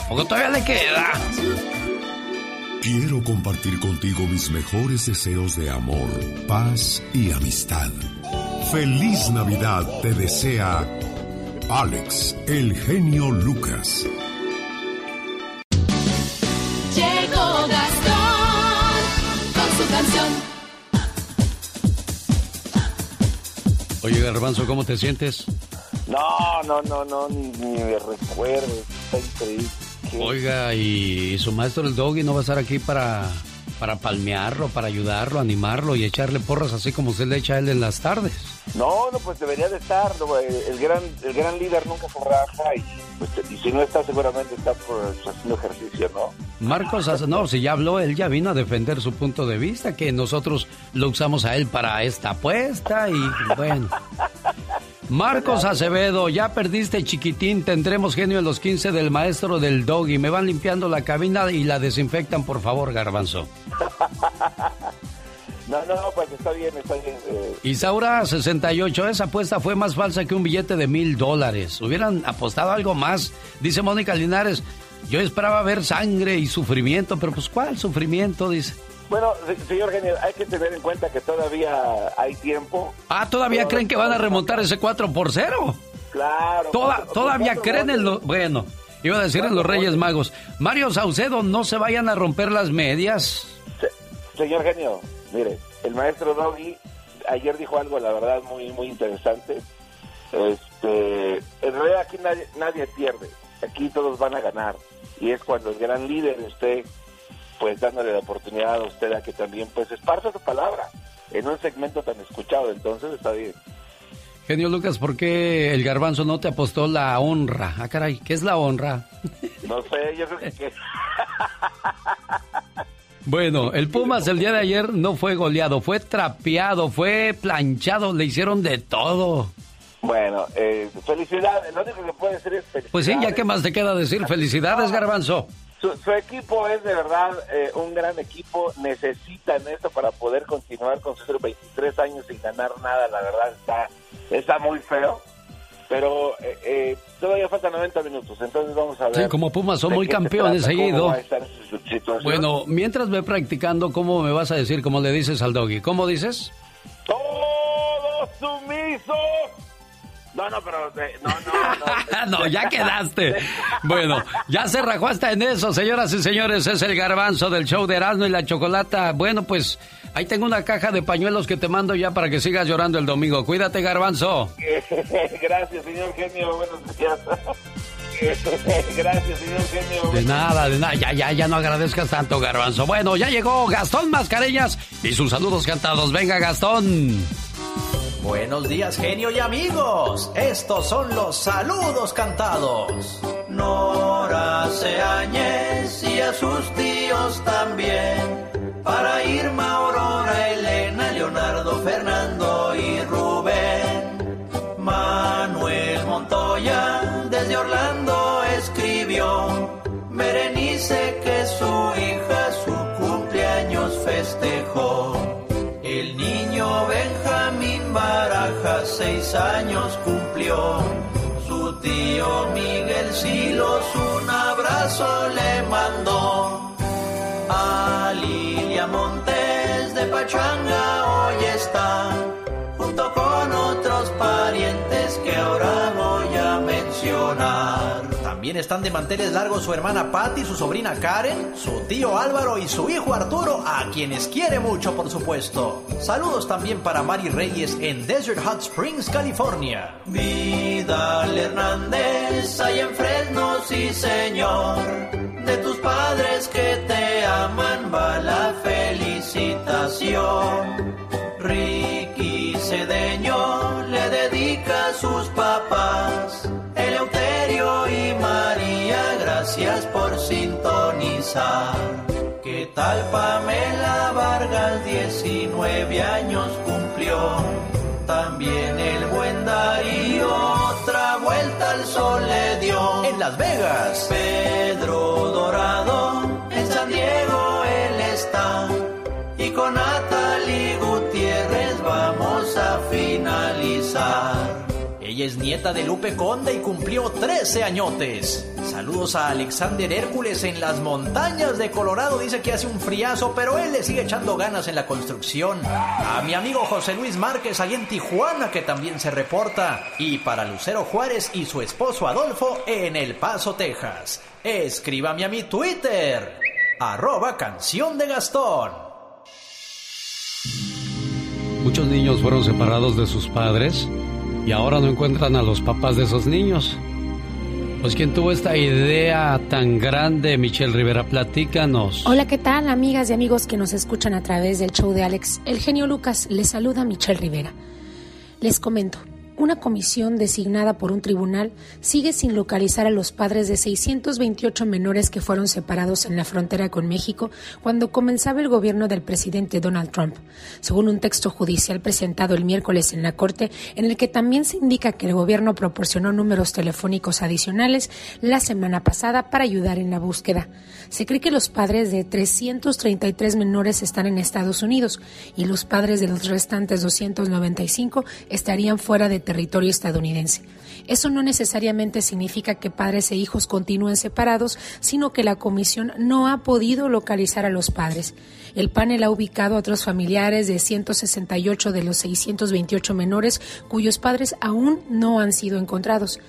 Porque todavía le queda. Quiero compartir contigo mis mejores deseos de amor, paz y amistad. Feliz Navidad te desea Alex, el genio Lucas. Llegó Gastón con su canción. Oye, garbanzo, ¿cómo te sientes? No, no, no, no, ni, ni me recuerdo. Está increíble. Oiga, y su maestro el doggy no va a estar aquí para, para palmearlo, para ayudarlo, animarlo y echarle porras así como usted le echa a él en las tardes. No, no, pues debería de estar. ¿no? El, el gran, el gran líder nunca se raja y, pues, y si no está, seguramente está por, pues, haciendo ejercicio, ¿no? Marcos, no, si ya habló, él ya vino a defender su punto de vista, que nosotros lo usamos a él para esta apuesta y bueno. Marcos Acevedo, ya perdiste chiquitín, tendremos genio en los 15 del maestro del doggy. Me van limpiando la cabina y la desinfectan, por favor, garbanzo. No, no, no, pues está bien, está bien. eh, Isaura 68, esa apuesta fue más falsa que un billete de mil dólares. Hubieran apostado algo más. Dice Mónica Linares, yo esperaba ver sangre y sufrimiento, pero pues ¿cuál sufrimiento? Dice. Bueno, se- señor genio, hay que tener en cuenta que todavía hay tiempo. Ah, ¿todavía creen que van a remontar ese 4 por 0? Claro. Toda- todavía creen en lo... Bueno, iba a decir en los Reyes Magos. Mario Saucedo, no se vayan a romper las medias. Se- señor genio, mire, el maestro Doggy ayer dijo algo, la verdad, muy, muy interesante. Este, en realidad aquí nadie, nadie pierde, aquí todos van a ganar. Y es cuando el gran líder esté, pues dándole la oportunidad a usted a que también, pues, esparza su palabra en un segmento tan escuchado. Entonces está bien. Genio Lucas, ¿por qué el garbanzo no te apostó la honra? Ah, caray, ¿qué es la honra? No sé, yo creo que... que- Bueno, el Pumas el día de ayer no fue goleado, fue trapeado, fue planchado, le hicieron de todo. Bueno, eh, felicidades, lo único que puede decir es felicidades. Pues sí, ya qué más te queda decir. Felicidades, garbanzo. Su, su equipo es de verdad eh, un gran equipo. Necesitan esto para poder continuar con sus 23 años sin ganar nada. La verdad está, está muy feo. Pero eh, eh, todavía faltan 90 minutos, entonces vamos a ver. Sí, como Pumas son muy campeones seguido. Bueno, mientras ve practicando, ¿cómo me vas a decir? ¿Cómo le dices al doggy? ¿Cómo dices? ¡Todos sumisos! No, no, pero eh, no, no, no. no, ya quedaste. Bueno, ya se rajó hasta en eso, señoras y señores. Es el garbanzo del show de Erasmo y la Chocolata. Bueno, pues ahí tengo una caja de pañuelos que te mando ya para que sigas llorando el domingo. Cuídate, garbanzo. Gracias, señor genio. Buenos días. Gracias, señor genio. De nada, de nada. Ya, ya, ya no agradezcas tanto, garbanzo. Bueno, ya llegó Gastón Mascareñas y sus saludos cantados. Venga, Gastón. Buenos días, genio y amigos. Estos son los saludos cantados. Nora Seáñez y a sus tíos también. Para Irma, Aurora, Elena, Leonardo, Fernando y Rubén. Manuel Montoya desde Orlando escribió. Berenice que su hija su cumpleaños festejó. El niño Benjamín Baraja seis años cumplió. Su tío Miguel Silos un abrazo le mandó. A Lilia Montes Están de manteles largos su hermana Patty, su sobrina Karen, su tío Álvaro y su hijo Arturo, a quienes quiere mucho, por supuesto. Saludos también para Mari Reyes en Desert Hot Springs, California. Vidal Hernández, hay en Fresno, sí señor. De tus padres que te aman va la felicitación. Ricky Cedeño le dedica a sus papás. Sintonizar. ¿Qué tal Pamela Vargas? 19 años cumplió. También el buen Darío, otra vuelta al sol le dio. En Las Vegas, Pedro Dorado, Es nieta de Lupe Conde y cumplió 13 añotes. Saludos a Alexander Hércules en las montañas de Colorado. Dice que hace un friazo, pero él le sigue echando ganas en la construcción. A mi amigo José Luis Márquez ahí en Tijuana, que también se reporta. Y para Lucero Juárez y su esposo Adolfo en El Paso, Texas. Escríbame a mi Twitter. Arroba canción de Gastón. Muchos niños fueron separados de sus padres y ahora no encuentran a los papás de esos niños. Pues quien tuvo esta idea tan grande, Michelle Rivera, platícanos. Hola, ¿qué tal, amigas y amigos que nos escuchan a través del show de Alex? El genio Lucas les saluda Michelle Rivera. Les comento, una comisión designada por un tribunal sigue sin localizar a los padres de 628 menores que fueron separados en la frontera con México cuando comenzaba el gobierno del presidente Donald Trump, según un texto judicial presentado el miércoles en la Corte, en el que también se indica que el gobierno proporcionó números telefónicos adicionales la semana pasada para ayudar en la búsqueda. Se cree que los padres de 333 menores están en Estados Unidos y los padres de los restantes 295 estarían fuera de territorio estadounidense. Eso no necesariamente significa que padres e hijos continúen separados, sino que la comisión no ha podido localizar a los padres. El panel ha ubicado a otros familiares de 168 de los 628 menores cuyos padres aún no han sido encontrados.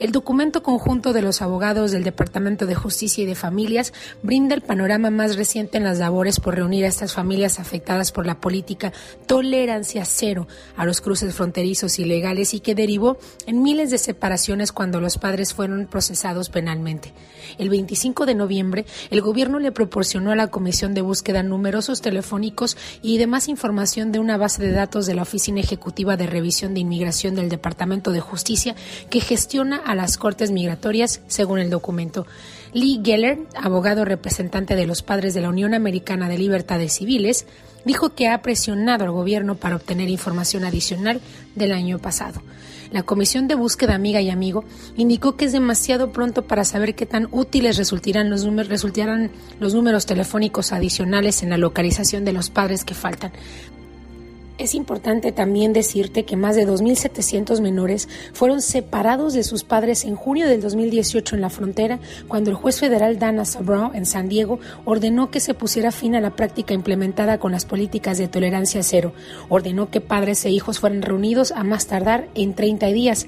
El documento conjunto de los abogados del Departamento de Justicia y de Familias brinda el panorama más reciente en las labores por reunir a estas familias afectadas por la política tolerancia cero a los cruces fronterizos ilegales y que derivó en miles de separaciones cuando los padres fueron procesados penalmente. El 25 de noviembre, el gobierno le proporcionó a la Comisión de Búsqueda numerosos telefónicos y demás información de una base de datos de la Oficina Ejecutiva de Revisión de Inmigración del Departamento de Justicia que gestiona a las Cortes Migratorias, según el documento. Lee Geller, abogado representante de los padres de la Unión Americana de Libertades Civiles, dijo que ha presionado al gobierno para obtener información adicional del año pasado. La Comisión de Búsqueda Amiga y Amigo indicó que es demasiado pronto para saber qué tan útiles resultarán los, números, telefónicos adicionales en la localización de los padres que faltan, es importante también decirte que más de 2.700 menores fueron separados de sus padres en junio del 2018 en la frontera, cuando el juez federal Dana Sabro en San Diego ordenó que se pusiera fin a la práctica implementada con las políticas de tolerancia cero. Ordenó que padres e hijos fueran reunidos a más tardar en 30 días.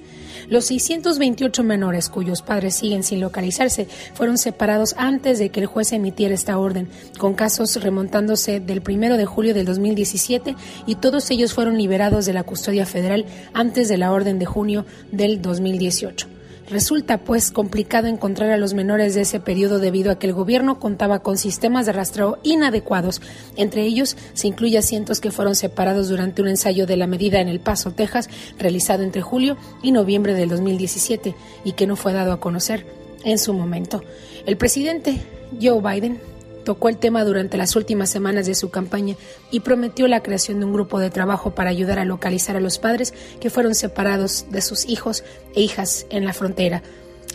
Los 628 menores cuyos padres siguen sin localizarse fueron separados antes de que el juez emitiera esta orden, con casos remontándose del 1 de julio del 2017 y todos ellos fueron liberados de la custodia federal antes de la orden de junio del 2018. Resulta pues complicado encontrar a los menores de ese periodo debido a que el gobierno contaba con sistemas de rastreo inadecuados. Entre ellos se incluye cientos que fueron separados durante un ensayo de la medida en El Paso, Texas, realizado entre julio y noviembre del 2017 y que no fue dado a conocer en su momento. El presidente Joe Biden tocó el tema durante las últimas semanas de su campaña y prometió la creación de un grupo de trabajo para ayudar a localizar a los padres que fueron separados de sus hijos e hijas en la frontera.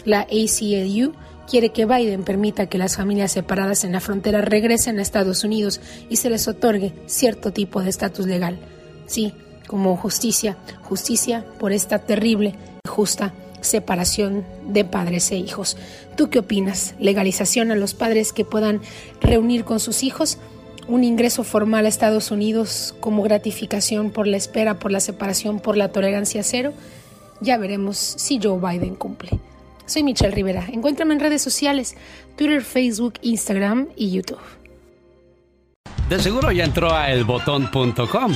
La ACLU quiere que Biden permita que las familias separadas en la frontera regresen a Estados Unidos y se les otorgue cierto tipo de estatus legal. Sí, como justicia, justicia por esta terrible justa separación de padres e hijos. ¿Tú qué opinas? ¿Legalización a los padres que puedan reunir con sus hijos? ¿Un ingreso formal a Estados Unidos como gratificación por la espera, por la separación, por la tolerancia cero? Ya veremos si Joe Biden cumple. Soy Michelle Rivera. Encuéntrame en redes sociales, Twitter, Facebook, Instagram y YouTube. De seguro ya entró a elbotón.com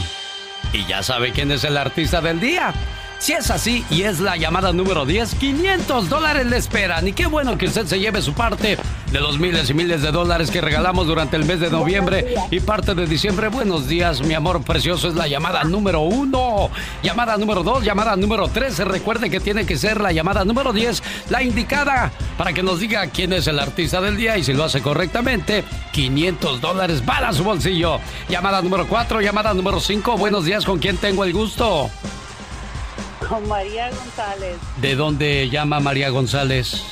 y ya sabe quién es el artista del día. Si es así y es la llamada número 10, 500 dólares le esperan. Y qué bueno que usted se lleve su parte de los miles y miles de dólares que regalamos durante el mes de noviembre y parte de diciembre. Buenos días, mi amor precioso. Es la llamada número 1, llamada número 2, llamada número 3. Recuerde que tiene que ser la llamada número 10, la indicada, para que nos diga quién es el artista del día y si lo hace correctamente, 500 dólares para su bolsillo. Llamada número 4, llamada número 5. Buenos días, ¿con quién tengo el gusto? Con María González, ¿De dónde llama María González?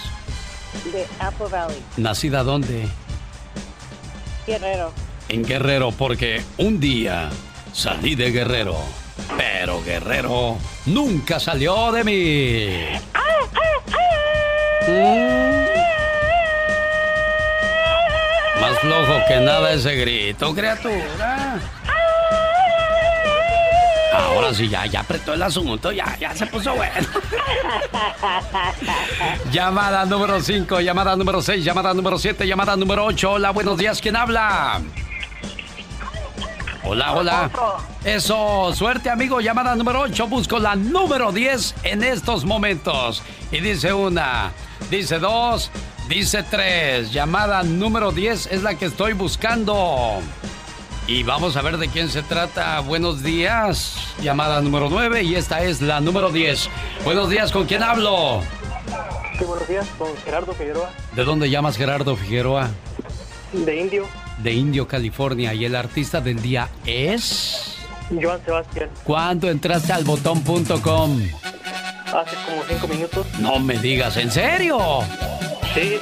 de Apple Valley, ¿Nacida dónde? Guerrero. En Guerrero, porque un día salí de Guerrero, pero Guerrero nunca salió de mí. Mm. Más flojo que nada ese grito, criatura. Ahora sí, ya, ya apretó el asunto, ya, ya se puso bueno. llamada número 5, llamada número 6, llamada número 7, llamada número 8. Hola, buenos días, ¿quién habla? Hola, hola. Eso, suerte amigo, llamada número 8, busco la número 10 en estos momentos. Y dice una, dice dos, dice tres. Llamada número 10 es la que estoy buscando. Y vamos a ver de quién se trata. Buenos días. Llamada número 9 y esta es la número 10. Buenos días, ¿con quién hablo? Sí, buenos días, con Gerardo Figueroa, ¿De dónde llamas Gerardo Figueroa? de Indio, De Indio, California. Y el artista del día es... Joan Sebastián. ¿Cuándo entraste al botón.com? Hace como cinco minutos. No me digas, ¿en serio? Sí.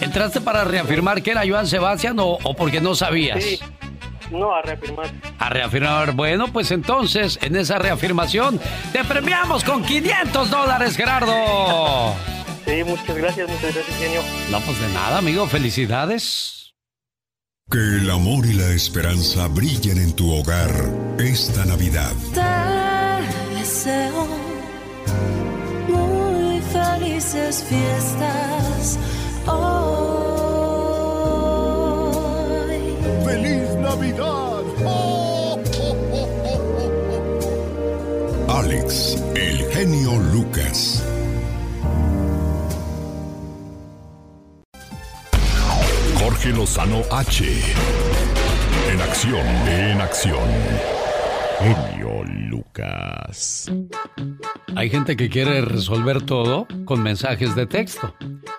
¿Entraste para reafirmar que era Joan Sebastián o, o porque no sabías? Sí. No, a reafirmar. A reafirmar. Bueno, pues entonces, en esa reafirmación, te premiamos con 500 dólares, Gerardo. Sí, muchas gracias, muchas gracias, genio. No, pues de nada, amigo. Felicidades. Que el amor y la esperanza brillen en tu hogar esta Navidad. Te deseo muy felices fiestas hoy. Navidad! ¡Oh, oh, oh, Alex, el genio Lucas. Jorge Lozano H. En acción, en acción. Genio Lucas. Hay gente que quiere resolver todo con mensajes de texto,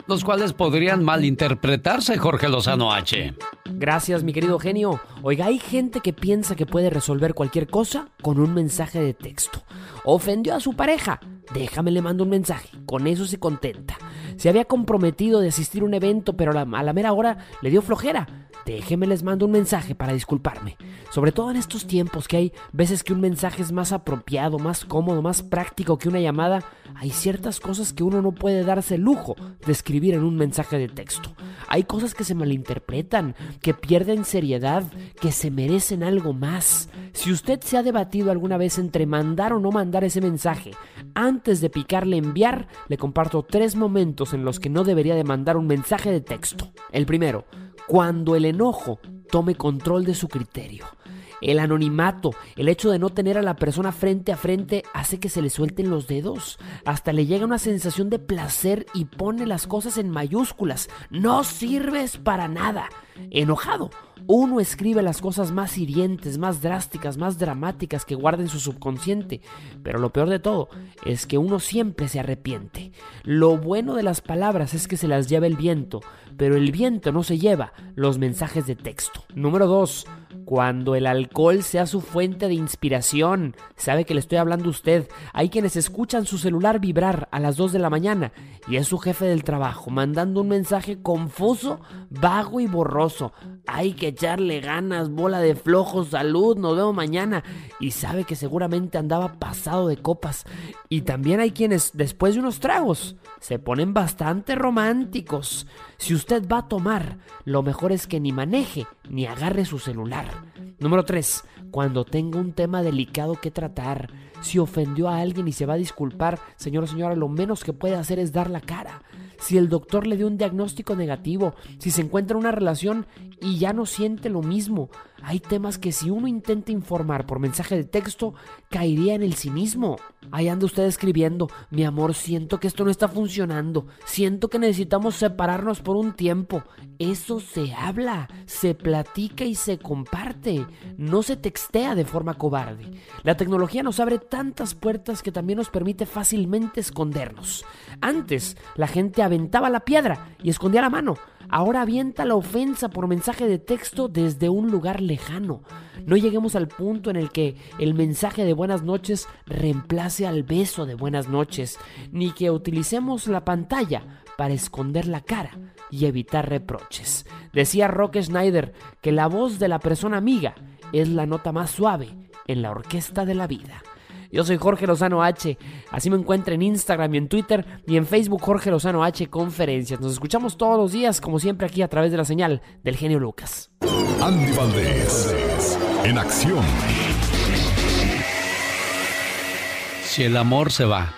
los cuales podrían malinterpretarse, Jorge Lozano H. Gracias, mi querido genio. Oiga, hay gente que piensa que puede resolver cualquier cosa con un mensaje de texto. Ofendió a su pareja. Déjame le mando un mensaje. Con eso se contenta. Se había comprometido de asistir a un evento, pero a la, a la mera hora le dio flojera. Déjeme les mando un mensaje para disculparme. Sobre todo en estos tiempos que hay veces que un mensaje es más apropiado, más cómodo, más práctico que una llamada, hay ciertas cosas que uno no puede darse el lujo de escribir en un mensaje de texto. Hay cosas que se malinterpretan, que pierden seriedad, que se merecen algo más. Si usted se ha debatido alguna vez entre mandar o no mandar ese mensaje, antes de picarle enviar, le comparto tres momentos en los que no debería de mandar un mensaje de texto. El primero, cuando el enojo tome control de su criterio. El anonimato, el hecho de no tener a la persona frente a frente hace que se le suelten los dedos. Hasta le llega una sensación de placer y pone las cosas en mayúsculas. No sirves para nada. Enojado, uno escribe las cosas más hirientes, más drásticas, más dramáticas que guarda en su subconsciente. Pero lo peor de todo es que uno siempre se arrepiente. Lo bueno de las palabras es que se las lleva el viento, pero el viento no se lleva los mensajes de texto. Número 2. Cuando el alcohol sea su fuente de inspiración. Sabe que le estoy hablando a usted. Hay quienes escuchan su celular vibrar a las 2 de la mañana y es su jefe del trabajo mandando un mensaje confuso, vago y borroso. Hay que echarle ganas, bola de flojos, salud, nos vemos mañana. Y sabe que seguramente andaba pasado de copas. Y también hay quienes, después de unos tragos, se ponen bastante románticos. Si usted va a tomar, lo mejor es que ni maneje ni agarre su celular. Número 3. Cuando tenga un tema delicado que tratar, si ofendió a alguien y se va a disculpar, señor o señora, lo menos que puede hacer es dar la cara. Si el doctor le dio un diagnóstico negativo, si se encuentra en una relación y ya no siente lo mismo, hay temas que si uno intenta informar por mensaje de texto, caería en el cinismo. Ahí anda usted escribiendo, mi amor, siento que esto no está funcionando, siento que necesitamos separarnos por un tiempo. Eso se habla, se platica y se comparte, no se textea de forma cobarde. La tecnología nos abre tantas puertas que también nos permite fácilmente escondernos. Antes, la gente aventaba la piedra y escondía la mano. Ahora avienta la ofensa por mensaje de texto desde un lugar lejano. No lleguemos al punto en el que el mensaje de buenas noches reemplace al beso de buenas noches, ni que utilicemos la pantalla para esconder la cara y evitar reproches. Decía Rock Schneider que la voz de la persona amiga es la nota más suave en la orquesta de la vida. Yo soy Jorge Lozano H. Así me encuentro en Instagram y en Twitter y en Facebook Jorge Lozano H Conferencias. Nos escuchamos todos los días, como siempre, aquí a través de la señal del genio Lucas. Andy Valdés, en acción. Si el amor se va.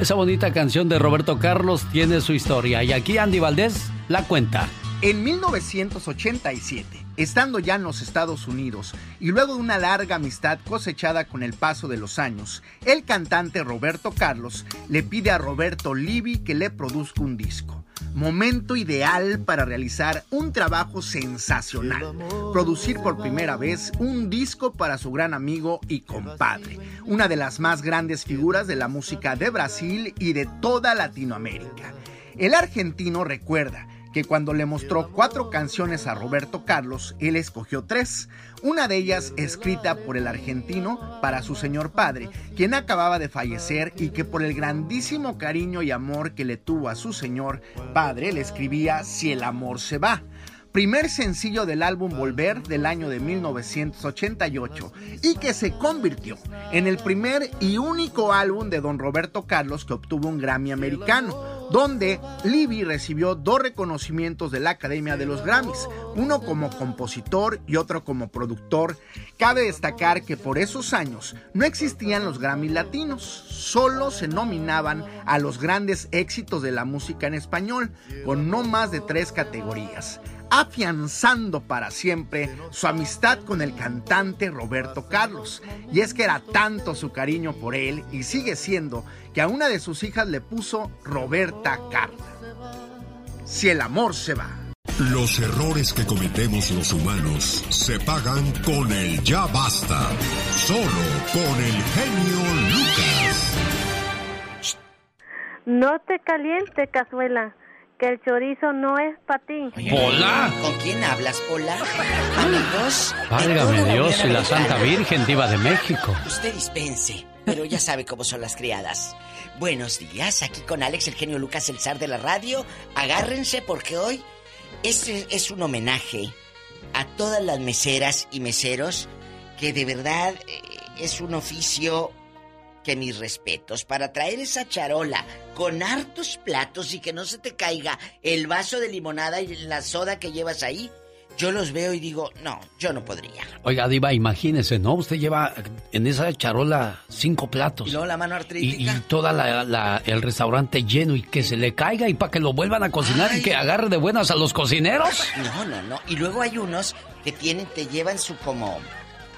Esa bonita canción de Roberto Carlos tiene su historia y aquí Andy Valdés la cuenta. En 1987, estando ya en los Estados Unidos y luego de una larga amistad cosechada con el paso de los años, el cantante Roberto Carlos le pide a Roberto Livi que le produzca un disco. Momento ideal para realizar un trabajo sensacional. Producir por primera vez un disco para su gran amigo y compadre, una de las más grandes figuras de la música de Brasil y de toda Latinoamérica. El argentino recuerda que cuando le mostró cuatro canciones a Roberto Carlos, él escogió tres. Una de ellas escrita por el argentino para su señor padre, quien acababa de fallecer y que por el grandísimo cariño y amor que le tuvo a su señor padre le escribía Si el amor se va primer sencillo del álbum Volver del año de 1988 y que se convirtió en el primer y único álbum de don Roberto Carlos que obtuvo un Grammy americano, donde Libby recibió dos reconocimientos de la Academia de los Grammys, uno como compositor y otro como productor. Cabe destacar que por esos años no existían los Grammy latinos, solo se nominaban a los grandes éxitos de la música en español, con no más de tres categorías afianzando para siempre su amistad con el cantante Roberto Carlos. Y es que era tanto su cariño por él y sigue siendo que a una de sus hijas le puso Roberta Carla. Si el amor se va. Los errores que cometemos los humanos se pagan con el ya basta. Solo con el genio Lucas. No te caliente, cazuela, que el chorizo no es para ti. Hola. ¿Con quién hablas, Pola? Amigos. Válgame Dios y la Santa. Virgen diva de México. Usted dispense, pero ya sabe cómo son las criadas. Buenos días, aquí con Alex, el genio Lucas, el zar de la radio. Agárrense porque hoy este es un homenaje a todas las meseras y meseros que de verdad eh, es un oficio que mis respetos para traer esa charola con hartos platos y que no se te caiga el vaso de limonada y la soda que llevas ahí. Yo los veo y digo, no, yo no podría. Oiga, Diva, imagínese, ¿no? Usted lleva en esa charola cinco platos. Y luego la mano Y, artrítica. y toda la, la- el restaurante lleno y que se le caiga y para que lo vuelvan a cocinar y que agarre de buenas a los cocineros. No, no, no. Y luego hay unos que tienen, te llevan su como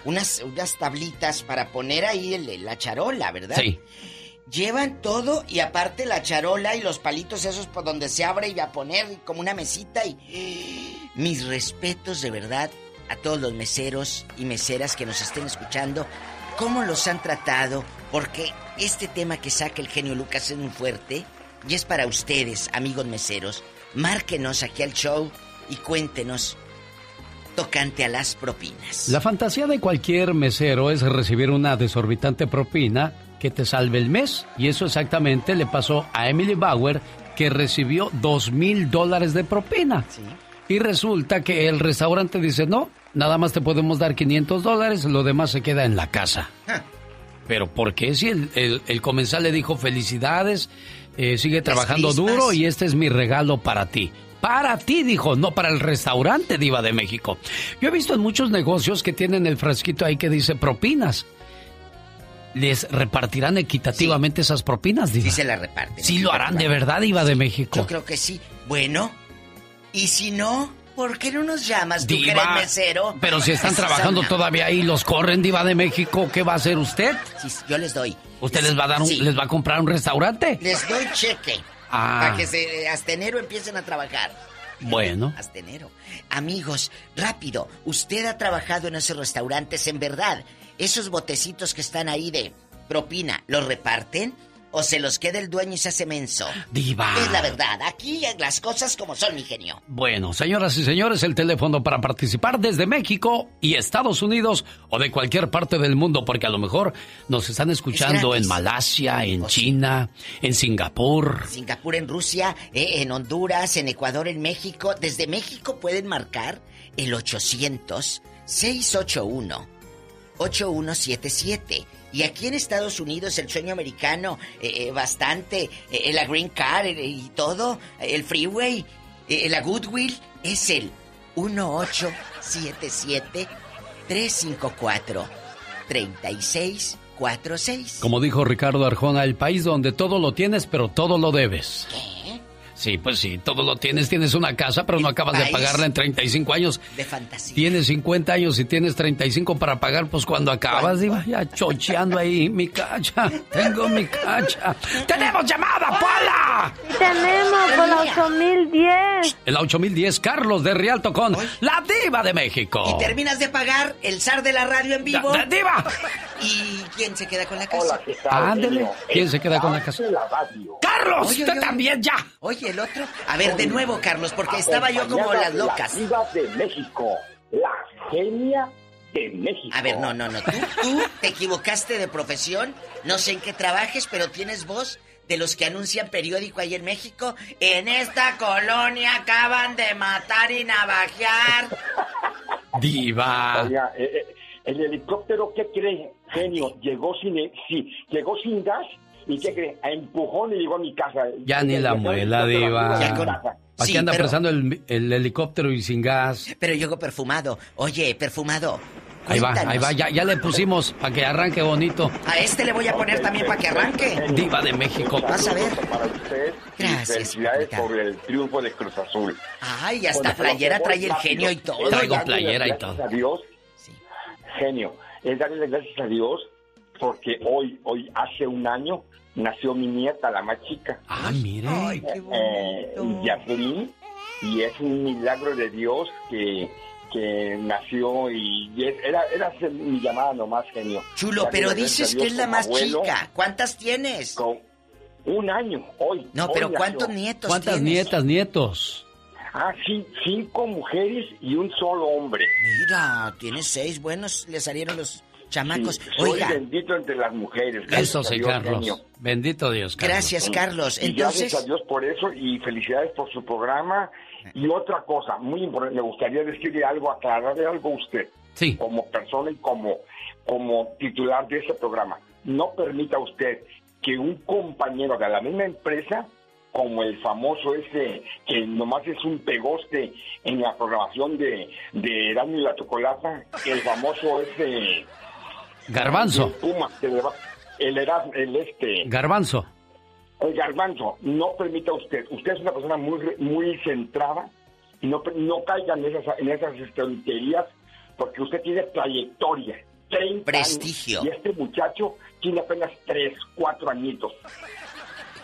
unas, unas tablitas para poner ahí el- la charola, ¿verdad? Sí. Llevan todo y aparte la charola y los palitos esos por donde se abre y va a poner como una mesita y mis respetos de verdad a todos los meseros y meseras que nos estén escuchando, cómo los han tratado, porque este tema que saca el genio Lucas es muy fuerte y es para ustedes, amigos meseros. Márquenos aquí al show y cuéntenos tocante a las propinas. La fantasía de cualquier mesero es recibir una desorbitante propina que te salve el mes. Y eso exactamente le pasó a Emily Bauer, que recibió dos mil dólares de propina. Y resulta que el restaurante dice, no, nada más te podemos dar 500 dólares, lo demás se queda en la casa. Pero ¿por qué si el, el- el comensal le dijo felicidades, eh, sigue trabajando duro y este es mi regalo para ti? Para ti, dijo, no para el restaurante Diva de México. Yo he visto en muchos negocios que tienen el frasquito ahí que dice propinas. ¿Les repartirán equitativamente esas propinas, Diva? Sí se la reparten. Sí lo harán de verdad, Diva de México. Yo creo que sí. Bueno, y si no, ¿por qué no nos llamas tú que Diva, eres mesero? Pero si están trabajando todavía ahí, los corren, Diva de México, ¿qué va a hacer usted? Sí, yo les doy. ¿Usted les va a dar un, les va a comprar un restaurante? Les doy cheque. Ah. Para que se, hasta enero empiecen a trabajar. Bueno. Hasta enero. Amigos, rápido. Usted ha trabajado en esos restaurantes, en verdad. Esos botecitos que están ahí de propina, ¿los reparten? ¿O se los queda el dueño y se hace menso? Diva. Es la verdad. Aquí las cosas como son, mi genio. Bueno, señoras y señores, el teléfono para participar desde México y Estados Unidos o de cualquier parte del mundo, porque a lo mejor nos están escuchando en Malasia, en China, en Singapur. Singapur, en Rusia, eh, en Honduras, en Ecuador, en México. Desde México pueden marcar el 800-681-8177. Y aquí en Estados Unidos el sueño americano, eh, eh, bastante, eh, la Green Card eh, y todo, el Freeway, la Goodwill, es el 1877-354-3646. Como dijo Ricardo Arjona, el país donde todo lo tienes, pero todo lo debes. Sí, pues sí, todo lo tienes. Tienes una casa, pero no acabas de pagarla en 35 años. De fantasía. Tienes 50 años y tienes 35 para pagar, pues cuando acabas, Diva, ya chocheando ahí, mi cacha, tengo mi cacha. ¡Tenemos llamada, Paula! Tenemos por la 8010. El 8010, Carlos de Rialto con la Diva de México. Y terminas de pagar el zar de la radio en vivo. Da- diva. ¿Y quién se queda con la casa? Ándele, ¿quién se queda con la casa? ¡Carlos! Oye, ¡Usted oye, también ya! Oye, el otro. A ver, de nuevo, Carlos, porque estaba yo como las locas. La de México, la genia de México. A ver, no, no, no. Tú, tú te equivocaste de profesión. No sé en qué trabajes, pero tienes voz de los que anuncian periódico ahí en México. En esta colonia acaban de matar y navajear. Diva. Oiga, eh, eh, el helicóptero, ¿qué cree, genio? Llegó sin, sí, llegó sin gas y ¿qué cree? A empujón y llegó a mi casa. Ya ni la muela, Diva. Ya con- ¿Para Sí, qué anda pero- presando el, el helicóptero y sin gas? Pero llegó perfumado. Oye, perfumado. Ahí va, cuéntanos. ahí va, ya, ya le pusimos para que arranque bonito. A este le voy a poner también para que arranque. Diva de México. Vas a ver. Para usted, Gracias, y felicidades por el triunfo de Cruz Azul. Ay, hasta Bueno, playera trae el genio y todo. Traigo darle playera y las gracias todo. a Dios, genio, es darle las gracias a Dios porque hoy, hoy hace un año nació mi nieta, la más chica. Ah, mire. Eh, Jacqueline y es un milagro de Dios que, que nació y era, era mi llamada nomás, genio. Chulo, pero dices que es la más abuelo, chica. ¿Cuántas tienes? con un año, hoy. No, hoy pero nació. ¿cuántos nietos ¿Cuántas tienes? nietas, nietos? Ah, sí, cinco mujeres y un solo hombre. Mira, tienes seis buenos, le salieron los chamacos. Sí, soy Oiga, bendito entre las mujeres. gracias Eso sí, Dios, Carlos. genio. Bendito Dios, Carlos. Gracias, Carlos. Y gracias Entonces, a Dios por eso y felicidades por su programa. Y otra cosa, muy importante, me gustaría decirle algo, aclararle algo a usted. Sí. Como persona y como, como titular de este programa. No permita usted que un compañero de la misma empresa, como el famoso ese, que nomás es un pegoste en la programación de, de y la Chocolata, el famoso ese... Garbanzo. el Puma, que le va- el, Eras- el este... Garbanzo. El garbanzo, no permita usted. Usted es una persona muy re- muy centrada y no, no caiga en esas, en esas tonterías porque usted tiene trayectoria. 30 Prestigio. años, y este muchacho tiene apenas 3, 4 añitos.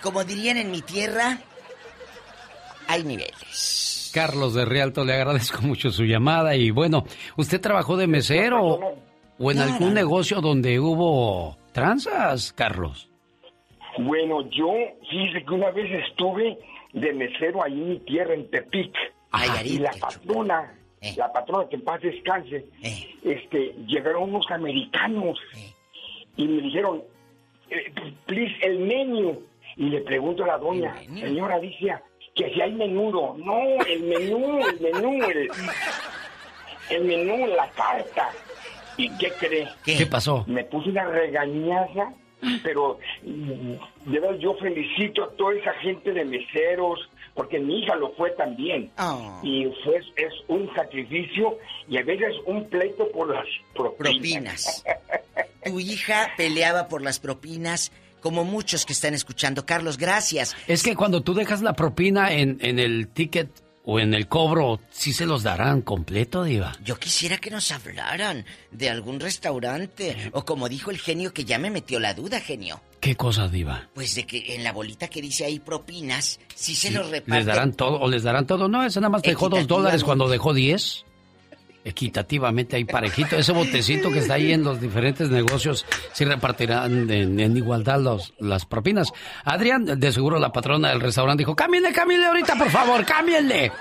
como dirían en mi tierra, hay niveles. Carlos de Rialto, le agradezco mucho su llamada y bueno, ¿usted trabajó de mesero o, en Claro. algún negocio donde hubo tranzas, Carlos? Bueno, yo fíjese que una vez estuve de mesero ahí en mi tierra, en Tepic. y la patrona, la patrona que en paz descanse, este, llegaron unos americanos y me dijeron, eh, please, el menú. Y le pregunto a la doña, señora Alicia, que si hay menudo. No, el menú, el menú, el, el menú, la carta. ¿Y qué cree? ¿Qué pasó? Me puse una regañaza, pero mm, de verdad yo felicito a toda esa gente de meseros, porque mi hija lo fue también. Y fue, es un sacrificio y a veces un pleito por las propinas. Propinas. Tu hija peleaba por las propinas, como muchos que están escuchando. Carlos, gracias. Es que cuando tú dejas la propina en, en el ticket o en el cobro, ¿sí se los darán completo, Diva? Yo quisiera que nos hablaran de algún restaurante. O como dijo el genio, que ya me metió la duda, genio. ¿Qué cosa, Diva? Pues de que en la bolita que dice ahí propinas, si se los reparten. ¿Les darán todo o les darán todo? No, ese nada más dejó dos dólares cuando dejó diez. Equitativamente ahí parejito. Ese botecito que está ahí en los diferentes negocios, sí repartirán en, en igualdad los, las propinas. Adrián, de seguro la patrona del restaurante dijo, cámbienle, cámbienle ahorita, por favor, cámbienle.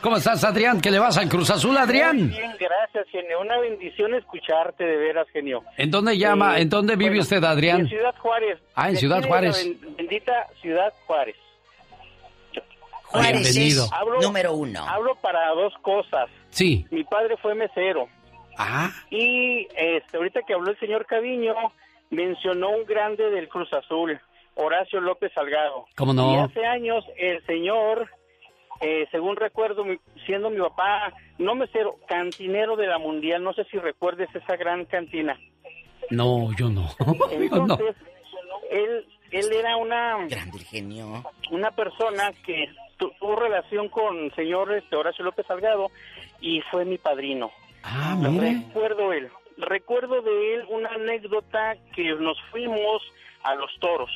¿Cómo estás, Adrián? ¿Que le vas al Cruz Azul, Adrián? Muy bien, gracias, genio. Una bendición escucharte, de veras, genio. ¿En dónde llama? Eh, ¿En dónde vive bueno, usted, Adrián? En Ciudad Juárez. Ah, en Ciudad Juárez. Bendita Ciudad Juárez. Juárez Bienvenido. es Hablo- número uno. Hablo para dos cosas. Sí. Mi padre fue mesero. Ah, Y este, ahorita que habló el señor Caviño, mencionó un grande del Cruz Azul, Horacio López Salgado. ¿Cómo no? Y hace años el señor, eh, según recuerdo, mi- siendo mi papá, no mesero, cantinero de la Mundial, no sé si recuerdes esa gran cantina. no, yo no. no. Entonces, él, él era una, Grande el genio. una persona que tuvo relación con señor este, Horacio López Salgado y fue mi padrino. Ah, mire. Recuerdo él. Recuerdo de él una anécdota que nos fuimos a los toros.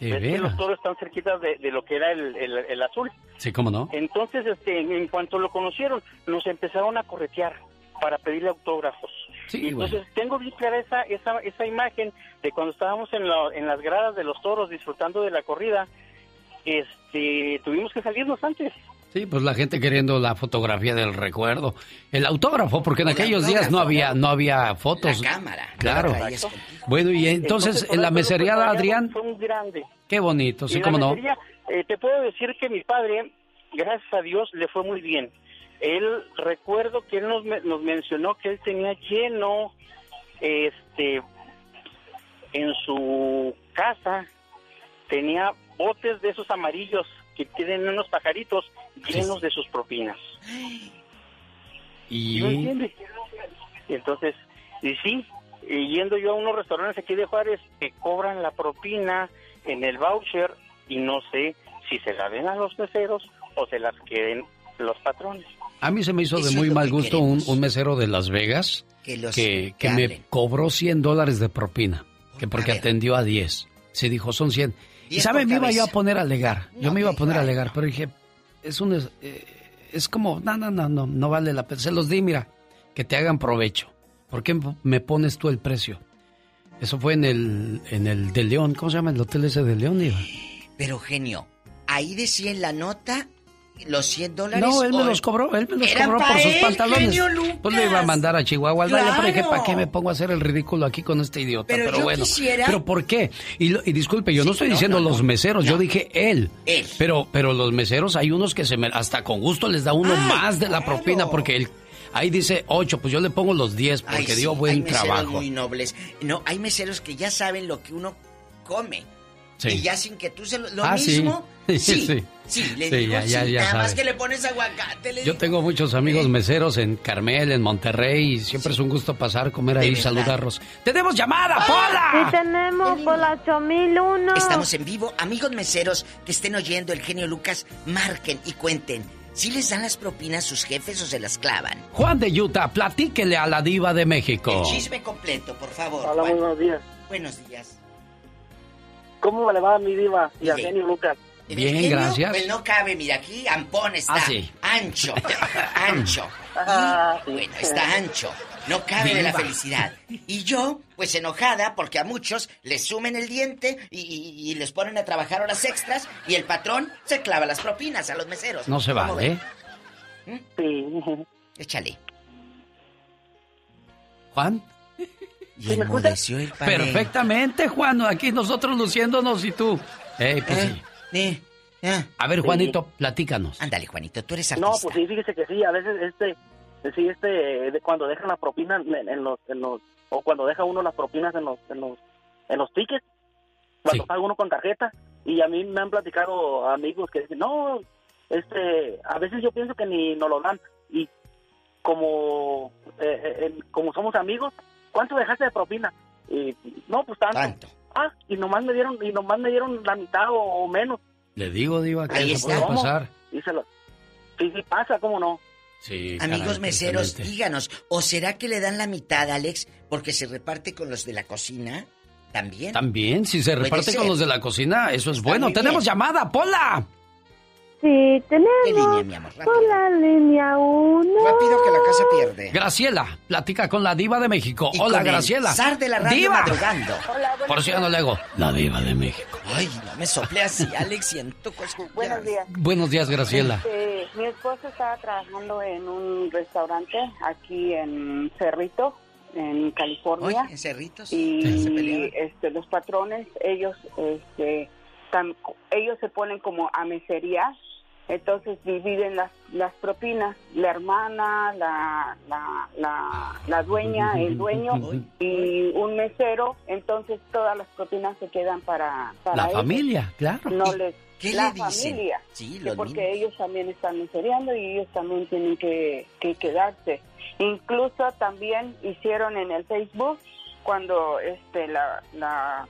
De que los toros están cerquitas de, de lo que era el, el- el azul. Sí, ¿cómo no? Entonces, este, en cuanto lo conocieron, nos empezaron a corretear para pedirle autógrafos. Sí, Entonces, tengo bien clara esa, esa, esa imagen de cuando estábamos en, la- en las gradas de los toros disfrutando de la corrida. Este, tuvimos que salirnos antes. Sí, pues la gente queriendo la fotografía del recuerdo. El autógrafo, porque en El aquellos días no había, no había fotos. La cámara. Claro. Exacto. Bueno, y entonces, en la Salgado Adrián, Fue un grande. qué bonito, sí, la cómo no. mesería, eh, te puedo decir que mi padre, gracias a Dios, le fue muy bien. Él, recuerdo que él nos, me- nos mencionó que él tenía lleno, este, en su casa, tenía botes de esos amarillos que tienen unos pajaritos llenos de sus propinas. Y... ¿No entiendes? Y entonces, y sí, y yendo yo a unos restaurantes aquí de Juárez que cobran la propina en el voucher y no sé si se la den a los meseros o se las queden los patrones. A mí se me hizo Eso de muy mal que gusto un, un mesero de Las Vegas Que los que, me cobró 100 dólares de propina, que porque atendió a 10. Se dijo, son 100. Y 10 sabe, por me iba yo a poner a alegar. Yo me iba a poner a alegar, pero dije, es un... Es, eh, es como, no, no, no, no, no vale la pena. Se los di, mira, que te hagan provecho. ¿Por qué me pones tú el precio? Eso fue en el, en el de León. ¿Cómo se llama el hotel ese de León, Iba? Pero genio, ahí decía en la nota los 100 dólares. No, él me los cobró, él me los cobró por sus pantalones. Pues le iba a mandar a Chihuahua al claro. ¿para qué me pongo a hacer el ridículo aquí con este idiota? Pero, bueno. Pero ¿por qué? Y, y disculpe, yo no estoy diciendo los meseros, yo dije él. Él. Pero, pero los meseros hay unos que se me, hasta con gusto les da uno más de la propina porque él Ahí dice 8, pues yo le pongo los 10 porque dio buen hay meseros trabajo. muy nobles. No, hay meseros que ya saben lo que uno come. Sí. Y ya sin que tú se lo, lo ah, mismo. Sí, sí. Sí, sí le digo, ya, ya, sí, ya nada sabe. más que le pones aguacate. Le Yo digo. tengo muchos amigos meseros en Carmel, en Monterrey, y siempre es un gusto pasar, comer ahí, saludarlos. ¡Tenemos llamada, Pola! Sí tenemos por la 8001. Estamos en vivo. Amigos meseros que estén oyendo el genio Lucas, marquen y cuenten. ¿Si les dan las propinas sus jefes o se las clavan? Juan de Utah, platíquele a la diva de México. El chisme completo, por favor. Hola, Juan. buenos días. Buenos días. ¿Cómo le va a mi diva y Bien. genio Lucas? ¿El Bien, genio? gracias. Pues no cabe, mira, aquí Ampón está. Ah, sí. Ancho, ancho. Ah, Y, bueno, está ancho. No cabe de la felicidad. Y yo, pues enojada, porque a muchos les sumen el diente y, y- y les ponen a trabajar horas extras y el patrón se clava las propinas a los meseros. No se ¿Cómo vale? ¿eh? Sí. Échale. Juan. Y enmudeció el panel. Perfectamente, Juan. Aquí nosotros luciéndonos y tú. Eh, pues sí. Eh, eh. A ver, Juanito, platícanos. Ándale, Juanito, tú eres No, artista. pues sí, fíjese que sí, a veces este, sí, este, de cuando dejan la propina en, en los, en los, o cuando deja uno las propinas en los, en los, en los tickets, cuando Sí. paga uno con tarjeta, y a mí me han platicado amigos que dicen, no, este, a veces yo pienso que ni nos lo dan, y como, eh, eh, eh, como somos amigos, ¿cuánto dejaste de propina? Y, no, pues tanto. Tanto. Ah, y nomás me dieron, y nomás me dieron la mitad o, o menos, Le digo, Diva, que eso puede pasar. y se lo, sí, sí pasa, ¿cómo no? Sí, Amigos caray, meseros, díganos, ¿o será que le dan la mitad, Alex, porque se reparte con los de la cocina? ¿También? También, si se reparte con los de la cocina, eso es Está bueno. Tenemos bien. llamada, Pola. Sí, ¿Qué línea, tenemos mi amor? por Rápido. la línea 1. Rápido que la casa pierde. Graciela, platica con la diva de México. Y Hola, con el Graciela. zar de la radio ¡Diva! madrugando. Por si ya no le hago. La diva de México. Ay, no me sople así, Alex, siento cosas. Buenos días. Buenos días, Graciela. Este, mi esposo estaba trabajando en un restaurante aquí en Cerrito, en California. Oye, en Cerritos. y se peleaban. este, los patrones ellos este tam- ellos se ponen como a mesería entonces dividen las, las propinas la hermana la, la, la, la dueña el dueño y un mesero entonces todas las propinas se quedan para, para La ellos. familia, claro. no les ¿Qué la le dicen? familia Sí, porque mismos. ellos también están mesereando y ellos también tienen que, que quedarse. Incluso también hicieron en el Facebook cuando este la, la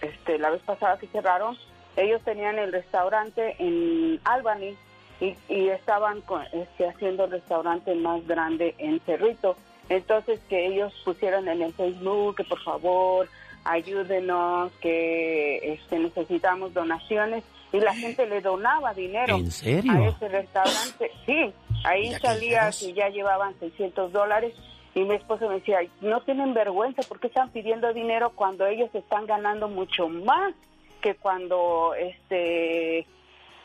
este la vez pasada que cerraron, ellos tenían el restaurante en Albany y, y estaban con- este, haciendo el restaurante más grande en Cerrito. Entonces que ellos pusieron en el Facebook que por favor ayúdenos, que este, necesitamos donaciones y la gente le donaba dinero ¿En serio? a ese restaurante. Sí, ahí salía que ya llevaban 600 dólares y mi esposo me decía, no tienen vergüenza, ¿por qué están pidiendo dinero cuando ellos están ganando mucho más que cuando este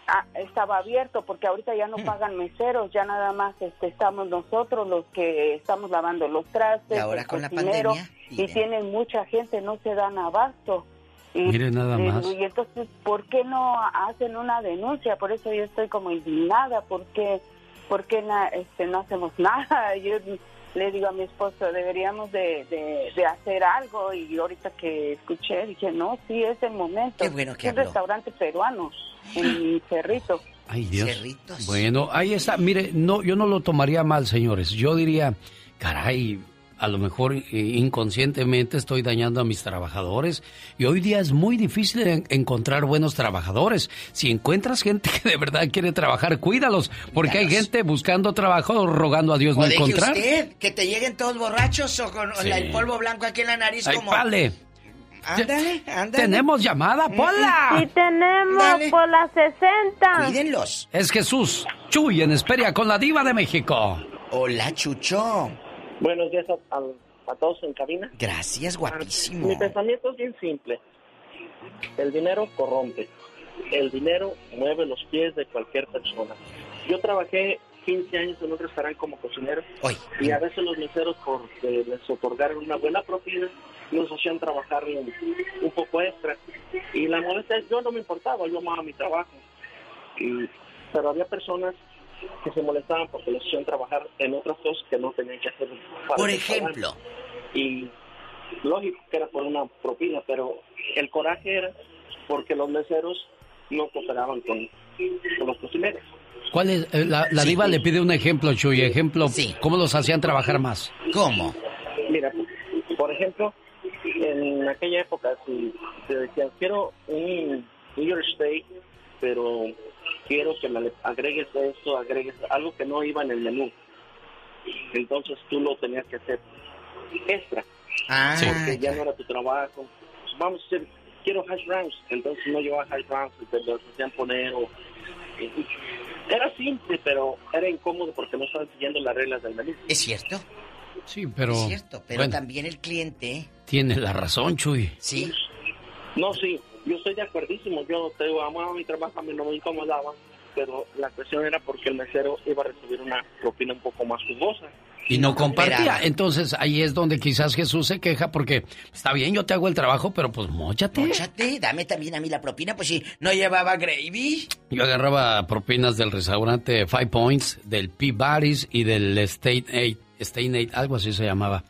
ah, estaba abierto? Porque ahorita ya no pagan meseros, ya nada más este, estamos nosotros los que estamos lavando los trastes, Y ahora el con la pandemia, y tienen mucha gente, no se dan abasto. Y, Mire nada y- más. Y entonces, ¿por qué no hacen una denuncia? Por eso yo estoy como indignada, ¿por qué, por qué na- este, no hacemos nada? Yo le digo a mi esposo, deberíamos de, de, de hacer algo y ahorita que escuché dije, no, sí, es el momento. Qué bueno que es un habló. restaurante peruano en Cerrito. Ay, Dios. Cerritos. Bueno, ahí está. Mire, no, yo no lo tomaría mal, señores. Yo diría, caray, a lo mejor eh, inconscientemente estoy dañando a mis trabajadores. Y hoy día es muy difícil en- encontrar buenos trabajadores. Si encuentras gente que de verdad quiere trabajar, cuídalos. Porque hay gente buscando trabajo, rogando a Dios O no deje encontrar. usted que te lleguen todos borrachos o con Sí. el polvo blanco aquí en la nariz Ay, como... vale. Ándale, ándale. Tenemos llamada, Pola. Sí tenemos por las 60. Cuídenlos. Es Jesús Chuy en Esperia con la diva de México. Hola, Chucho. Buenos días a, a- a todos en cabina. Gracias, guapísimo. Mi pensamiento es bien simple. El dinero corrompe. El dinero mueve los pies de cualquier persona. Yo trabajé 15 años en un restaurante como cocinero y a veces los meseros, porque les otorgaron una buena propina, nos hacían trabajar un, un poco extra. Y la molestia, yo no me importaba, yo amaba mi trabajo. Y- pero había personas que se molestaban porque les hacían trabajar en otras cosas que no tenían que hacer. para Por ejemplo. Y lógico que era por una propina, pero el coraje era porque los meseros no cooperaban con, con los cocineros. ¿Cuál es? eh, La, la diva le pide un ejemplo, Chuy. Ejemplo, ¿cómo los hacían trabajar más? ¿Cómo? Mira, por ejemplo, en aquella época, si te decían, quiero un New York Steak, pero quiero que me le agregues esto, agregues algo que no iba en el menú. Entonces tú lo tenías que hacer extra. Ah, porque ya no era tu trabajo. Pues vamos a hacer, quiero hash browns. Entonces no llevaba hash browns, te los hacían poner. O, era simple, pero era incómodo porque no estaban siguiendo las reglas del menú. ¿Es cierto? Sí, pero. Es cierto, pero bueno, también el cliente. tiene la razón, Chuy. Sí. No, sí, yo estoy de acuerdísimo. Yo te digo, amaba mi trabajo, a mí no me incomodaba, pero la cuestión era porque el mesero iba a recibir una propina un poco más jugosa. Y no compartía. Entonces ahí es donde quizás Jesús se queja porque está bien, yo te hago el trabajo, pero pues móchate. Móchate, dame también a mí la propina, pues si no llevaba gravy. Yo agarraba propinas del restaurante Five Points, del P-Barry's y del State Aid, State Aid, algo así se llamaba.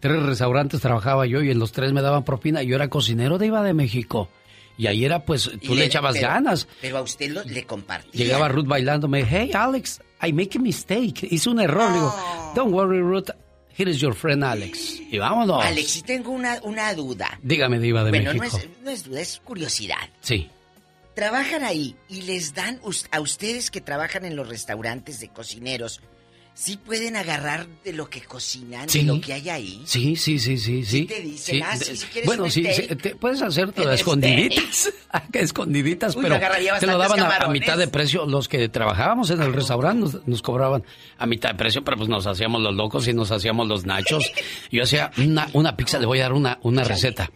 Tres restaurantes trabajaba yo y en los tres me daban propina. Yo era cocinero de Iba de México. Y ahí era, pues, tú le, echabas pero- ganas. Pero a usted lo- le compartía. Llegaba Ruth bailándome, hey Alex, I make a mistake. Hice un error. Le digo, don't worry Ruth, here is your friend Alex. Y vámonos. Alex, sí tengo una, una duda. Dígame, Diva de bueno, no México. es, no es duda, es curiosidad. Sí. Trabajan ahí y les dan a ustedes que trabajan en los restaurantes de cocineros, ¿sí pueden agarrar de lo que cocinan, Sí. de lo que hay ahí? Sí, sí, sí, sí, sí. te dicen, ah, sí, si quieres bueno, un sí, steak. sí, te puedes hacer todo Un escondiditas, escondiditas, Uy, pero te lo daban a, mitad de precio. Los que trabajábamos en el restaurante nos, nos cobraban a mitad de precio, pero pues nos hacíamos los locos y nos hacíamos los nachos. Yo hacía una, una pizza, le voy a dar una, una receta.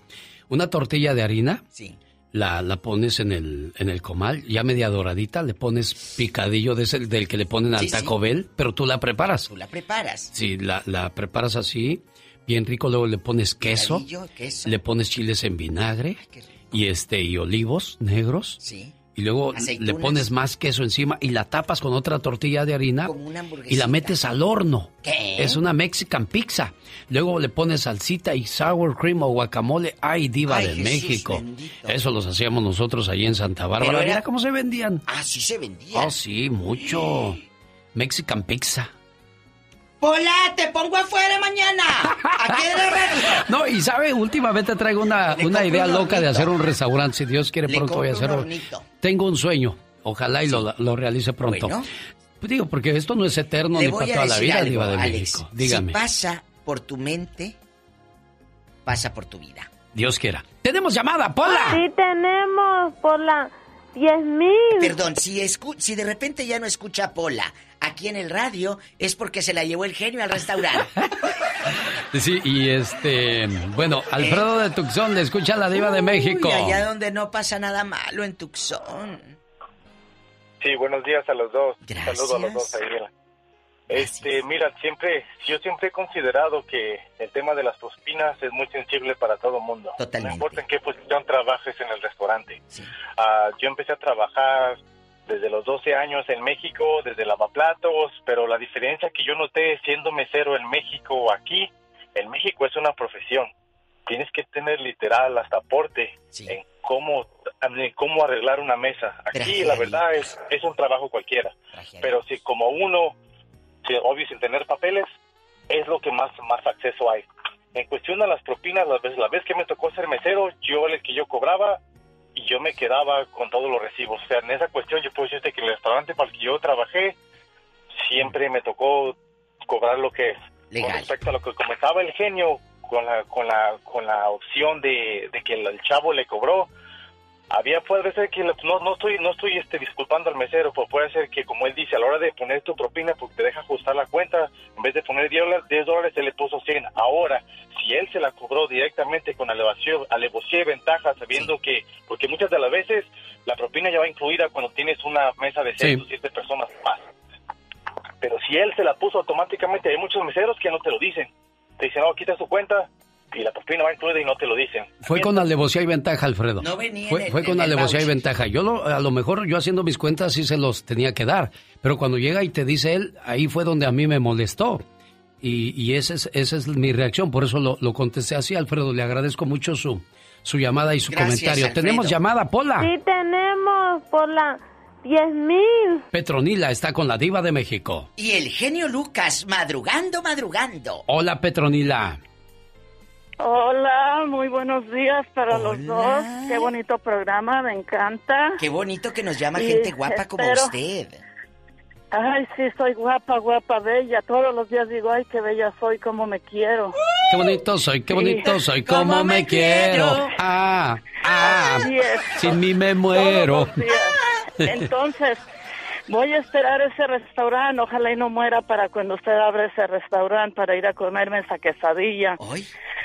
Una tortilla de harina, Sí. La, la pones en el, en el comal, ya media doradita, le pones picadillo de ese, del que le ponen al Sí, sí. Taco Bell, pero tú la preparas. Tú la preparas. Sí, la, la preparas así, bien rico, luego le pones queso, queso. le pones chiles en vinagre y este y olivos negros. Sí. Y luego Aceitunas. le pones más queso encima y la tapas con otra tortilla de harina Como una y la metes al horno. ¿Qué? Es una Mexican pizza. Luego le pones salsita y sour cream o guacamole. Ay, diva Ay, de Jesús México. bendito. Eso los hacíamos nosotros allí en Santa Bárbara. Era- Mira cómo se vendían. Ah, sí se vendía. Oh, sí, mucho. Mexican pizza. Pola, te pongo afuera mañana. Aquí de No, y sabe, últimamente traigo una, una idea loca de hacer un restaurante. Si Dios quiere, pronto voy a hacerlo. Tengo un sueño. Ojalá y lo, lo, realice pronto. Pues digo, porque esto no es eterno ni para toda la vida, de México. Dígame. Si pasa por tu mente, pasa por tu vida. Dios quiera. ¡Tenemos llamada, Pola! Sí, tenemos, Pola. 10 mil. Perdón, si, escu si de repente ya no escucha Pola aquí en el radio, es porque se la llevó el genio al restaurante. Sí, y este. Bueno, ¿Eh? Alfredo de Tucson le escucha a la Diva de México. Allá donde no pasa nada malo en Tucson. Sí, buenos días a los dos. Gracias. Saludos a los dos ahí este, mira, siempre, yo siempre he considerado que el tema de las propinas es muy sensible para todo mundo. Totalmente. No importa en qué posición trabajes en el restaurante. Ah, yo empecé a trabajar desde los 12 años en México, desde lavaplatos, pero la diferencia que yo noté siendo mesero en México o aquí, en México es una profesión. Tienes que tener literal hasta aporte en cómo, en cómo arreglar una mesa. Aquí la verdad es, es un trabajo cualquiera. Pero si como uno, obvio sin tener papeles, es lo que más, más acceso hay. En cuestión de las propinas, la vez, la vez que me tocó ser mesero, yo el que yo cobraba y yo me quedaba con todos los recibos. O sea, en esa cuestión yo puedo decirte que el restaurante para el que yo trabajé siempre me tocó cobrar lo que es. Legal. Con respecto a lo que comentaba el genio, con la, con la, con la opción de, de que el chavo le cobró, había puede ser que no, no estoy no estoy este disculpando al mesero pero puede ser que como él dice a la hora de poner tu propina porque te deja ajustar la cuenta en vez de poner 10 dólares, 10 dólares él le puso 100 ahora si él se la cobró directamente con alevosía alevosía y ventaja sabiendo que porque muchas de las veces la propina ya va incluida cuando tienes una mesa de 6 Sí. o 7 personas más. Pero si él se la puso automáticamente hay muchos meseros que no te lo dicen. Te dicen no quita su cuenta y la propina va incluida y no te lo dicen Fue con alevosía y ventaja, Alfredo. No venía Fue, fue con alevosía y ventaja. Yo lo- a lo mejor yo haciendo mis cuentas sí se los tenía que dar, pero cuando llega y te dice él, ahí fue donde a mí me molestó. Y, y esa, es, esa es mi reacción, por eso lo, lo contesté así, Alfredo. Le agradezco mucho su, su llamada y su Gracias, comentario. Alfredo. Tenemos llamada, Pola. Sí tenemos por la 10 mil. Petronila está con la diva de México. Y el genio Lucas, madrugando, madrugando. Hola, Petronila. Hola, muy buenos días para los dos. Qué bonito programa, me encanta. Qué bonito que nos llama Sí, gente guapa como espero- usted. Ay, sí, soy guapa, guapa, bella. Todos los días digo, ay, qué bella soy, cómo me quiero. Qué bonito soy, qué bonito soy, ¿Cómo como me quiero. quiero? Ah, ah, sin mí me muero. Todos los días. Entonces, voy a esperar ese restaurante. Ojalá y no muera para cuando usted abra ese restaurante para ir a comerme esa quesadilla.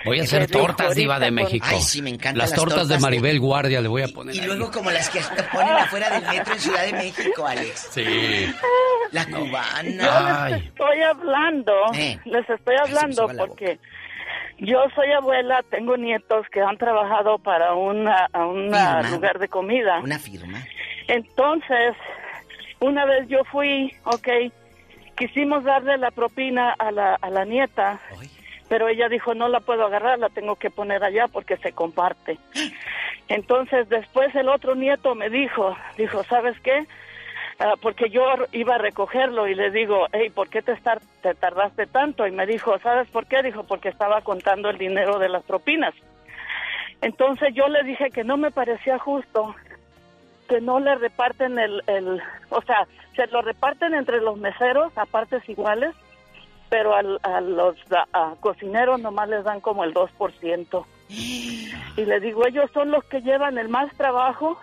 Voy a hacer tortas, diva de México. Ay, sí, me encantan Las las tortas de tortas de- Maribel Guardia le voy a poner. Y luego como las que ponen afuera del metro en Ciudad de México, Alex. Sí. La Yo cubana. les estoy hablando, Eh. les estoy hablando porque yo soy abuela, tengo nietos que han trabajado para una, a un lugar de comida. Una firma. Entonces, una vez yo fui, ok, quisimos darle la propina a la, a la nieta, pero ella dijo, no la puedo agarrar, la tengo que poner allá porque se comparte. Entonces, después el otro nieto me dijo, dijo, ¿sabes qué? Ah, porque yo iba a recogerlo y le digo, hey, ¿por qué te, estar, te tardaste tanto? Y me dijo, ¿sabes por qué? Dijo, porque estaba contando el dinero de las propinas. Entonces yo le dije que no me parecía justo que no le reparten el, el o sea, se lo reparten entre los meseros a partes iguales, pero al- a los a- cocineros nomás les dan como el 2%. Y le digo, ellos son los que llevan el más trabajo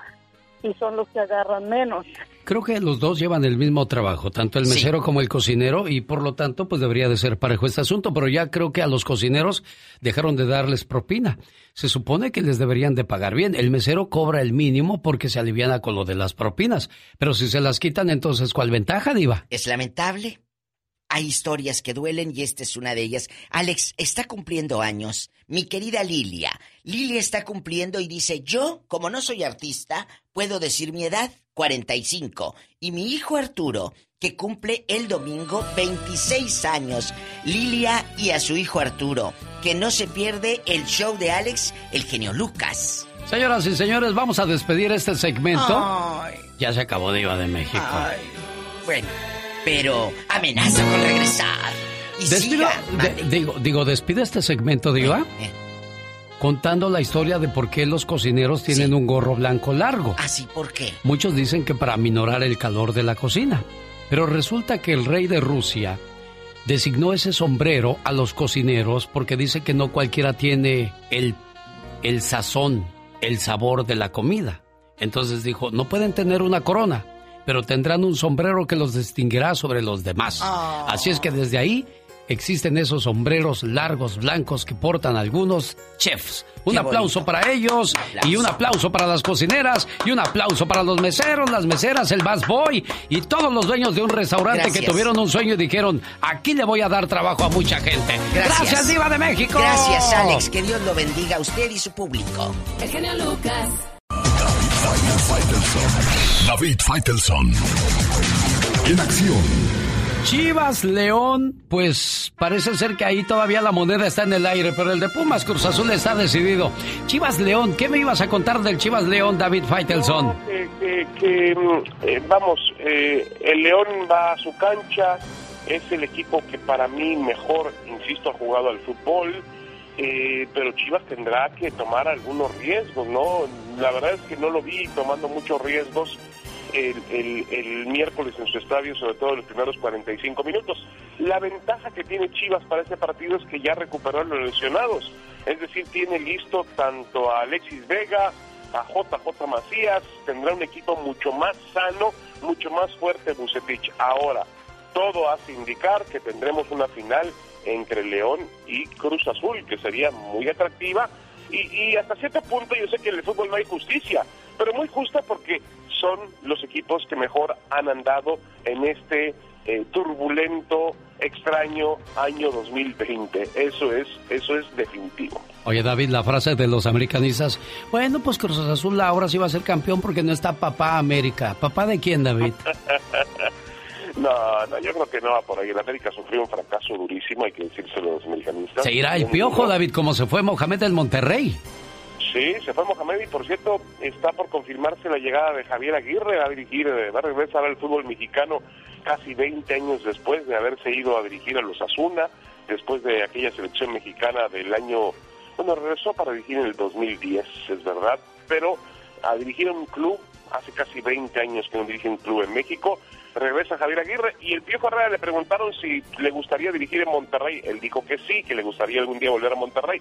y son los que agarran menos. Creo que los dos llevan el mismo trabajo, tanto el mesero como el cocinero, y por lo tanto, pues debería de ser parejo este asunto, pero ya creo que a los cocineros dejaron de darles propina. Se supone que les deberían de pagar bien. El mesero cobra el mínimo porque se aliviana con lo de las propinas, pero si se las quitan, entonces, ¿cuál ventaja, Diva? Es lamentable. Hay historias que duelen y esta es una de ellas. Alex está cumpliendo años. Mi querida Lilia. Lilia está cumpliendo y dice, yo, como no soy artista, puedo decir mi edad, 45. Y mi hijo Arturo, que cumple el domingo 26 años. Lilia y a su hijo Arturo, que no se pierde el show de Alex, el genio Lucas. Señoras y señores, vamos a despedir este segmento. Ay. Ya se acabó Diva de México. Bueno, pero amenaza con regresar. Y Despido, siga. de- digo, digo, despide este segmento, Diva, Eh, contando la historia de por qué los cocineros tienen un gorro blanco largo. ¿Así por qué? Muchos dicen que para minorar el calor de la cocina. Pero resulta que el rey de Rusia designó ese sombrero a los cocineros porque dice que no cualquiera tiene el, el sazón, el sabor de la comida. Entonces dijo, no pueden tener una corona, pero tendrán un sombrero que los distinguirá sobre los demás. Así es que desde ahí existen esos sombreros largos, blancos que portan algunos chefs. Un Qué aplauso para ellos y un aplauso para las cocineras y un aplauso para los meseros, las meseras, el boy y todos los dueños de un restaurante que Gracias. tuvieron un sueño y dijeron, aquí le voy a dar trabajo a mucha gente. Gracias. Diva de México. Gracias, Alex. Que Dios lo bendiga a usted y su público. El genio Lucas. David Faitelson. En acción. Chivas León, pues parece ser que ahí todavía la moneda está en el aire, pero el de Pumas Cruz Azul está decidido. Chivas León, ¿qué me ibas a contar del Chivas León, David mm, eh, vamos, eh, el León va a su cancha, es el equipo que para mí mejor, insisto, ha jugado al fútbol, eh, pero Chivas tendrá que tomar algunos riesgos, ¿no? La verdad es que no lo vi tomando muchos riesgos el, miércoles en su estadio, sobre todo en los primeros 45 minutos. La ventaja que tiene Chivas para este partido es que ya recuperó a los lesionados, es decir, tiene listo tanto a Alexis Vega, a JJ Macías, tendrá un equipo mucho más sano, mucho más fuerte Bucetich. Ahora, todo hace indicar que tendremos una final entre León y Cruz Azul, que sería muy atractiva. Y, hasta cierto punto yo sé que en el fútbol no hay justicia, pero muy justa porque son los equipos que mejor han andado en este eh, turbulento, extraño año 2020. Eso es, eso es definitivo. Oye David, la frase de los americanistas, bueno, pues Cruz Azul ahora sí va a ser campeón porque no está papá América. ¿Papá de quién, David? No, no, yo creo que no va por ahí. El América sufrió un fracaso durísimo, hay que decírselo a los americanistas. Se irá el piojo, David, como se fue Mohamed del Monterrey. Sí, se fue Mohamed y por cierto está por confirmarse la llegada de Javier Aguirre a dirigir, eh, va a regresar al fútbol mexicano casi 20 años después de haberse ido a dirigir a los Asuna, después de aquella selección mexicana del año, bueno, regresó para dirigir en el 2010, es verdad, pero a dirigir un club, hace casi 20 años que no dirige un club en México, regresa Javier Aguirre y el Piojo Herrera le preguntaron si le gustaría dirigir en Monterrey. Él dijo que sí, que le gustaría algún día volver a Monterrey.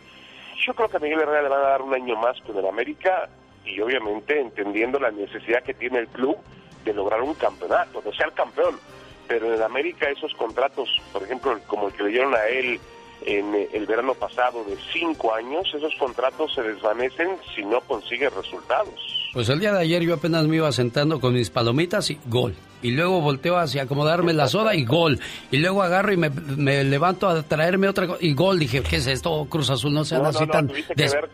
Yo creo que Miguel Herrera le van a dar un año más con el América y obviamente entendiendo la necesidad que tiene el club de lograr un campeonato, de ser campeón. Pero en América esos contratos, por ejemplo, como el que le dieron a él en el verano pasado de cinco años, esos contratos se desvanecen si no consigue resultados. Pues el día de ayer yo apenas me iba sentando con mis palomitas y gol y luego volteo hacia acomodarme la soda y gol. Y luego agarro y me, levanto a traerme otra cosa y gol. Dije, ¿qué es esto? Cruz Azul no se no, así tan... Tuviste que, ver,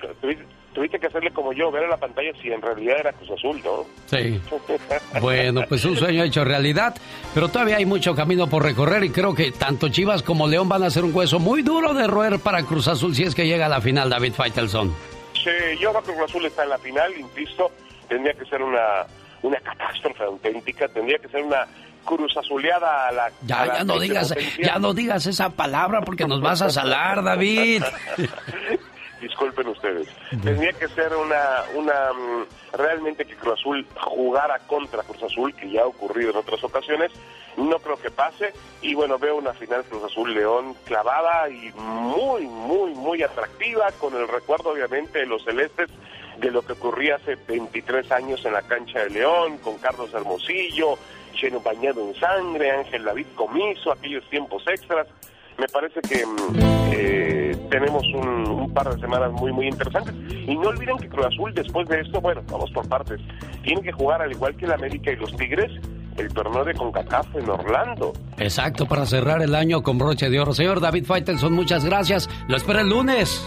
tuviste, que hacerle como yo, ver en la pantalla si en realidad era Cruz Azul, ¿no? Sí. bueno, pues un sueño hecho realidad, pero todavía hay mucho camino por recorrer y creo que tanto Chivas como León van a ser un hueso muy duro de roer para Cruz Azul si es que llega a la final, David Faitelson. Sí, yo creo que Cruz Azul está en la final, insisto, tendría que ser una una catástrofe auténtica, tendría que ser una cruz azuleada a la... Ya, ya no digas, ya no digas esa palabra porque nos vas a salar, David. Disculpen ustedes. Tendría que ser una, una, mm, realmente que Cruz Azul jugara contra Cruz Azul, que ya ha ocurrido en otras ocasiones. No creo que pase. Y bueno, veo una final Cruz Azul León clavada y muy, muy, muy atractiva, con el recuerdo obviamente de los celestes de lo que ocurría hace 23 años en la cancha de León, con Carlos Hermosillo, lleno bañado en sangre, Ángel David Comiso, aquellos tiempos extras. Me parece que mm, eh, tenemos un, par de semanas muy, muy interesantes. Y no olviden que Cruz Azul, después de esto, bueno, vamos por partes, tiene que jugar al igual que el América y los Tigres, el torneo de CONCACAF en Orlando. Exacto, para cerrar el año con broche de oro. Señor David Faitelson, muchas gracias. Lo espero el lunes.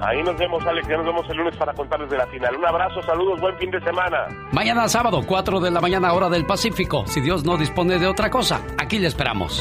Ahí nos vemos, Alex. Ya nos vemos el lunes para contarles de la final. Un abrazo, saludos, buen fin de semana. Mañana sábado, 4 de la mañana, hora del Pacífico. Si Dios no dispone de otra cosa, aquí le esperamos.